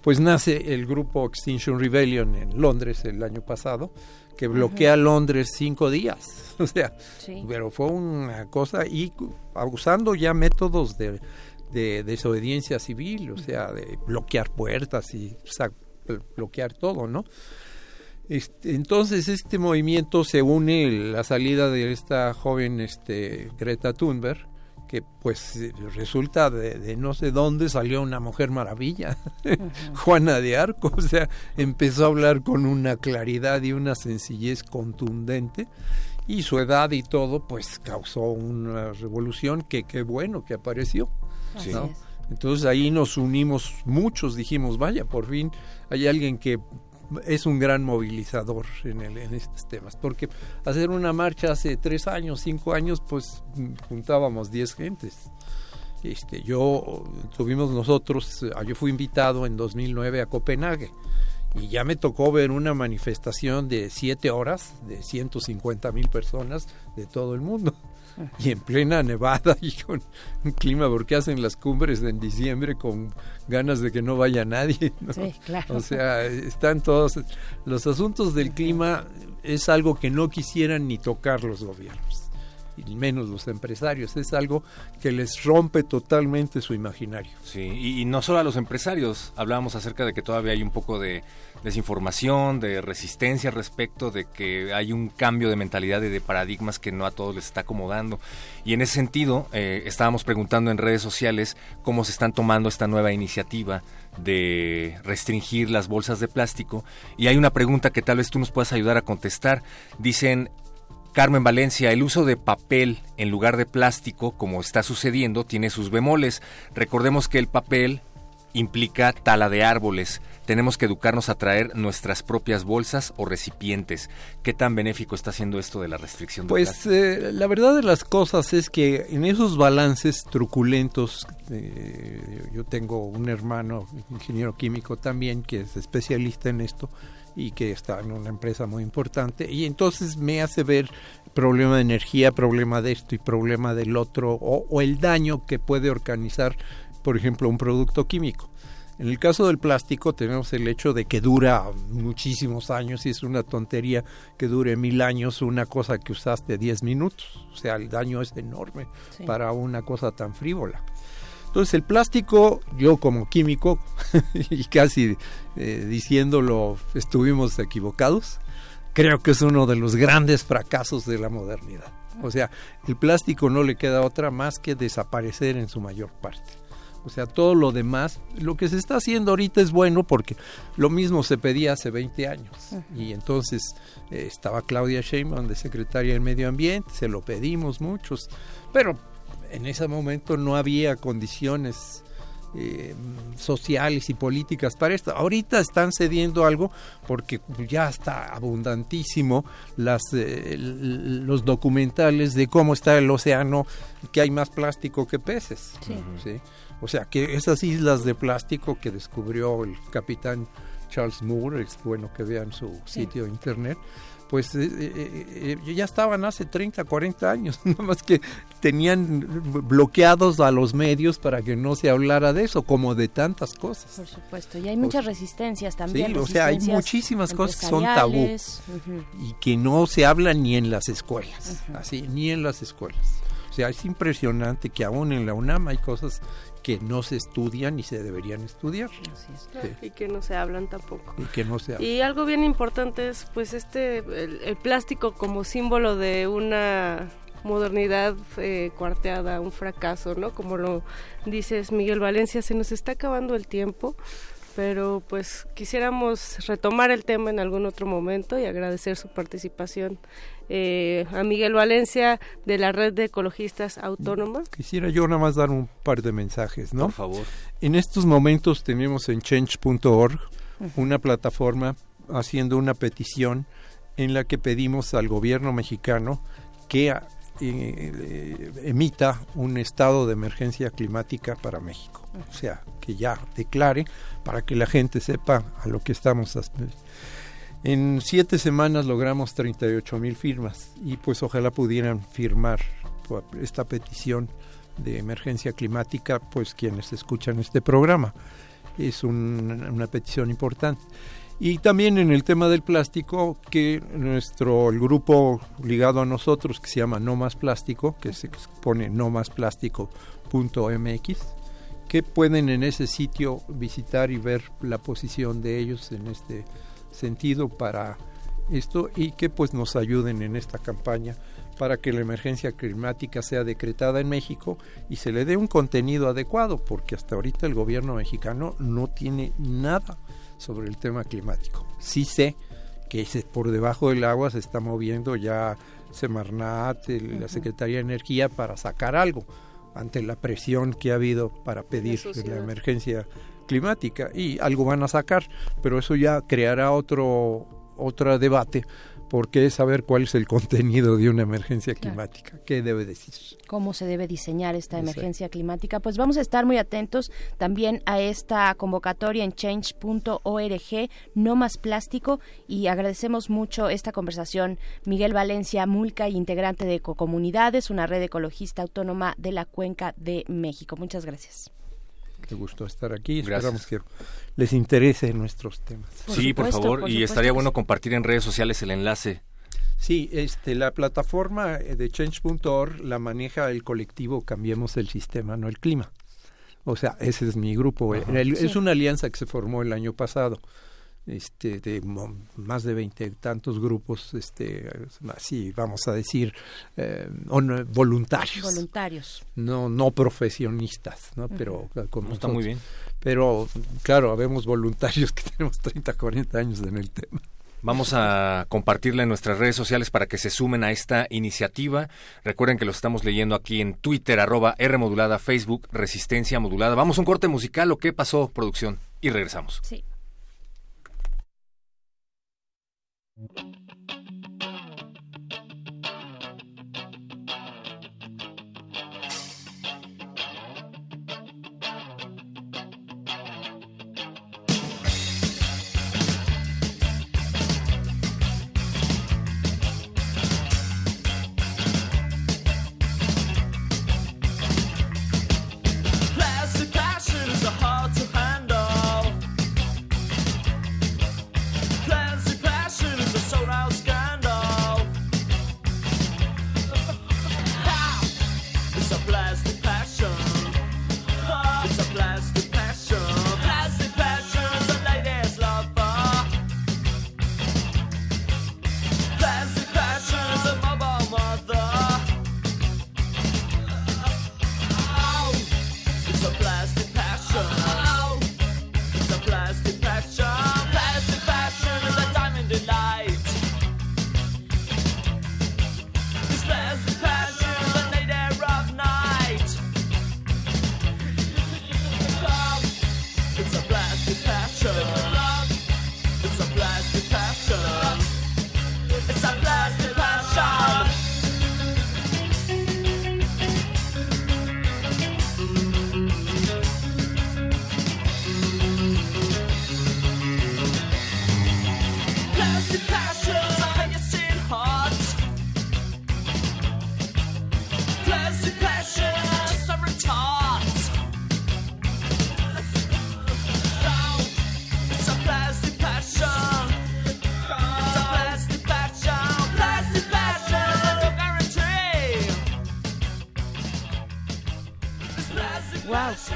pues nace el grupo Extinction Rebellion en Londres el año pasado, que bloquea Londres cinco días. O sea, pero fue una cosa y usando ya métodos de, de desobediencia civil, o sea, de bloquear puertas y sa- bloquear todo, ¿no? Este, entonces este movimiento se une la salida de esta joven este, Greta Thunberg, que pues resulta de, de no sé dónde salió una mujer maravilla, Juana de Arco, o sea, empezó a hablar con una claridad y una sencillez contundente y su edad y todo pues causó una revolución que qué bueno que apareció. Entonces ahí nos unimos muchos, dijimos, vaya, por fin hay alguien que es un gran movilizador en, estos temas, porque hacer una marcha hace tres años, cinco años, pues juntábamos diez gentes. Este, yo tuvimos nosotros, eh, yo fui invitado en 2009 a Copenhague y ya me tocó ver una manifestación de siete horas de 150 mil personas de todo el mundo y en plena nevada y con un clima porque hacen las cumbres en diciembre con ganas de que no vaya nadie ¿no? Sí, claro. o sea están todos los asuntos del clima es algo que no quisieran ni tocar los gobiernos y menos los empresarios es algo que les rompe totalmente su imaginario Sí, y, no solo a los empresarios, hablábamos acerca de que todavía hay un poco de desinformación, de resistencia respecto de que hay un cambio de mentalidad y de paradigmas que no a todos les está acomodando. Y en ese sentido, eh, estábamos preguntando en redes sociales cómo se están tomando esta nueva iniciativa de restringir las bolsas de plástico. Y hay una pregunta que tal vez tú nos puedas ayudar a contestar. Dicen, Carmen Valencia, el uso de papel en lugar de plástico, como está sucediendo, tiene sus bemoles. Recordemos que el papel implica tala de árboles. Tenemos que educarnos a traer nuestras propias bolsas o recipientes. ¿Qué tan benéfico está haciendo esto de la restricción de Pues plástico? eh, la verdad de las cosas es que en esos balances truculentos, eh, yo tengo un hermano, ingeniero químico también, que es especialista en esto y que está en una empresa muy importante, y entonces me hace ver problema de energía, problema de esto y problema del otro, o, o el daño que puede organizar, por ejemplo, un producto químico. En el caso del plástico tenemos el hecho de que dura muchísimos años y es una tontería que dure mil años una cosa que usaste 10 minutos. O sea, el daño es enorme Sí. para una cosa tan frívola. Entonces el plástico, yo como químico, y casi eh, diciéndolo estuvimos equivocados, creo que es uno de los grandes fracasos de la modernidad. O sea, el plástico no le queda otra más que desaparecer en su mayor parte. O sea, todo lo demás, lo que se está haciendo ahorita es bueno porque lo mismo se pedía hace 20 años. Y entonces eh, estaba Claudia Sheinbaum de secretaria del Medio Ambiente, se lo pedimos muchos, pero en ese momento no había condiciones eh, sociales y políticas para esto. Ahorita están cediendo algo porque ya está abundantísimo las, eh, los documentales de cómo está el océano, que hay más plástico que peces. Sí. ¿sí? O sea, que esas islas de plástico que descubrió el capitán Charles Moore, es bueno que vean su sitio de internet, pues eh, eh, eh, ya estaban hace 30, 40 años, nada más que tenían bloqueados a los medios para que no se hablara de eso, como de tantas cosas. Por supuesto, y hay muchas resistencias también. Sí, o sea, hay resistencias muchísimas cosas que son tabú empresariales. Ujú. y que no se hablan ni en las escuelas, así, ni en las escuelas. O sea, es impresionante que aún en la UNAM hay cosas que no se estudian y se deberían estudiar. Sí. Y que no se hablan tampoco. Y que no se hablan. Y algo bien importante es pues este, el, el plástico como símbolo de una modernidad eh, cuarteada, un fracaso, ¿no? Como lo dices Miguel Valencia, se nos está acabando el tiempo, pero pues quisiéramos retomar el tema en algún otro momento y agradecer su participación eh, a Miguel Valencia de la Red de Ecologistas Autónomas. Quisiera yo nada más dar un par de mensajes, ¿no? Por favor. En estos momentos tenemos en change.org una plataforma haciendo una petición en la que pedimos al gobierno mexicano que emita un estado de emergencia climática para México. O sea, que ya declare para que la gente sepa a lo que estamos. En siete semanas logramos 38 mil firmas y pues ojalá pudieran firmar esta petición de emergencia climática, pues quienes escuchan este programa. Es un- una petición importante. Y también en el tema del plástico, que nuestro el grupo ligado a nosotros, que se llama No Más Plástico, que se pone nomasplástico.mx, que pueden en ese sitio visitar y ver la posición de ellos en este sentido para esto y que pues nos ayuden en esta campaña para que la emergencia climática sea decretada en México y se le dé un contenido adecuado, porque hasta ahorita el gobierno mexicano no tiene nada sobre el tema climático. Sí sé que por debajo del agua se está moviendo ya Semarnat, el- la Secretaría de Energía para sacar algo ante la presión que ha habido para pedir la sociedad. emergencia climática y algo van a sacar, pero eso ya creará otro otro debate porque es saber cuál es el contenido de una emergencia climática, qué debe decir. cómo se debe diseñar esta Exacto. emergencia climática. Pues vamos a estar muy atentos también a esta convocatoria en change.org, no más plástico, y agradecemos mucho esta conversación. Miguel Valencia Mulca, integrante de Ecocomunidades, una red ecologista autónoma de la Cuenca de México. Muchas gracias. Qué gusto estar aquí, Gracias. esperamos que les interese nuestros temas. sí, por favor, y estaría bueno compartir en redes sociales el enlace. Sí, este, la plataforma eh, de change.org la maneja el colectivo Cambiemos el Sistema, no el Clima. O sea, ese es mi grupo. Ajá. El- Es Sí. una alianza que se formó el año pasado, este, de más de veinte tantos grupos, este, así vamos a decir, eh, on- voluntarios. Voluntarios. no no profesionistas, ¿no? Pero eh, como No, está muy bien. Pero claro, habemos voluntarios que tenemos 30, 40 años en el tema. Vamos a compartirla en nuestras redes sociales para que se sumen a esta iniciativa. Recuerden que lo estamos leyendo aquí en Twitter, arroba R modulada, Facebook, Resistencia Modulada. Vamos a un corte musical, ¿o qué pasó, producción? Y regresamos. Sí. Thank you.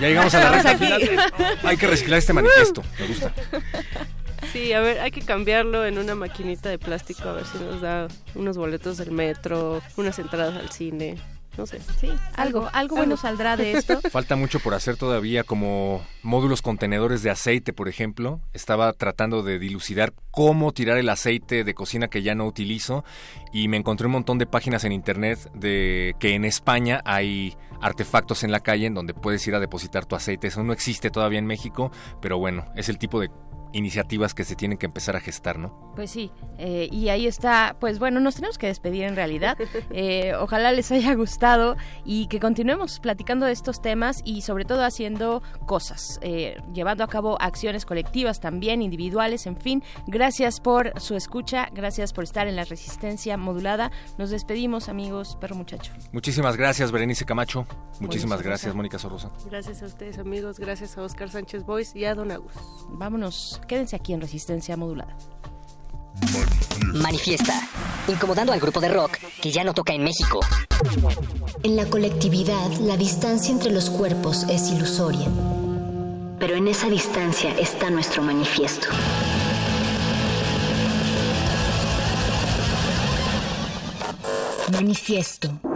Ya llegamos a la recta final. Hay que reciclar este manifiesto. Me gusta. Sí, a ver, hay que cambiarlo en una maquinita de plástico a ver si nos da unos boletos del metro, unas entradas al cine, no sé. Sí, algo, algo bueno saldrá de esto. Falta mucho por hacer todavía, como módulos contenedores de aceite, por ejemplo. Estaba tratando de dilucidar cómo tirar el aceite de cocina que ya no utilizo y me encontré un montón de páginas en internet de que en España hay artefactos en la calle en donde puedes ir a depositar tu aceite. Eso no existe todavía en México, pero bueno, es el tipo de iniciativas que se tienen que empezar a gestar, ¿no? Pues sí, eh, y ahí está, pues bueno, nos tenemos que despedir en realidad. Eh, ojalá les haya gustado y que continuemos platicando de estos temas y sobre todo haciendo cosas, eh, llevando a cabo acciones colectivas también, individuales, en fin. Gracias por su escucha, gracias por estar en la resistencia modulada. Nos despedimos, amigos, perro muchacho. Muchísimas gracias, Berenice Camacho. Muchísimas gracias, Mónica Sorrosa. Gracias a ustedes, amigos, gracias a Oscar Sánchez Boys y a Don Agus. Vámonos, quédense aquí en resistencia modulada. Manifiesta, incomodando al grupo de rock que ya no toca en México. En la colectividad, la distancia entre los cuerpos es ilusoria. Pero en esa distancia está nuestro manifiesto. Manifiesto.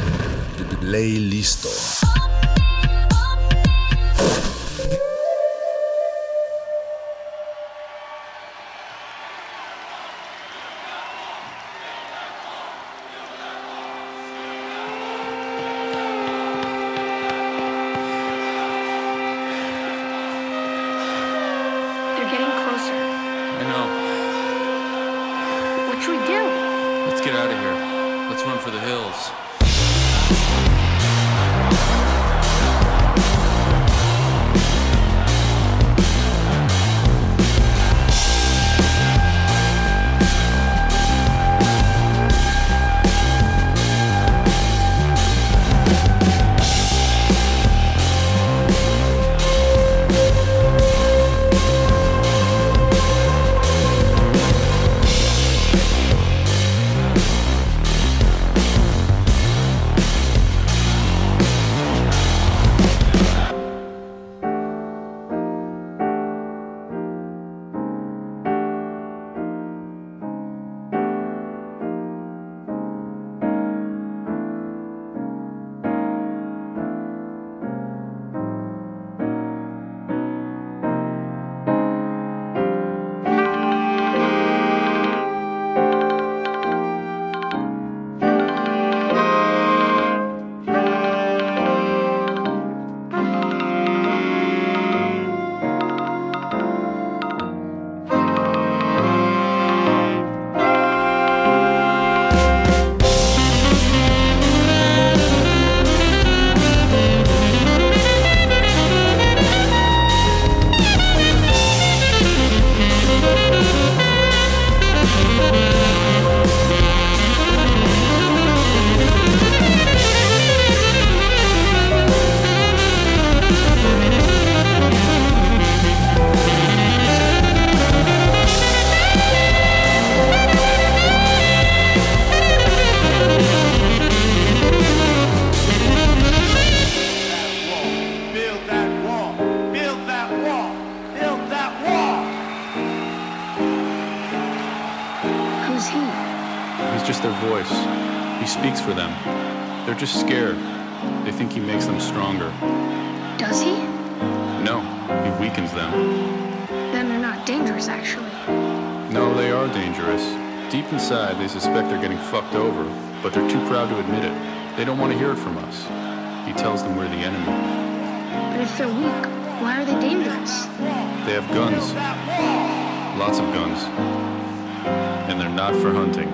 Ley listo. Lots of guns. And they're not for hunting.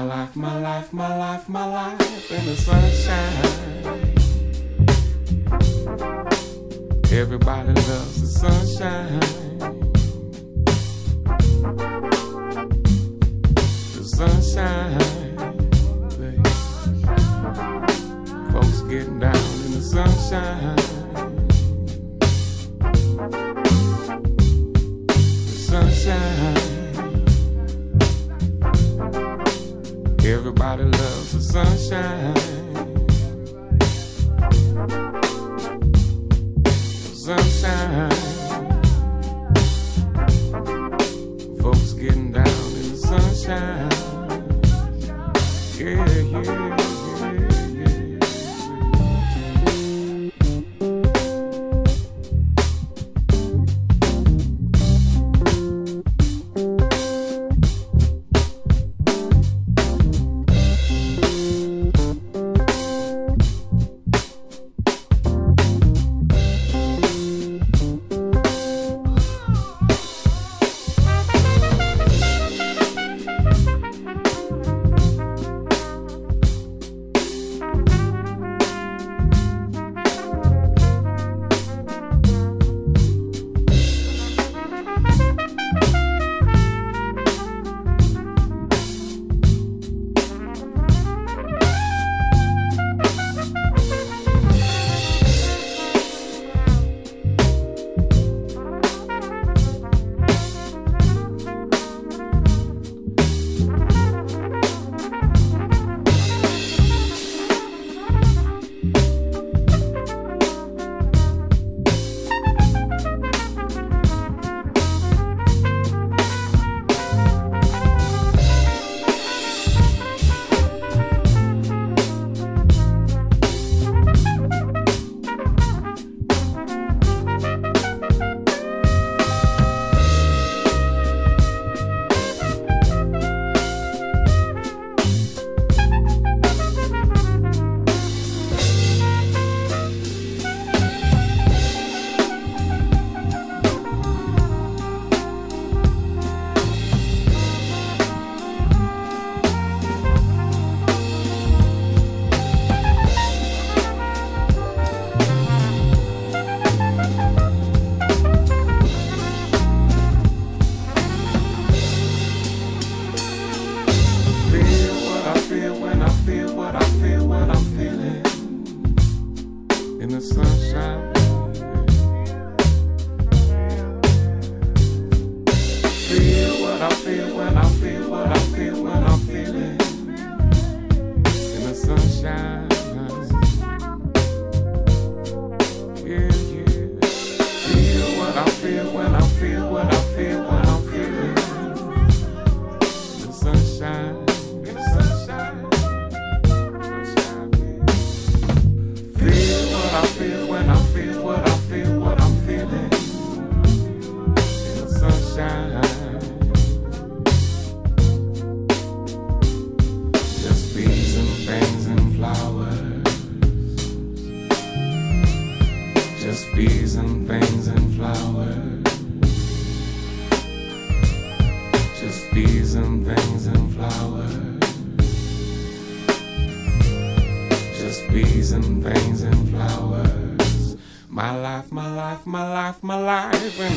My life, my life, my life, my life in the sunshine.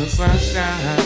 the sunshine.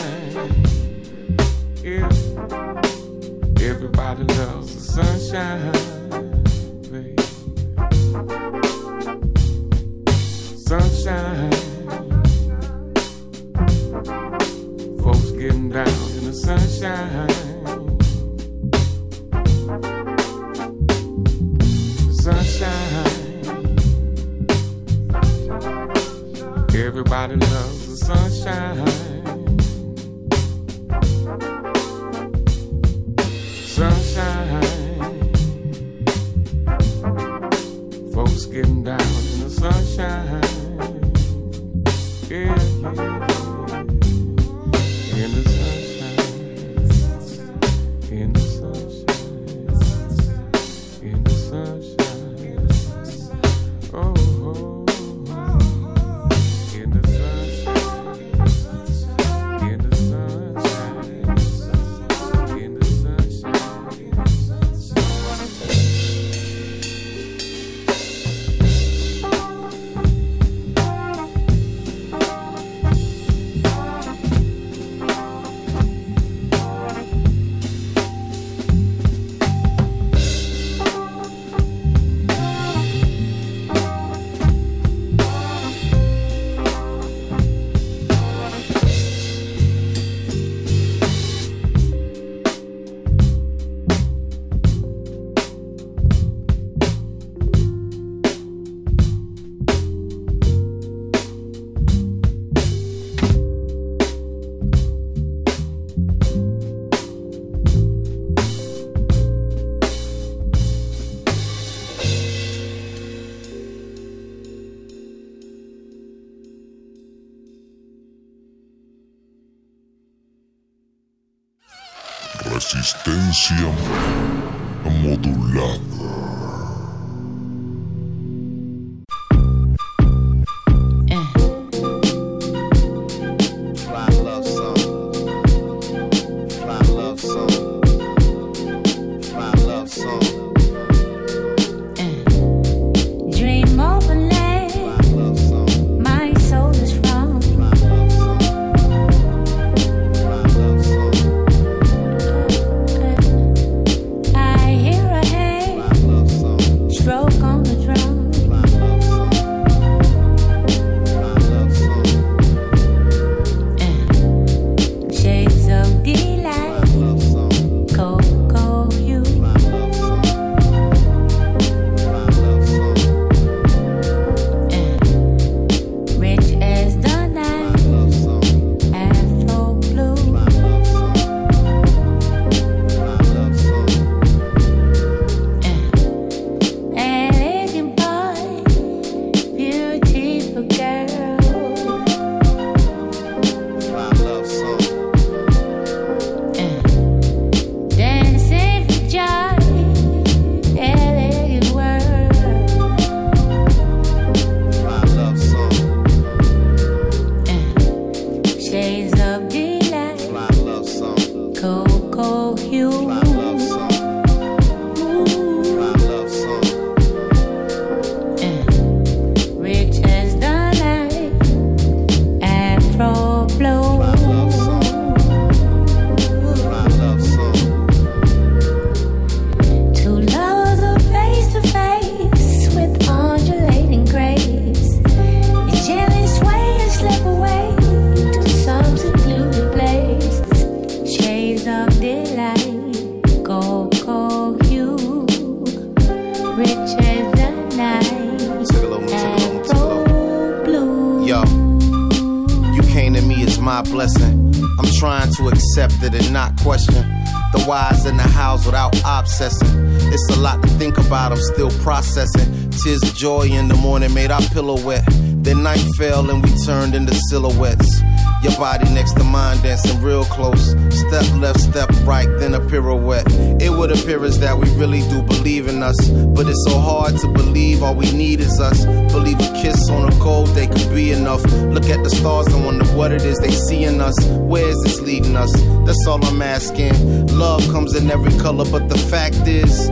Joy in the morning made our pillow wet. Then night fell and we turned into silhouettes. Your body next to mine dancing real close. Step left, step right, then a pirouette. It would appear as that we really do believe in us. But it's so hard to believe all we need is us. Believe a kiss on a cold day could be enough. Look at the stars and wonder what it is they see in us. Where is this leading us? That's all I'm asking. Love comes in every color, but the fact is,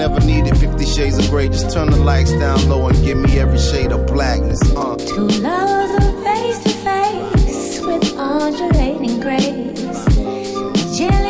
never needed 50 shades of gray. Just turn the lights down low and give me every shade of blackness. Uh. Two lovers are face to face with undulating grace. Gently